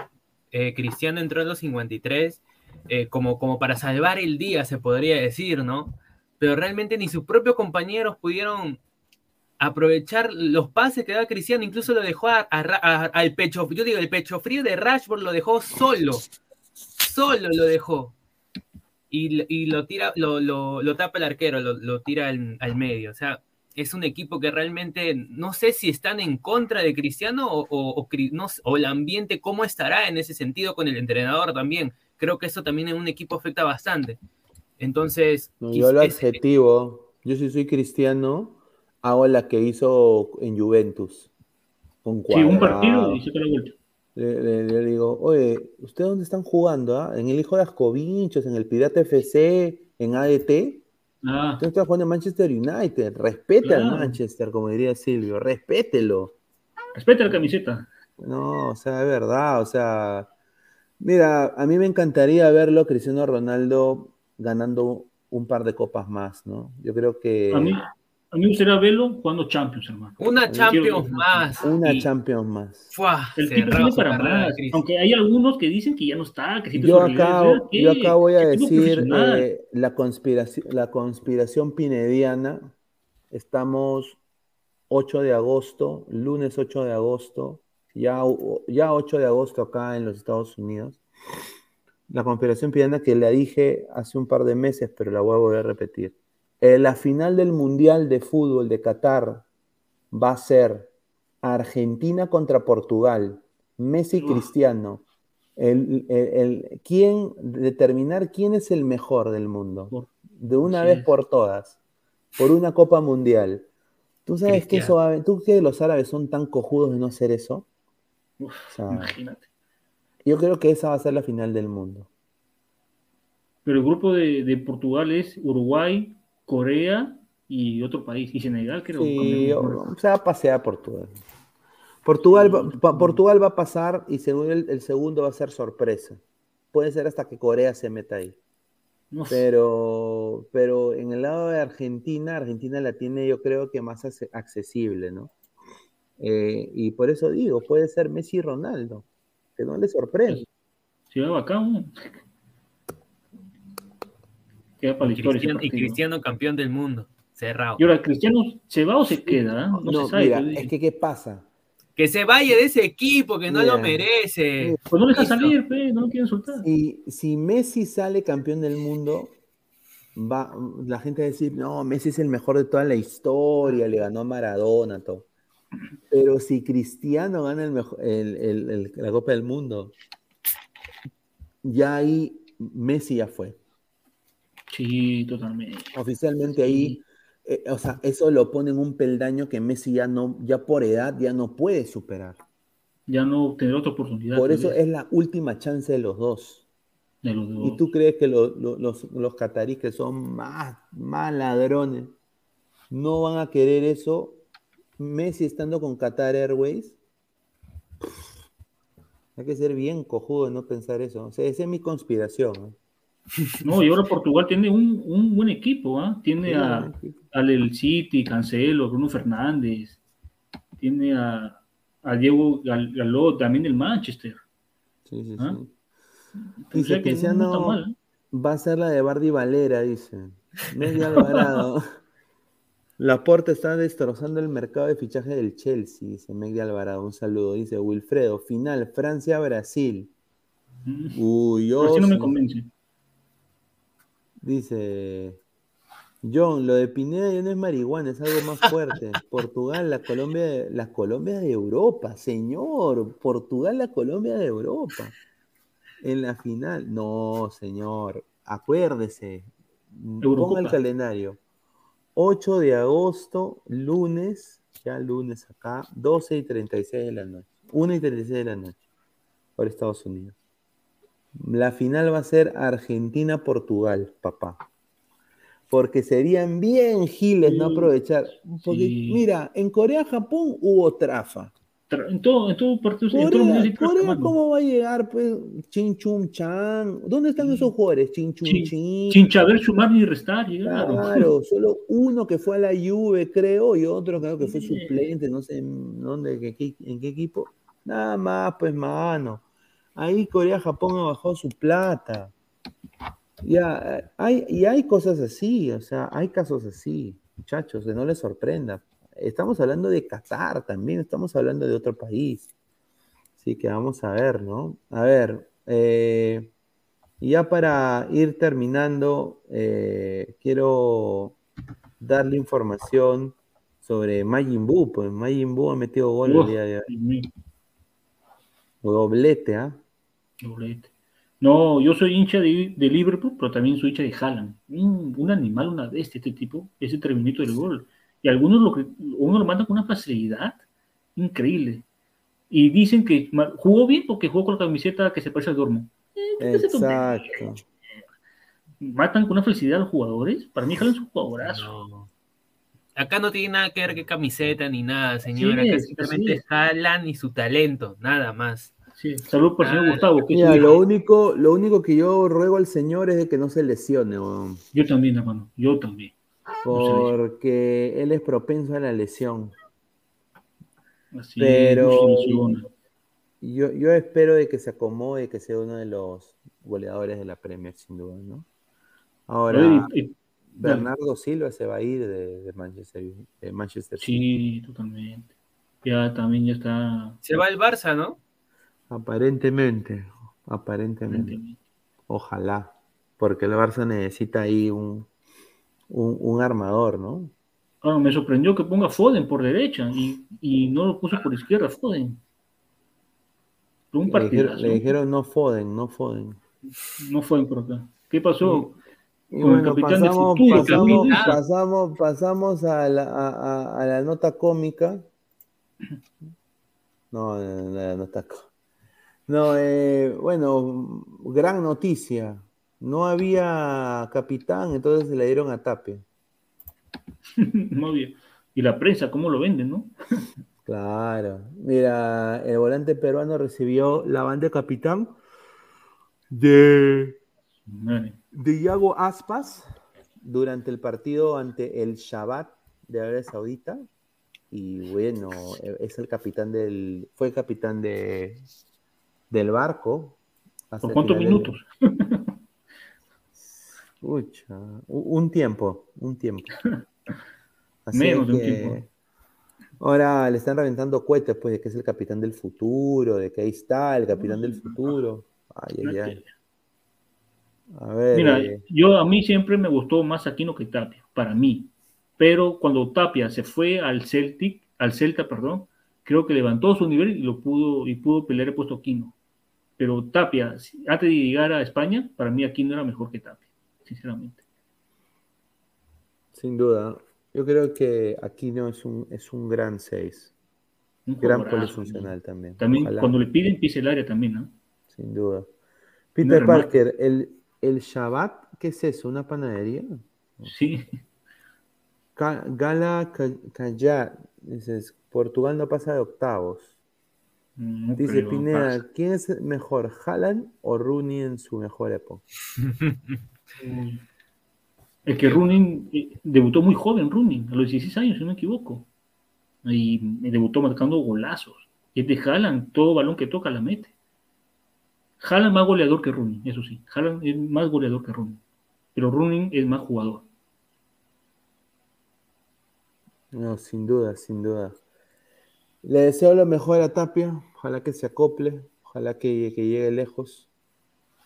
eh, Cristiano entró en los 53 eh, como, como para salvar el día, se podría decir, ¿no? Pero realmente ni sus propios compañeros pudieron aprovechar los pases que daba Cristiano, incluso lo dejó al pecho, yo digo, el pecho frío de Rashford lo dejó solo, solo lo dejó. Y, lo tira, lo, lo- lo tapa el arquero, lo, tira al, medio. O sea, es un equipo que realmente no sé si están en contra de Cristiano o, o- o el ambiente, cómo estará en ese sentido con el entrenador también. Creo que eso también en un equipo afecta bastante. Entonces, No, yo lo adjetivo, yo Yo si soy cristiano, hago la que hizo en Juventus. Con Sí, un Cuadrado. partido y se la vuelta. Le, le- le digo, oye, ¿ustedes dónde están jugando? ah? ¿En el Hijo de Ascovinchos, en el Pirata FC, en ADT? Ah, Usted está jugando en Manchester United. Respete al. Manchester, como diría Silvio. Respételo. respeta la camiseta. No, o sea, es verdad. O sea, mira, a mí me encantaría verlo, Cristiano Ronaldo, ganando un par de copas más, ¿no? Yo creo que A mí, a mí me gustaría verlo jugando Champions, hermano. Una Champions más. una y- Champions más. ¡fua! El tipo tiene para más. Aunque hay algunos que dicen que ya no está, que Yo acá, yo acá voy a ¿Qué tipo decir eh, la, conspiración, la conspiración pinediana. Estamos 8 de agosto, lunes 8 de agosto, ya, ya 8 de agosto acá en los Estados Unidos. La conspiración pinediana que la dije hace un par de meses, pero la voy a volver a repetir. Eh, la final del Mundial de Fútbol de Qatar va a ser Argentina contra Portugal, Messi Uf. Cristiano. El, el- el- quién, determinar quién es el mejor del mundo. De una vez por todas. Por una Copa Mundial. ¿Tú sabes que eso va ¿Tú que los árabes son tan cojudos de no hacer eso? Uf, O sea, imagínate. Yo creo que esa va a ser la final del mundo. Pero el grupo de, de Portugal es Uruguay, Corea y otro país. Y Senegal, creo. Sí, o- se va a pasear Portugal. Portugal, va- Portugal va a pasar y según el, el segundo va a ser sorpresa. Puede ser hasta que Corea se meta ahí. No sé. Pero, pero en el lado de Argentina, Argentina la tiene yo creo que más accesible, ¿no? Eh, y por eso digo, puede ser Messi y Ronaldo, que no le sorprende. Si va bacán. ¿no? Queda para la Y historia. Cristiano, y. Cristiano campeón del mundo. Cerrado. Y ahora, ¿Cristiano se va o se queda? ah? No, No, se sabe. mira, es que ¿qué pasa? Que se vaya de ese equipo, que no Mira. lo merece. Pues no le deja salir, pe, no lo quieren soltar. Si, si Messi sale campeón del mundo, va, la gente va a decir, no, Messi es el mejor de toda la historia, le ganó a Maradona, todo. Pero si Cristiano gana el mejor, el- el- la Copa del Mundo, ya ahí Messi ya fue. Sí, totalmente. Oficialmente ahí, eh, o sea, eso lo pone en un peldaño que Messi ya no, ya por edad ya no puede superar. Ya no tener otra oportunidad. Por eso es la última chance de los dos. de los dos. ¿Y tú crees que lo- lo- los, los cataríes que son más, más ladrones no van a querer eso? Messi estando con Qatar Airways. Hay que ser bien cojudo de no pensar eso. O sea, esa es mi conspiración. ¿no? No, y ahora Portugal tiene un, un buen equipo, ¿ah? Tiene a, al El City, Cancelo, Bruno Fernández, tiene a, a Diego Gal- Galó, también del Manchester. Sí, sí, ¿Ah? sí. O Dice que no está mal. ¿eh? va a ser la de Bardi Valera, dice. Medio Alvarado. Laporta está destrozando el mercado de fichaje del Chelsea, dice Megdi Alvarado. Un saludo, dice Wilfredo. Final, Francia-Brasil. Uy, pero sí no me convence. Dice John, lo de Pineda ya no es marihuana, es algo más fuerte. Portugal, la Colombia, de- la Colombia de Europa, señor. Portugal, la Colombia de Europa. En la final. No, señor. Acuérdese. Ponga el calendario. 8 de agosto, lunes, ya lunes acá, 12 y 36 de la noche. 1 y 36 de la noche. Por Estados Unidos. La final va a ser Argentina-Portugal, papá. Porque serían bien giles no aprovechar. Porque, sí. mira, en Corea-Japón hubo trafa. En todo, en todo partido, en todo el Corea, Corea. ¿cómo va a llegar, pues? Chin Chum Chan. ¿Dónde están esos jugadores? Chin Chum Sin- Chin. Sin saber sumar ni restar, llegaron. Claro, solo uno que fue a la Juve, creo, y otro creo que fue Sí. suplente, no sé en dónde, en qué equipo. Nada más, pues, mano. Ahí Corea-Japón ha bajado su plata. Ya, eh, hay, y hay cosas así, o sea, hay casos así, muchachos, que no les sorprenda. Estamos hablando de Qatar también, estamos hablando de otro país. Así que vamos a ver, ¿no? A ver, eh, ya para ir terminando, eh, quiero darle información sobre Majin Buu, pues Majin Buu ha metido gol el día de hoy. Doblete, ¿ah? doblete. No, yo soy hincha de, de Liverpool, pero también soy hincha de Haaland. Un, un animal, una bestia, este tipo, ese terminito del gol. Y algunos lo, que- uno lo manda con una facilidad increíble. Y dicen que jugó bien porque jugó con la camiseta que se parece al Dormo. Exacto. Matan con una felicidad a los jugadores. Para mí, Haaland es un jugadorazo. No. Acá no tiene nada que ver que camiseta ni nada, señora. Sí, simplemente jalan y su talento, nada más. Sí, salud por el señor Ah, Gustavo. Que Mira, lo único, lo único que yo ruego al Señor es de que no se lesione, weón, Yo también, hermano. Yo también. Porque él es propenso a la lesión. Así, Pero-. Yo, yo espero de que se acomode y que sea uno de los goleadores de la Premier, sin duda, ¿no? Ahora, y- Bernardo Silva se va a ir de, de Manchester, de Manchester City. Sí, totalmente. Ya también ya está. Se va al Barça, ¿no? Aparentemente, aparentemente. Ojalá, porque el Barça necesita ahí un, un, un armador, ¿no? Ah, me sorprendió que ponga Foden por derecha y, y no lo puso por izquierda, Foden. Un Le dijeron, le dijeron no Foden, no Foden. No Foden por acá. ¿Qué pasó? Y Con el bueno, capitán del pasamos, futuro, pasamos, capitán. pasamos, pasamos a, la, a, a- a la nota cómica. No, no, no, la nota có- No, eh, bueno, gran noticia. No había capitán, entonces se le dieron a Tapia. no había. Y la prensa, ¿cómo lo venden, no? Claro. Mira, el volante peruano recibió la banda de capitán de, de Iago Aspas durante el partido ante el Shabbat de Arabia Saudita. Y bueno, es el capitán del. Fue el capitán de, del barco. ¿Por cuántos minutos? un tiempo, un tiempo. Así Menos de un tiempo. Ahora le están reventando cohetes, pues, de que es el capitán del futuro, de que ahí está el capitán del futuro. Ay, ay, ay. A ver. Mira, eh, yo a mí siempre me gustó más Aquino que Tapia, para mí. Pero cuando Tapia se fue al Celtic, al Celta, perdón, creo que levantó su nivel y lo pudo y pudo pelear el puesto Aquino. Pero Tapia, antes de llegar a España, para mí Aquino era mejor que Tapia, sinceramente. sin duda. Yo creo que Aquino es un, es un gran 6. Un Gran polifuncional también. También Ojalá, cuando le piden pisa el área también, ¿no? Sin duda. Peter. Parker, el, el Shabbat, ¿qué es eso? ¿Una panadería? Sí, Ca- Gala Ca- Callar, dices, Portugal no pasa de octavos. no Dice creo, Pineda, pasa. ¿quién es mejor, Haaland o Rooney en su mejor época? Es que Runin eh, debutó muy joven, Runin, a los 16 años, si no me equivoco. Y debutó marcando golazos. Es de Haaland, todo balón que toca la mete. Haaland más goleador que Runin, eso sí. Haaland es más goleador que Runin. Pero Runin es más jugador. No, sin duda, sin duda. Le deseo lo mejor a Tapia, ojalá que se acople, ojalá que llegue lejos.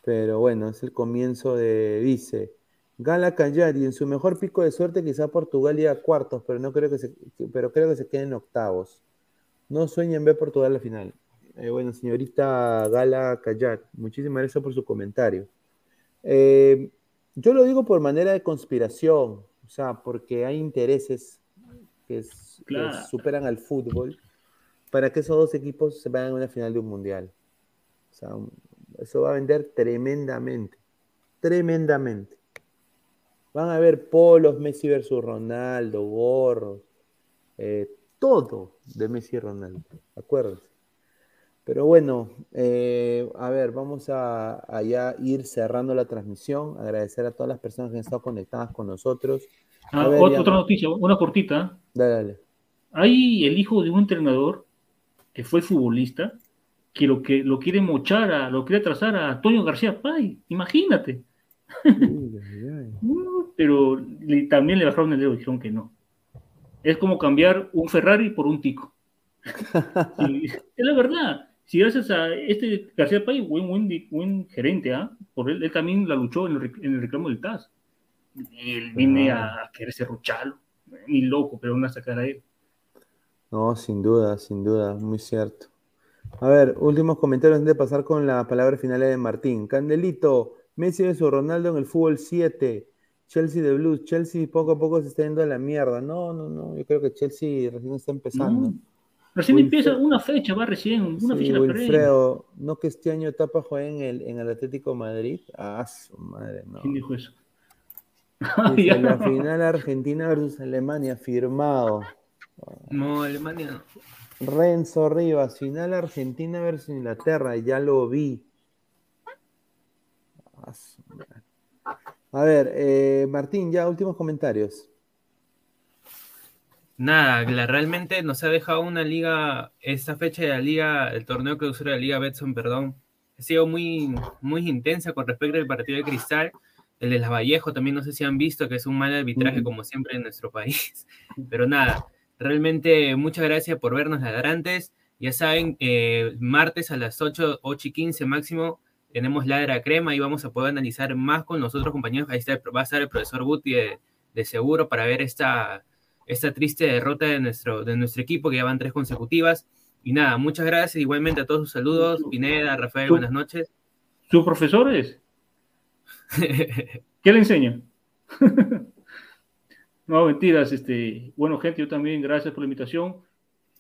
Pero bueno, es el comienzo de, dice, Gala Cagliari, en su mejor pico de suerte quizá Portugal llega a cuartos, pero no creo que se, pero creo que se quede en octavos. No sueñen ver Portugal a la final. Eh, bueno, señorita Gala Cagliari, muchísimas gracias por su comentario. Eh, yo lo digo por manera de conspiración, o sea, porque hay intereses que, es- que Claro. superan al fútbol para que esos dos equipos se vayan a una final de un mundial. O sea, eso va a vender tremendamente, tremendamente. Van a ver polos Messi versus Ronaldo, gorros, eh, todo de Messi y Ronaldo, acuérdense. Pero bueno, eh, a ver, vamos a, a ya ir cerrando la transmisión, agradecer a todas las personas que han estado conectadas con nosotros. Ah, A ver, ot- ya- otra noticia, una cortita. Dale, dale. Hay el hijo de un entrenador que fue futbolista que lo que lo quiere mochar, a, lo quiere trazar a Antonio García Pay. Imagínate. Uy, ay, ay. Pero le- también le bajaron el dedo y dijeron que no. Es como cambiar un Ferrari por un Tico. Sí, es la verdad. Si gracias a este García Pay, buen, buen, buen gerente, ¿ah? por él, él también la luchó en el, en el reclamo del TAS. Él viene a querer ser Rochalo, ni loco, pero una sacar a él. No, sin duda, sin duda, muy cierto. A ver, últimos comentarios antes de pasar con las palabras finales de Martín. Candelito, Messi o Ronaldo en el fútbol 7. Chelsea de Blues. Chelsea poco a poco se está yendo a la mierda. No, no, no. Yo creo que Chelsea recién está empezando. No. Recién empieza una fecha, va recién, una Sí, fecha la Wilfredo, no que este año Tapa juegue en el, en el Atlético de Madrid. Ah, su madre, no. ¿Quién dijo eso? Dice, la final Argentina versus Alemania, firmado. No, Alemania no. Renzo Rivas, final Argentina versus Inglaterra, ya lo vi. Ah. A ver, eh, Martín, ya últimos comentarios. Nada, la- realmente nos ha dejado una liga, esta fecha de la liga, el torneo clausura de la liga Betson, perdón, ha sido muy, muy intensa con respecto al partido de Cristal. El de las Vallejo también no sé si han visto que es un mal arbitraje Mm. como siempre en nuestro país. Pero nada, realmente muchas gracias por vernos ladrantes. Ya saben, eh, martes a las 8, 8 y 15 máximo tenemos Ladra Crema y vamos a poder analizar más con los otros compañeros. Ahí está, va a estar el profesor Guti de, de seguro para ver esta, esta triste derrota de nuestro, de nuestro equipo, que ya van tres consecutivas. Y nada, muchas gracias igualmente a todos sus saludos. Pineda, Rafael, buenas noches. ¿Sus profesores? ¿Qué le enseñan? no, mentiras. Este, bueno, gente, yo también, gracias por la invitación.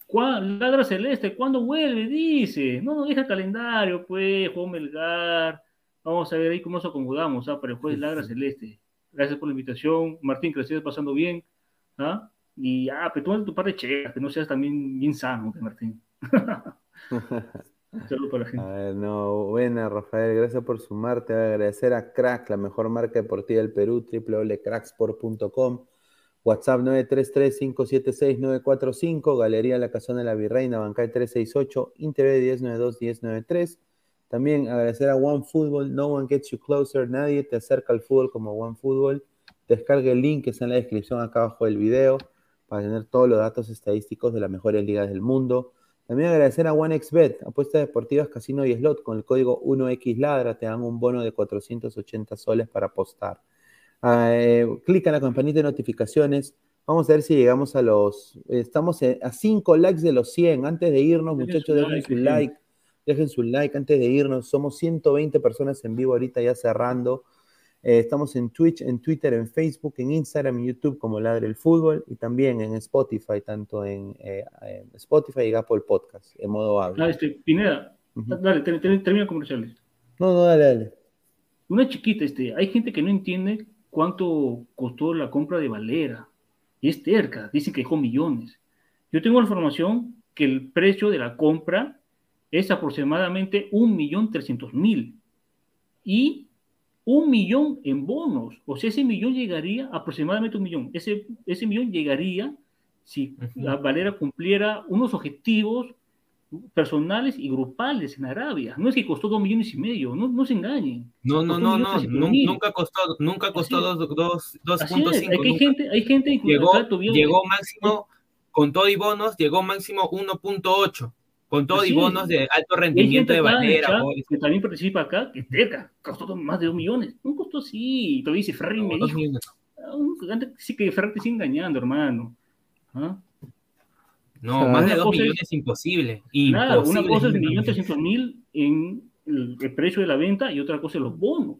¿Cuá- Ladra Celeste, ¿cuándo vuelve? Dice. No nos deja el calendario, pues, Juan Melgar. Vamos a ver ahí cómo nos acomodamos ah, para el jueves Ladra Celeste. Gracias por la invitación. Martín, que la estés pasando bien. ¿ah? Y, ah, pero tú tu par de que no seas también bien sano, que Martín. Un saludo para la gente. A ver, no, buena, Rafael, gracias por sumarte. Agradecer a Crack, la mejor marca deportiva del Perú, www.cracksport.com. WhatsApp 933-576-945, Galería La Casona de la Virreina, Bancay 368, Intv 1092-1093. También agradecer a OneFootball, No One Gets You Closer, nadie te acerca al fútbol como OneFootball. Descargue el link que está en la descripción acá abajo del video para tener todos los datos estadísticos de las mejores ligas del mundo. También agradecer a OneXBet, apuestas deportivas, casino y slot. Con el código 1XLadra te dan un bono de 480 soles para apostar. Ah, eh, clica en la campanita de notificaciones. Vamos a ver si llegamos a los. Estamos en- a 5 likes de los 100. Antes de irnos, Dejen muchachos, dejen like, su like. Dejen su like antes de irnos. Somos 120 personas en vivo ahorita ya cerrando. Eh, estamos en Twitch, en Twitter, en Facebook, en Instagram y YouTube como Ladre el Fútbol y también en Spotify, tanto en eh, Spotify y Apple Podcast, en modo audio. Ah, este, Pineda, Ujú. dale, ter- ter- termina comerciales. No, no, dale, dale. Una chiquita, este, hay gente que no entiende cuánto costó la compra de Valera. Y es terca, dice que dejó millones. Yo tengo la información que el precio de la compra es aproximadamente un millón trescientos mil. Y un millón en bonos. O sea, ese millón llegaría aproximadamente un millón. Ese, ese millón llegaría si la Valera cumpliera unos objetivos personales y grupales en Arabia. No es que costó dos millones y medio, no, no se engañen. No, no, no, no, nunca costó, nunca costó Así es. dos- dos- Así es, 2.5. hay, hay nunca. gente, hay gente incluso Llegó, llegó máximo, con todo y bonos, llegó máximo 1.8. Con todo y bonos de alto rendimiento de goles. que también participa acá, que terca, costó más de dos millones. No costó así, todavía dice Ferrari me dijo. millones. Ah, Sí que Ferrari te sigue engañando, hermano. ¿Ah? No, más de Una dos cosa es- millones imposible. Claro, una cosa es millón trescientos mil en el, precio de la venta y otra cosa es los bonos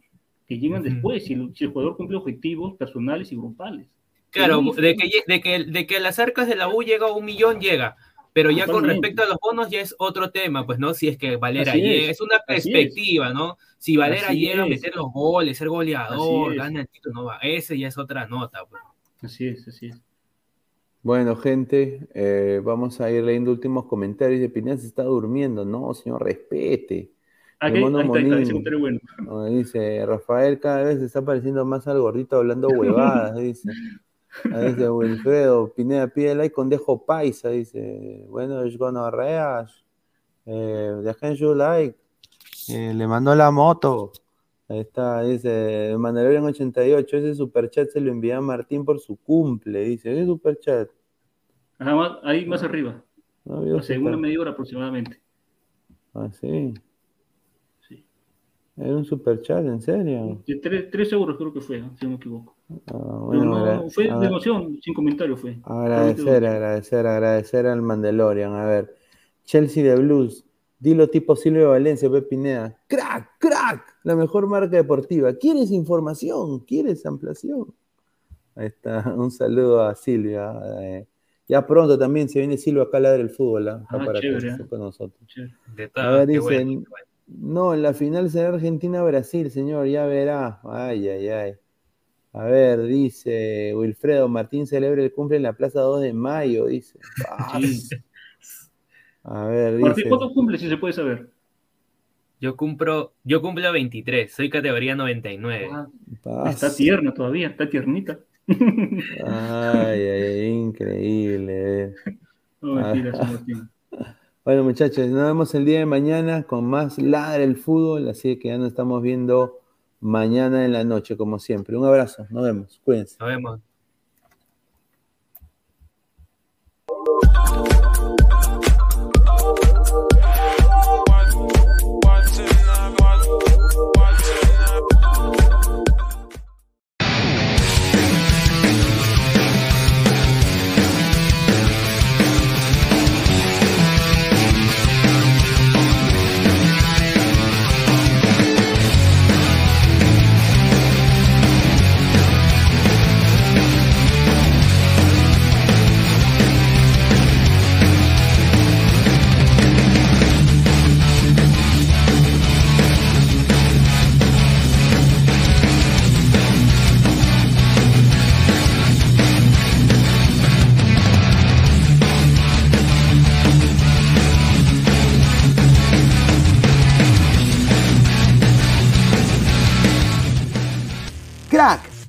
que llegan después, si el, si el jugador cumple objetivos personales y grupales. Claro, de que, de, que, de que las arcas de la U llega a un millón, llega. Pero ya con respecto a los bonos ya es otro tema, pues, ¿no? Si es que Valera Así llega, es una es. perspectiva, ¿no? Si Valera Así llega a meter los goles, ser goleador, gana el título, no va. Ese ya es otra nota, pues. Así es, así es. Bueno, gente, eh, vamos a ir leyendo últimos comentarios. De Pineda se está durmiendo. No, señor, respete. Aquí, ahí está, ahí está, bueno. No, dice, Rafael cada vez se está pareciendo más al gordito hablando huevadas, dice. Ahí dice Wilfredo, Pineda pide like con dejo paisa, dice. Bueno, es gonorreas. Eh, dejen su like. Eh, le mandó la moto. Ahí está, dice Mandalorian 88, ese superchat se lo envía a Martín por su cumple, dice, ese superchat. Ajá, más- ahí más arriba, No una super- media hora aproximadamente. Ah, sí. Sí. Era un superchat, ¿en serio? De tres, tres euros creo que fue, ¿no? si no me equivoco. Ah, Pero bueno, no, agra- no, fue ah, de emoción, sin comentario fue. Agradecer, agradecer, agradecer al Mandalorian. A ver, Chelsea de Blues. Dilo tipo Silvio Valencia, Pepe Pineda. Crack, crack, la mejor marca deportiva. ¿Quieres información? ¿Quieres ampliación? Ahí está, un saludo a Silvia. eh, ya pronto también se viene Silvia acá a ladrar el fútbol. Acá Ah, para chévere, ¿eh? con nosotros. A ver, qué dicen, bueno. no, en la final será Argentina-Brasil, señor, ya verá. Ay, ay, ay. A ver, dice Wilfredo Martín celebra el cumple en la Plaza 2 de Mayo, dice. Ah. A ver, Martín, dice. ¿Cuánto cumple si se puede saber? Yo cumplo, yo cumplo 23, soy categoría 99. Ah, está tierna todavía, está tiernita. Ay, ay, ay, increíble. eh. No, Martín. Bueno, muchachos, nos vemos el día de mañana con más Ladra el Fútbol, así que ya nos estamos viendo mañana en la noche, como siempre. Un abrazo, nos vemos, cuídense. Nos vemos.